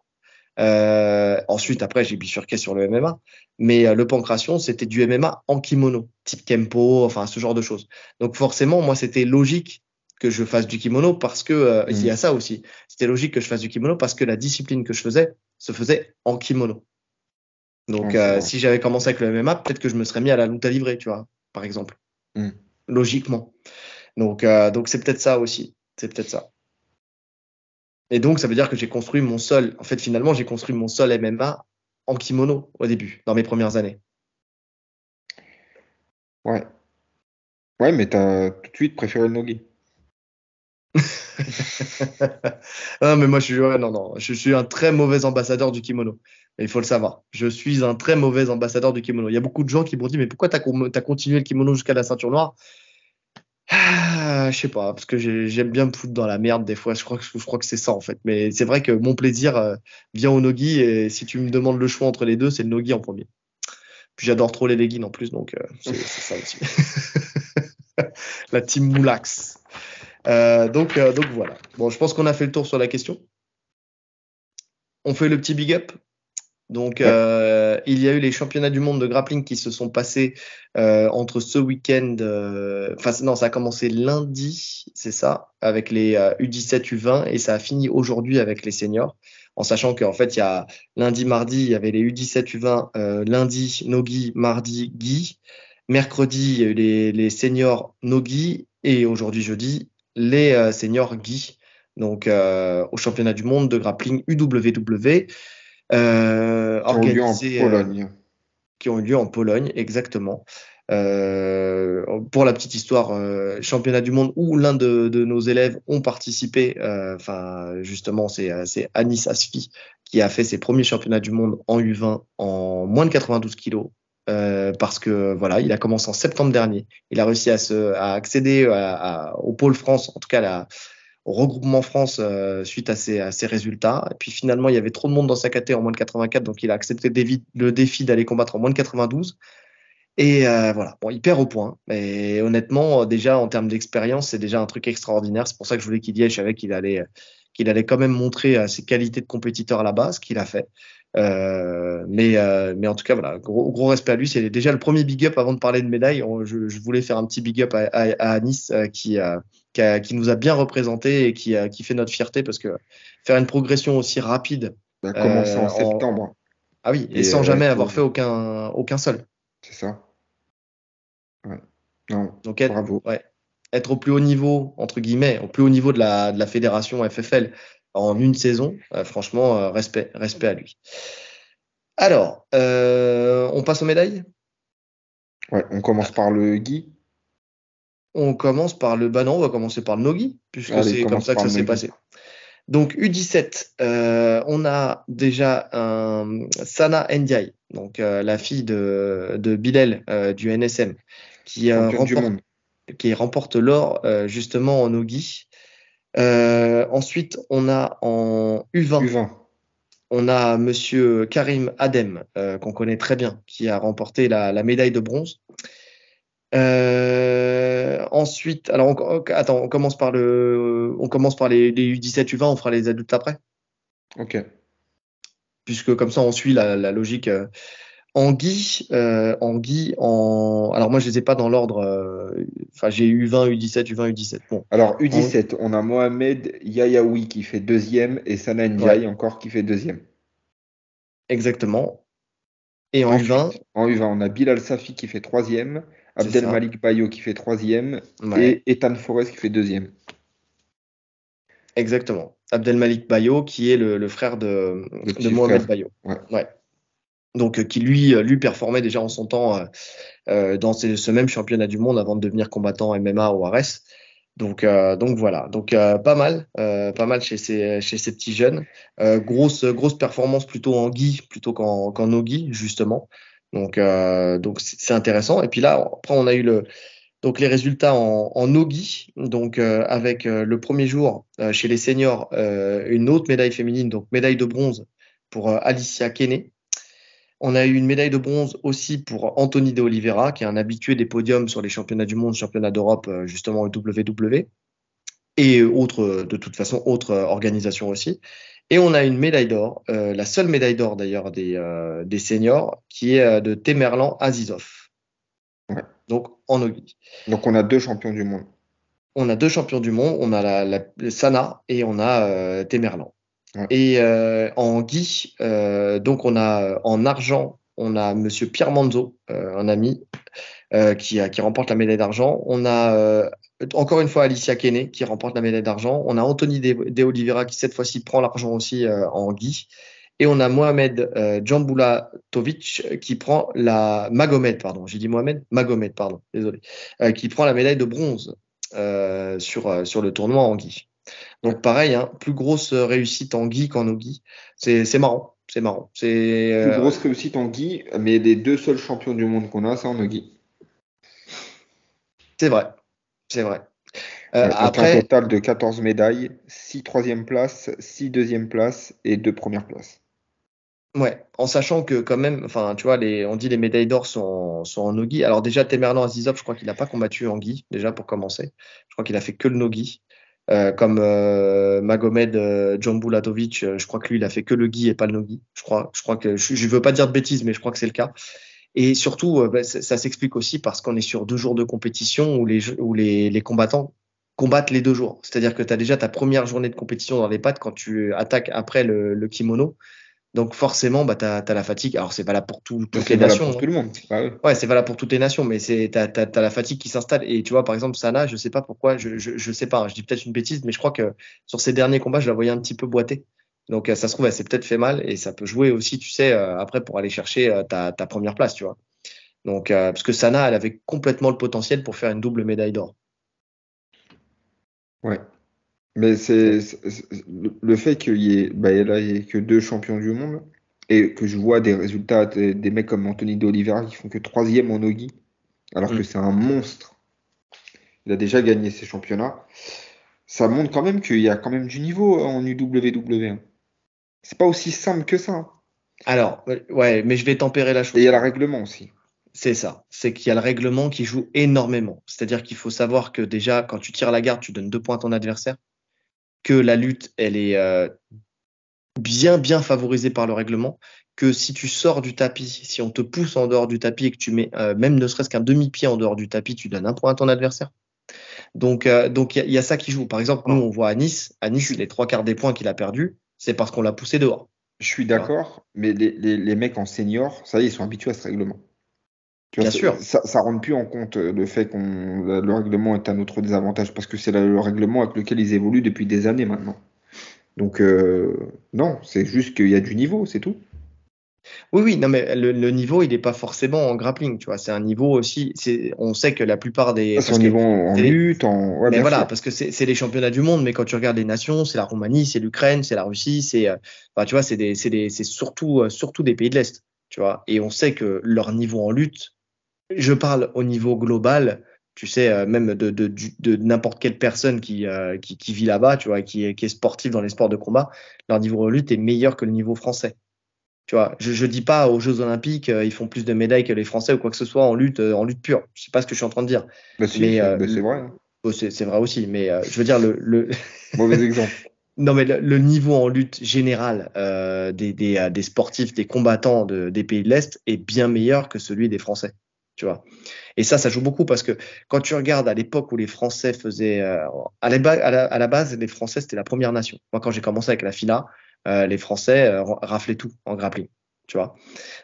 Euh, ensuite, après, j'ai bifurqué sur le MMA. Mais euh, le pancration, c'était du MMA en kimono, type Kempo, enfin, ce genre de choses. Donc, forcément, moi, c'était logique que je fasse du kimono parce que euh, il y a ça aussi. C'était logique que je fasse du kimono parce que la discipline que je faisais se faisait en kimono. Donc, c'est euh, si j'avais commencé avec le MMA, peut-être que je me serais mis à la lutte à livrer, tu vois, par exemple. Mm. Logiquement. Donc, euh, donc c'est peut-être ça aussi. C'est peut-être ça. Et donc, ça veut dire que j'ai construit mon sol. En fait, finalement, j'ai construit mon sol MMA en kimono au début, dans mes premières années. Ouais. Ouais, mais t'as tout de suite préféré le Nogi. non, mais moi, je suis, non, non, je suis un très mauvais ambassadeur du kimono. Il faut le savoir. Je suis un très mauvais ambassadeur du kimono. Il y a beaucoup de gens qui m'ont dit, mais pourquoi tu as, continué le kimono jusqu'à la ceinture noire? Ah, Je sais pas, parce que j'aime bien me foutre dans la merde des fois. Je crois que, je crois que c'est ça, en fait. Mais c'est vrai que mon plaisir euh, vient au nogi. Et si tu me demandes le choix entre les deux, c'est le nogi en premier. Puis j'adore trop les leggings en plus, donc euh, c'est ça aussi. la team Moulax. Euh, donc, euh, donc voilà. Bon, je pense qu'on a fait le tour sur la question. On fait le petit big up. Donc, euh, il y a eu les championnats du monde de grappling qui se sont passés entre ce week-end. Enfin, non, ça a commencé lundi, c'est ça, avec les U17, U20, et ça a fini aujourd'hui avec les seniors. En sachant qu'en fait, il y a lundi, mardi, il y avait les U17, U20, lundi, Nogi, mardi, Guy. Mercredi, il y a eu les, les seniors Nogi, et aujourd'hui, jeudi, les euh, seniors Guy, donc euh, au championnat du monde de grappling UWW, euh, organisé, en Pologne. qui ont eu lieu en Pologne, exactement. pour la petite histoire, championnat du monde où l'un de, nos élèves ont participé. Enfin, justement, c'est Anis Asfi qui a fait ses premiers championnats du monde en U20 en moins de 92 kilos. Euh, parce que voilà, il a commencé en septembre dernier. Il a réussi à, se, à accéder au pôle France, en tout cas au regroupement France euh, suite à ses, résultats. Et puis finalement, il y avait trop de monde dans sa catégorie en moins de 84, donc il a accepté le défi d'aller combattre en moins de 92. Et euh, voilà, bon, il perd au point. Mais honnêtement, déjà en termes d'expérience, c'est déjà un truc extraordinaire. C'est pour ça que je voulais qu'il y ait. Je savais qu'il allait, qu'il allait quand même montrer ses qualités de compétiteur à la base, qu'il a fait. Euh, mais, euh, en tout cas, voilà, gros, respect à lui. C'est déjà le premier big up avant de parler de médaille. Je, voulais faire un petit big up à, à, à Nice euh, qui, qui, a, qui, nous a bien représenté et qui, qui fait notre fierté parce que faire une progression aussi rapide. a commencé en septembre. Ah oui, et, sans jamais avoir fait aucun, aucun seul. C'est ça. Ouais. Non, Donc être, bravo. Ouais, être au plus haut niveau, entre guillemets, au plus haut niveau de la, de la fédération FFL en une saison. Euh, franchement, euh, respect, respect à lui. Alors, euh, on passe aux médailles? Ouais, on commence par le Guy. On commence par le. Bah non, on va commencer par le Nogi, puisque c'est comme ça que ça s'est passé. Donc U17, on a déjà un Sana Ndiaye, donc la fille de, de Bilal du NSM, qui, remporte, qui remporte l'or justement en Nogi. Euh, ensuite, on a en U20, on a Monsieur Karim Adem, euh, qu'on connaît très bien, qui a remporté la, médaille de bronze. Euh, ensuite, alors on, attends, on commence par le, on commence par les, U17, U20, on fera les adultes après. Ok. Puisque comme ça, on suit la, la logique. En Guy, euh, en en. Alors moi, je les ai pas dans l'ordre. Euh, enfin, j'ai eu 20, U17, U20, U17. Bon. Alors U17, on a Mohamed Yayaoui qui fait deuxième et Sana Ndiaye encore qui fait deuxième. Exactement. Et en U20 En U20, on a Bilal Safi qui fait troisième, Abdel Malik Bayo qui fait troisième et Ethan Forest qui fait deuxième. Exactement. Abdel Malik Bayo qui est le, frère de, de Mohamed Bayo. Ouais. ouais donc euh, qui lui euh, lui performait déjà en son temps euh, dans ce, même championnat du monde avant de devenir combattant MMA au RS. Donc, donc voilà, donc pas mal, pas mal chez ces, chez ces petits jeunes. grosse, grosse performance plutôt en Guy plutôt qu'en qu Nogi, justement. Donc, donc c'est intéressant. Et puis là, après, on a eu le, donc les résultats en, en Nogi, donc avec le premier jour chez les seniors, une autre médaille féminine, donc médaille de bronze pour Alicia Kenney, on a eu une médaille de bronze aussi pour Anthony De Oliveira, qui est un habitué des podiums sur les championnats du monde, championnats d'Europe, euh, justement au WW, et autres, de toute façon, autres organisations aussi. Et on a une médaille d'or, euh, la seule médaille d'or d'ailleurs des, euh, des, seniors, qui est de Temerlan Azizov. Donc en Ogi. Donc on a deux champions du monde. On a deux champions du monde, on a la, la Sana et on a Temerlan. Et euh, en Guy, euh, donc on a en argent, on a Monsieur Pierre Manzo, euh, un ami, qui, qui, remporte la médaille d'argent. On a encore une fois Alicia Kenney qui remporte la médaille d'argent. On a Anthony De, Oliveira qui cette fois-ci prend l'argent aussi en Guy. Et on a Mohamed euh, Djambulatovic qui prend la Magomed, pardon, j'ai dit Mohamed, Magomed, pardon, désolé, euh, qui prend la médaille de bronze euh, sur, euh, sur le tournoi en Guy. Donc pareil, hein, plus grosse réussite en Guy qu'en Ogi. C'est marrant, c'est marrant. C'est plus grosse réussite en Guy, mais les deux seuls champions du monde qu'on a, c'est en Ogi. C'est vrai, c'est vrai. Euh, après, un total de 14 médailles, 6 troisième places, 6 deuxième places et 2 premières places. Ouais, en sachant que quand même, enfin, tu vois, les, on dit les médailles d'or sont, sont en nogi. Alors déjà, Temerlan Azizov, je crois qu'il n'a pas combattu en gi, déjà pour commencer. Je crois qu'il a fait que le nogi. Euh, comme euh, Magomed euh, Djambulatovic, euh, je crois que lui, il a fait que le gi et pas le nogi. Je crois, je crois que je, je veux pas dire de bêtises, mais je crois que c'est le cas. Et surtout, bah, ça, s'explique aussi parce qu'on est sur deux jours de compétition où les, où les, les combattants combattent les deux jours. C'est-à-dire que tu as déjà ta première journée de compétition dans les pattes quand tu attaques après le, le kimono. Donc forcément, bah, tu as, la fatigue. Alors c'est valable pour tout, toutes les nations. Pour tout le monde. Ouais, c'est valable pour toutes les nations, mais tu as, as, la fatigue qui s'installe. Et tu vois, par exemple, Sana, je sais pas pourquoi, je, je, je sais pas, hein, je dis peut-être une bêtise, mais je crois que sur ses derniers combats, je la voyais un petit peu boiter. Donc ça se trouve, elle s'est peut-être fait mal et ça peut jouer aussi, tu sais, euh, après pour aller chercher euh, ta, ta, première place, tu vois. Donc, euh, parce que Sana, elle avait complètement le potentiel pour faire une double médaille d'or. Ouais. Mais c'est le fait qu'il y, ait, bah, là, il y ait que deux champions du monde et que je vois des résultats des, mecs comme Anthony de Oliveira qui font que troisième en Ogi, alors que mm. c'est un monstre. Il a déjà gagné ses championnats. Ça montre quand même qu'il y a quand même du niveau en UWW. C'est pas aussi simple que ça. Hein. Alors, ouais, mais je vais tempérer la chose. Et il y a le règlement aussi. C'est ça. C'est qu'il y a le règlement qui joue énormément. C'est-à-dire qu'il faut savoir que déjà, quand tu tires la garde, tu donnes deux points à ton adversaire que la lutte, elle est euh, bien, bien favorisée par le règlement, que si tu sors du tapis, si on te pousse en dehors du tapis et que tu mets euh, même ne serait-ce qu'un demi-pied en dehors du tapis, tu donnes un point à ton adversaire. Donc, euh, donc il y, a ça qui joue. Par exemple, nous, on voit à Nice, à Nice, les trois quarts des points qu'il a perdus, c'est parce qu'on l'a poussé dehors. Je suis d'accord, mais les, les, les, mecs en senior, ça y est, ils sont habitués à ce règlement. Bien sûr. Ça, ça rentre plus en compte euh, le fait qu'on le règlement est un autre désavantage parce que c'est le règlement avec lequel ils évoluent depuis des années maintenant. Donc euh, non, c'est juste qu'il y a du niveau, c'est tout. Oui, oui, non, mais le, niveau, il n'est pas forcément en grappling, tu vois. C'est un niveau aussi. On sait que la plupart des. C'est un niveau en lutte, en. mais voilà, parce que c'est les championnats du monde, mais quand tu regardes les nations, c'est la Roumanie, c'est l'Ukraine, c'est la Russie, c'est. Euh, enfin, tu vois, c'est surtout, surtout des pays de l'Est, tu vois. Et on sait que leur niveau en lutte, je parle au niveau global, tu sais, euh, même de, de, de, n'importe quelle personne qui, euh, qui, qui, vit là-bas, tu vois, qui est, qui est sportive dans les sports de combat, leur niveau de lutte est meilleur que le niveau français. Tu vois, je, je dis pas aux Jeux Olympiques, euh, ils font plus de médailles que les Français ou quoi que ce soit en lutte, en lutte pure. Je sais pas ce que je suis en train de dire. Bah mais, c'est vrai. Oh, c'est vrai aussi, mais je veux dire le, le... mauvais exemple. Non, mais le, niveau en lutte générale euh, des, des, des, sportifs, des combattants de, des pays de l'Est est bien meilleur que celui des Français tu vois. Et ça, ça joue beaucoup parce que quand tu regardes à l'époque où les Français faisaient, euh, à, la, à, la, base, les Français c'était la première nation. Moi, quand j'ai commencé avec la FINA, euh, les Français euh, raflaient tout en grappling, tu vois.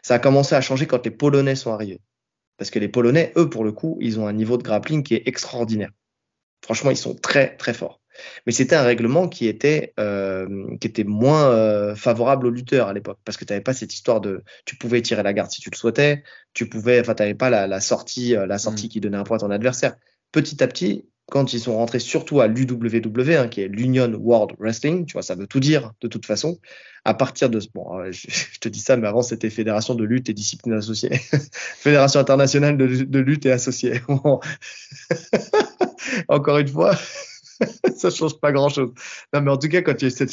Ça a commencé à changer quand les Polonais sont arrivés, parce que les Polonais, eux, pour le coup, ils ont un niveau de grappling qui est extraordinaire. Franchement, ils sont très très forts. Mais c'était un règlement qui était, euh, qui était moins euh, favorable aux lutteurs à l'époque, parce que tu n'avais pas cette histoire de, tu pouvais tirer la garde si tu le souhaitais, tu pouvais, enfin, tu n'avais pas la, la, sortie, euh, la sortie mm. qui donnait un point à ton adversaire. Petit à petit, quand ils sont rentrés surtout à l'UWW, hein, qui est l'Union World Wrestling, tu vois, ça veut tout dire de toute façon. À partir de, bon, euh, je, te dis ça, mais avant c'était Fédération de lutte et discipline associée, Fédération internationale de, de lutte et associée. Encore une fois, ça change pas grand chose. Non, mais en tout cas, quand tu as cette.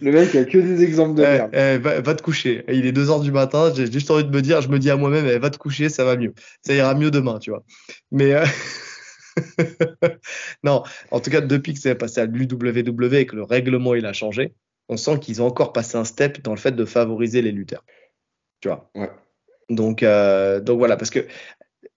Le mec a que des exemples de eh, merde. Eh, va, te coucher. Il est 2 heures du matin. J'ai juste envie de me dire, je me dis à moi-même, eh, va te coucher, ça va mieux. Ça ira mieux demain, tu vois. Mais. Euh, non, en tout cas, depuis que c'est passé à l'UWW et que le règlement il a changé, on sent qu'ils ont encore passé un step dans le fait de favoriser les lutteurs. Tu vois? Ouais. Donc, euh, donc voilà, parce que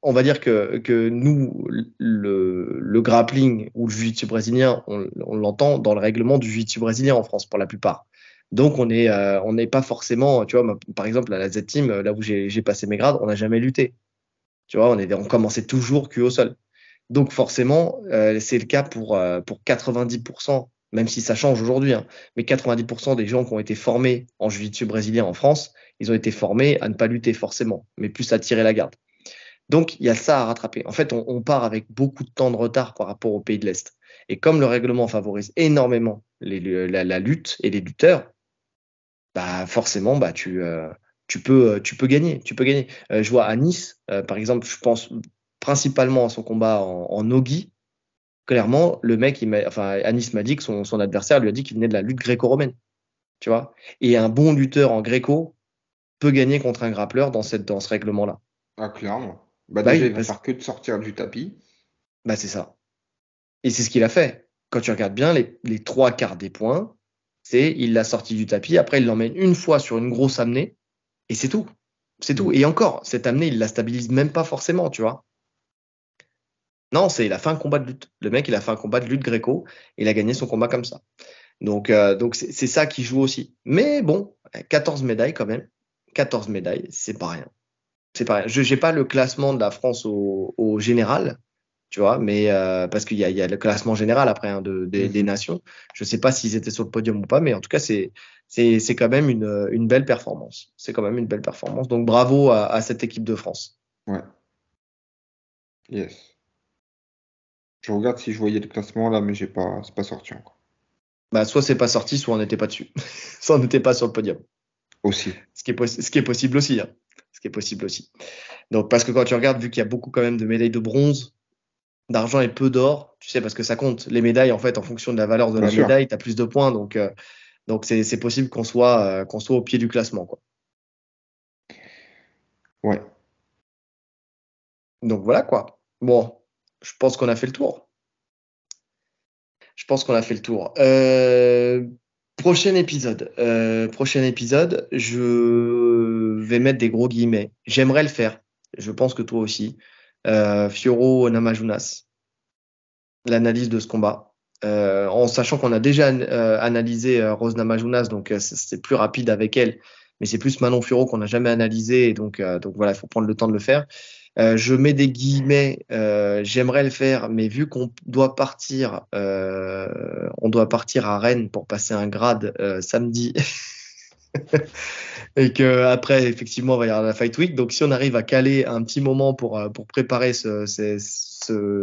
on va dire que, que nous, le, le, grappling ou le jiu-jitsu brésilien, on, on l'entend dans le règlement du jiu-jitsu brésilien en France pour la plupart. Donc on euh, on n'est pas forcément, tu vois, par exemple à la Z-Team, là où j'ai passé mes grades, on n'a jamais lutté. Tu vois, on, est, on commençait toujours cul au sol. Donc forcément, euh, c'est le cas pour, euh, pour 90% même si ça change aujourd'hui, hein. mais 90% des gens qui ont été formés en jiu-jitsu brésilien en France, ils ont été formés à ne pas lutter forcément, mais plus à tirer la garde. Donc, il y a ça à rattraper. En fait, on, part avec beaucoup de temps de retard par rapport aux pays de l'Est. Et comme le règlement favorise énormément la, lutte et les lutteurs, bah forcément, bah tu, euh, peux, gagner. Tu peux gagner. Euh, je vois à Nice, euh, par exemple, je pense principalement son combat en, en nogi. Clairement, le mec, il enfin, Anis m'a dit que son, son adversaire lui a dit qu'il venait de la lutte gréco-romaine. Tu vois? Et un bon lutteur en gréco peut gagner contre un grappleur dans, cette, dans ce règlement-là. Ah, clairement. Bah, bah déjà, il va faire que de sortir du tapis. Bah, c'est ça. Et c'est ce qu'il a fait. Quand tu regardes bien, les, les trois quarts des points, c'est il l'a sorti du tapis. Après, il l'emmène une fois sur une grosse amenée. Et c'est tout. C'est tout. Et encore, cette amenée, il la stabilise même pas forcément, tu vois. Non, c'est il a fait un combat de lutte. Le mec, il a fait un combat de lutte gréco. Il a gagné son combat comme ça. Donc, euh, donc c'est ça qui joue aussi. Mais bon, 14 médailles quand même. 14 médailles, c'est pas rien. C'est pas rien. Je n'ai pas le classement de la France au, au général, tu vois, mais euh, parce qu'il y, y a, le classement général après hein, de, des, des, mhm. nations. Je sais pas s'ils étaient sur le podium ou pas, mais en tout cas, c'est c'est quand même une, une belle performance. C'est quand même une belle performance. Donc bravo à, à cette équipe de France. Ouais. Yes. Je regarde si je voyais le classement là, mais j'ai pas, c'est pas sorti encore. Bah, soit c'est pas sorti, soit on n'était pas dessus. soit on n'était pas sur le podium. Aussi. Ce qui est, ce qui est possible aussi. Hein. Ce qui est possible aussi. Donc, parce que quand tu regardes, vu qu'il y a beaucoup quand même de médailles de bronze, d'argent et peu d'or, tu sais, parce que ça compte. Les médailles, en fait, en fonction de la valeur de la médaille, tu as plus de points. Donc, euh, donc c'est, possible qu'on soit, euh, qu'on soit au pied du classement. Quoi. Ouais. Donc voilà quoi. Bon, je pense qu'on a fait le tour. Je pense qu'on a fait le tour. Euh, prochain épisode. Euh, prochain épisode, je vais mettre des gros guillemets. J'aimerais le faire. Je pense que toi aussi. Euh, Fioro Namajunas. L'analyse de ce combat. Euh, en sachant qu'on a déjà analysé Rose Namajunas, donc c'est plus rapide avec elle. Mais c'est plus Manon Fioro qu'on n'a jamais analysé. Donc voilà, il faut prendre le temps de le faire. Euh, je mets des guillemets, euh, j'aimerais le faire, mais vu qu'on doit partir, euh, on doit partir à Rennes pour passer un grade samedi, et que après effectivement il va y avoir la Fight Week. Donc si on arrive à caler un petit moment pour pour préparer ce, ce,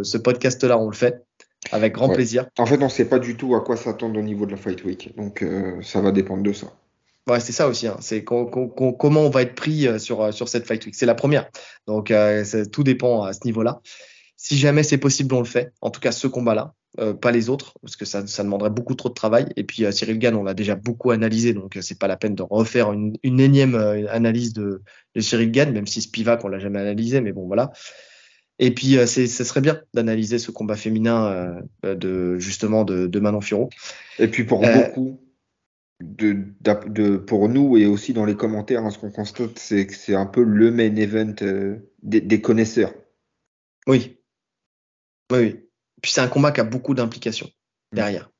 ce, podcast-là, on le fait avec grand plaisir. En fait, on ne sait pas du tout à quoi s'attendre au niveau de la Fight Week, donc ça va dépendre de ça. Ouais, c'est ça aussi. Hein. C'est comment on va être pris euh, sur, euh, sur cette Fight Week. C'est la première. Donc, euh, tout dépend à ce niveau-là. Si jamais c'est possible, on le fait. En tout cas, ce combat-là, euh, pas les autres, parce que ça, ça demanderait beaucoup trop de travail. Et puis, Cyril Gann, on l'a déjà beaucoup analysé, donc c'est pas la peine de refaire une, une énième analyse de, de, Cyril Gann, même si Spivak, on l'a jamais analysé, mais bon, voilà. Et puis, ce serait bien d'analyser ce combat féminin de justement de, de Manon Firo. Et puis, pour beaucoup, de, de, pour nous et aussi dans les commentaires, hein, ce qu'on constate, c'est que c'est un peu le main event euh, des, des, connaisseurs. Oui. Oui, oui. Puis c'est un combat qui a beaucoup d'implications mm. derrière.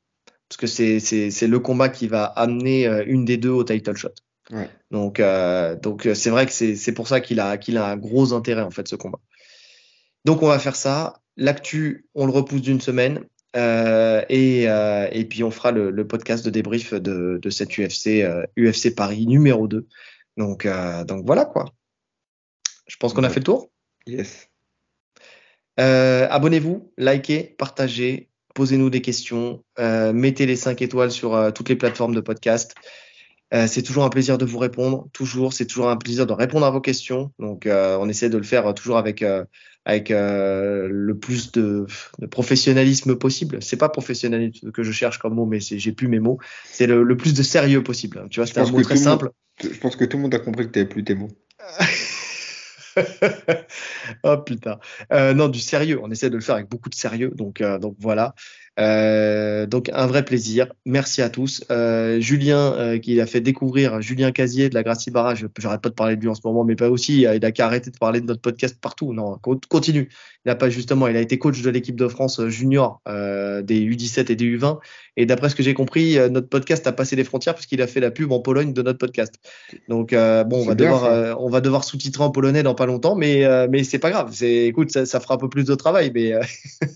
Parce que c'est le combat qui va amener euh, une des deux au title shot. Ouais. Donc, euh, donc c'est vrai que c'est pour ça qu'il a, qu'il a un gros intérêt, en fait, ce combat. Donc, on va faire ça. L'actu, on le repousse d'une semaine. Euh, et, euh, et, puis on fera le, le podcast de débrief de, de cette UFC, UFC euh, Paris numéro 2. Donc, donc voilà quoi. Je pense qu'on a fait le tour. Yes. Abonnez-vous, likez, partagez, posez-nous des questions, mettez les 5 étoiles sur toutes les plateformes de podcast. c'est toujours un plaisir de vous répondre, toujours. C'est toujours un plaisir de répondre à vos questions. Donc, on essaie de le faire toujours avec avec euh, le plus de, de, professionnalisme possible. C'est pas professionnalisme que je cherche comme mot, mais j'ai plus mes mots. C'est le, le, plus de sérieux possible. Tu vois, c'est un mot très simple. je pense que tout le monde a compris que tu n'avais plus tes mots. oh putain. Euh, non, du sérieux. On essaie de le faire avec beaucoup de sérieux. Donc, euh, donc voilà. Euh, donc un vrai plaisir. Merci à tous. Euh, Julien euh, qui a fait découvrir Julien Casier de la Gracie Barrage. J'arrête pas de parler de lui en ce moment, mais pas aussi. Il a qu'à arrêter de parler de notre podcast partout. Non, continue. Il a pas justement. Il a été coach de l'équipe de France junior des U17 et des U20. Et d'après ce que j'ai compris, notre podcast a passé les frontières puisqu'il a fait la pub en Pologne de notre podcast. Donc bon, on va devoir on va devoir sous-titrer en polonais dans pas longtemps, mais mais c'est pas grave. C'est écoute, ça, ça, fera un peu plus de travail, mais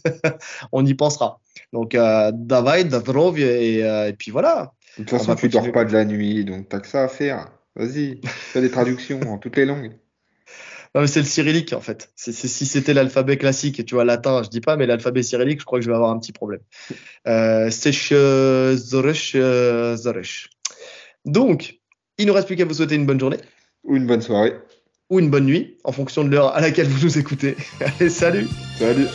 on y pensera. Donc, euh, David, Davrov, et, euh, et puis voilà. De toute façon, tu dors pas de la nuit, donc t'as que ça à faire. Vas-y, fais des traductions en toutes les langues. c'est le cyrillique en fait. C'est, si c'était l'alphabet classique, tu vois, latin, je dis pas, mais l'alphabet cyrillique, je crois que je vais avoir un petit problème. Euh, c'est Zoresh, Zoresh. Donc, il nous reste plus qu'à vous souhaiter une bonne journée. Ou une bonne soirée. Ou une bonne nuit, en fonction de l'heure à laquelle vous nous écoutez. Allez, salut Salut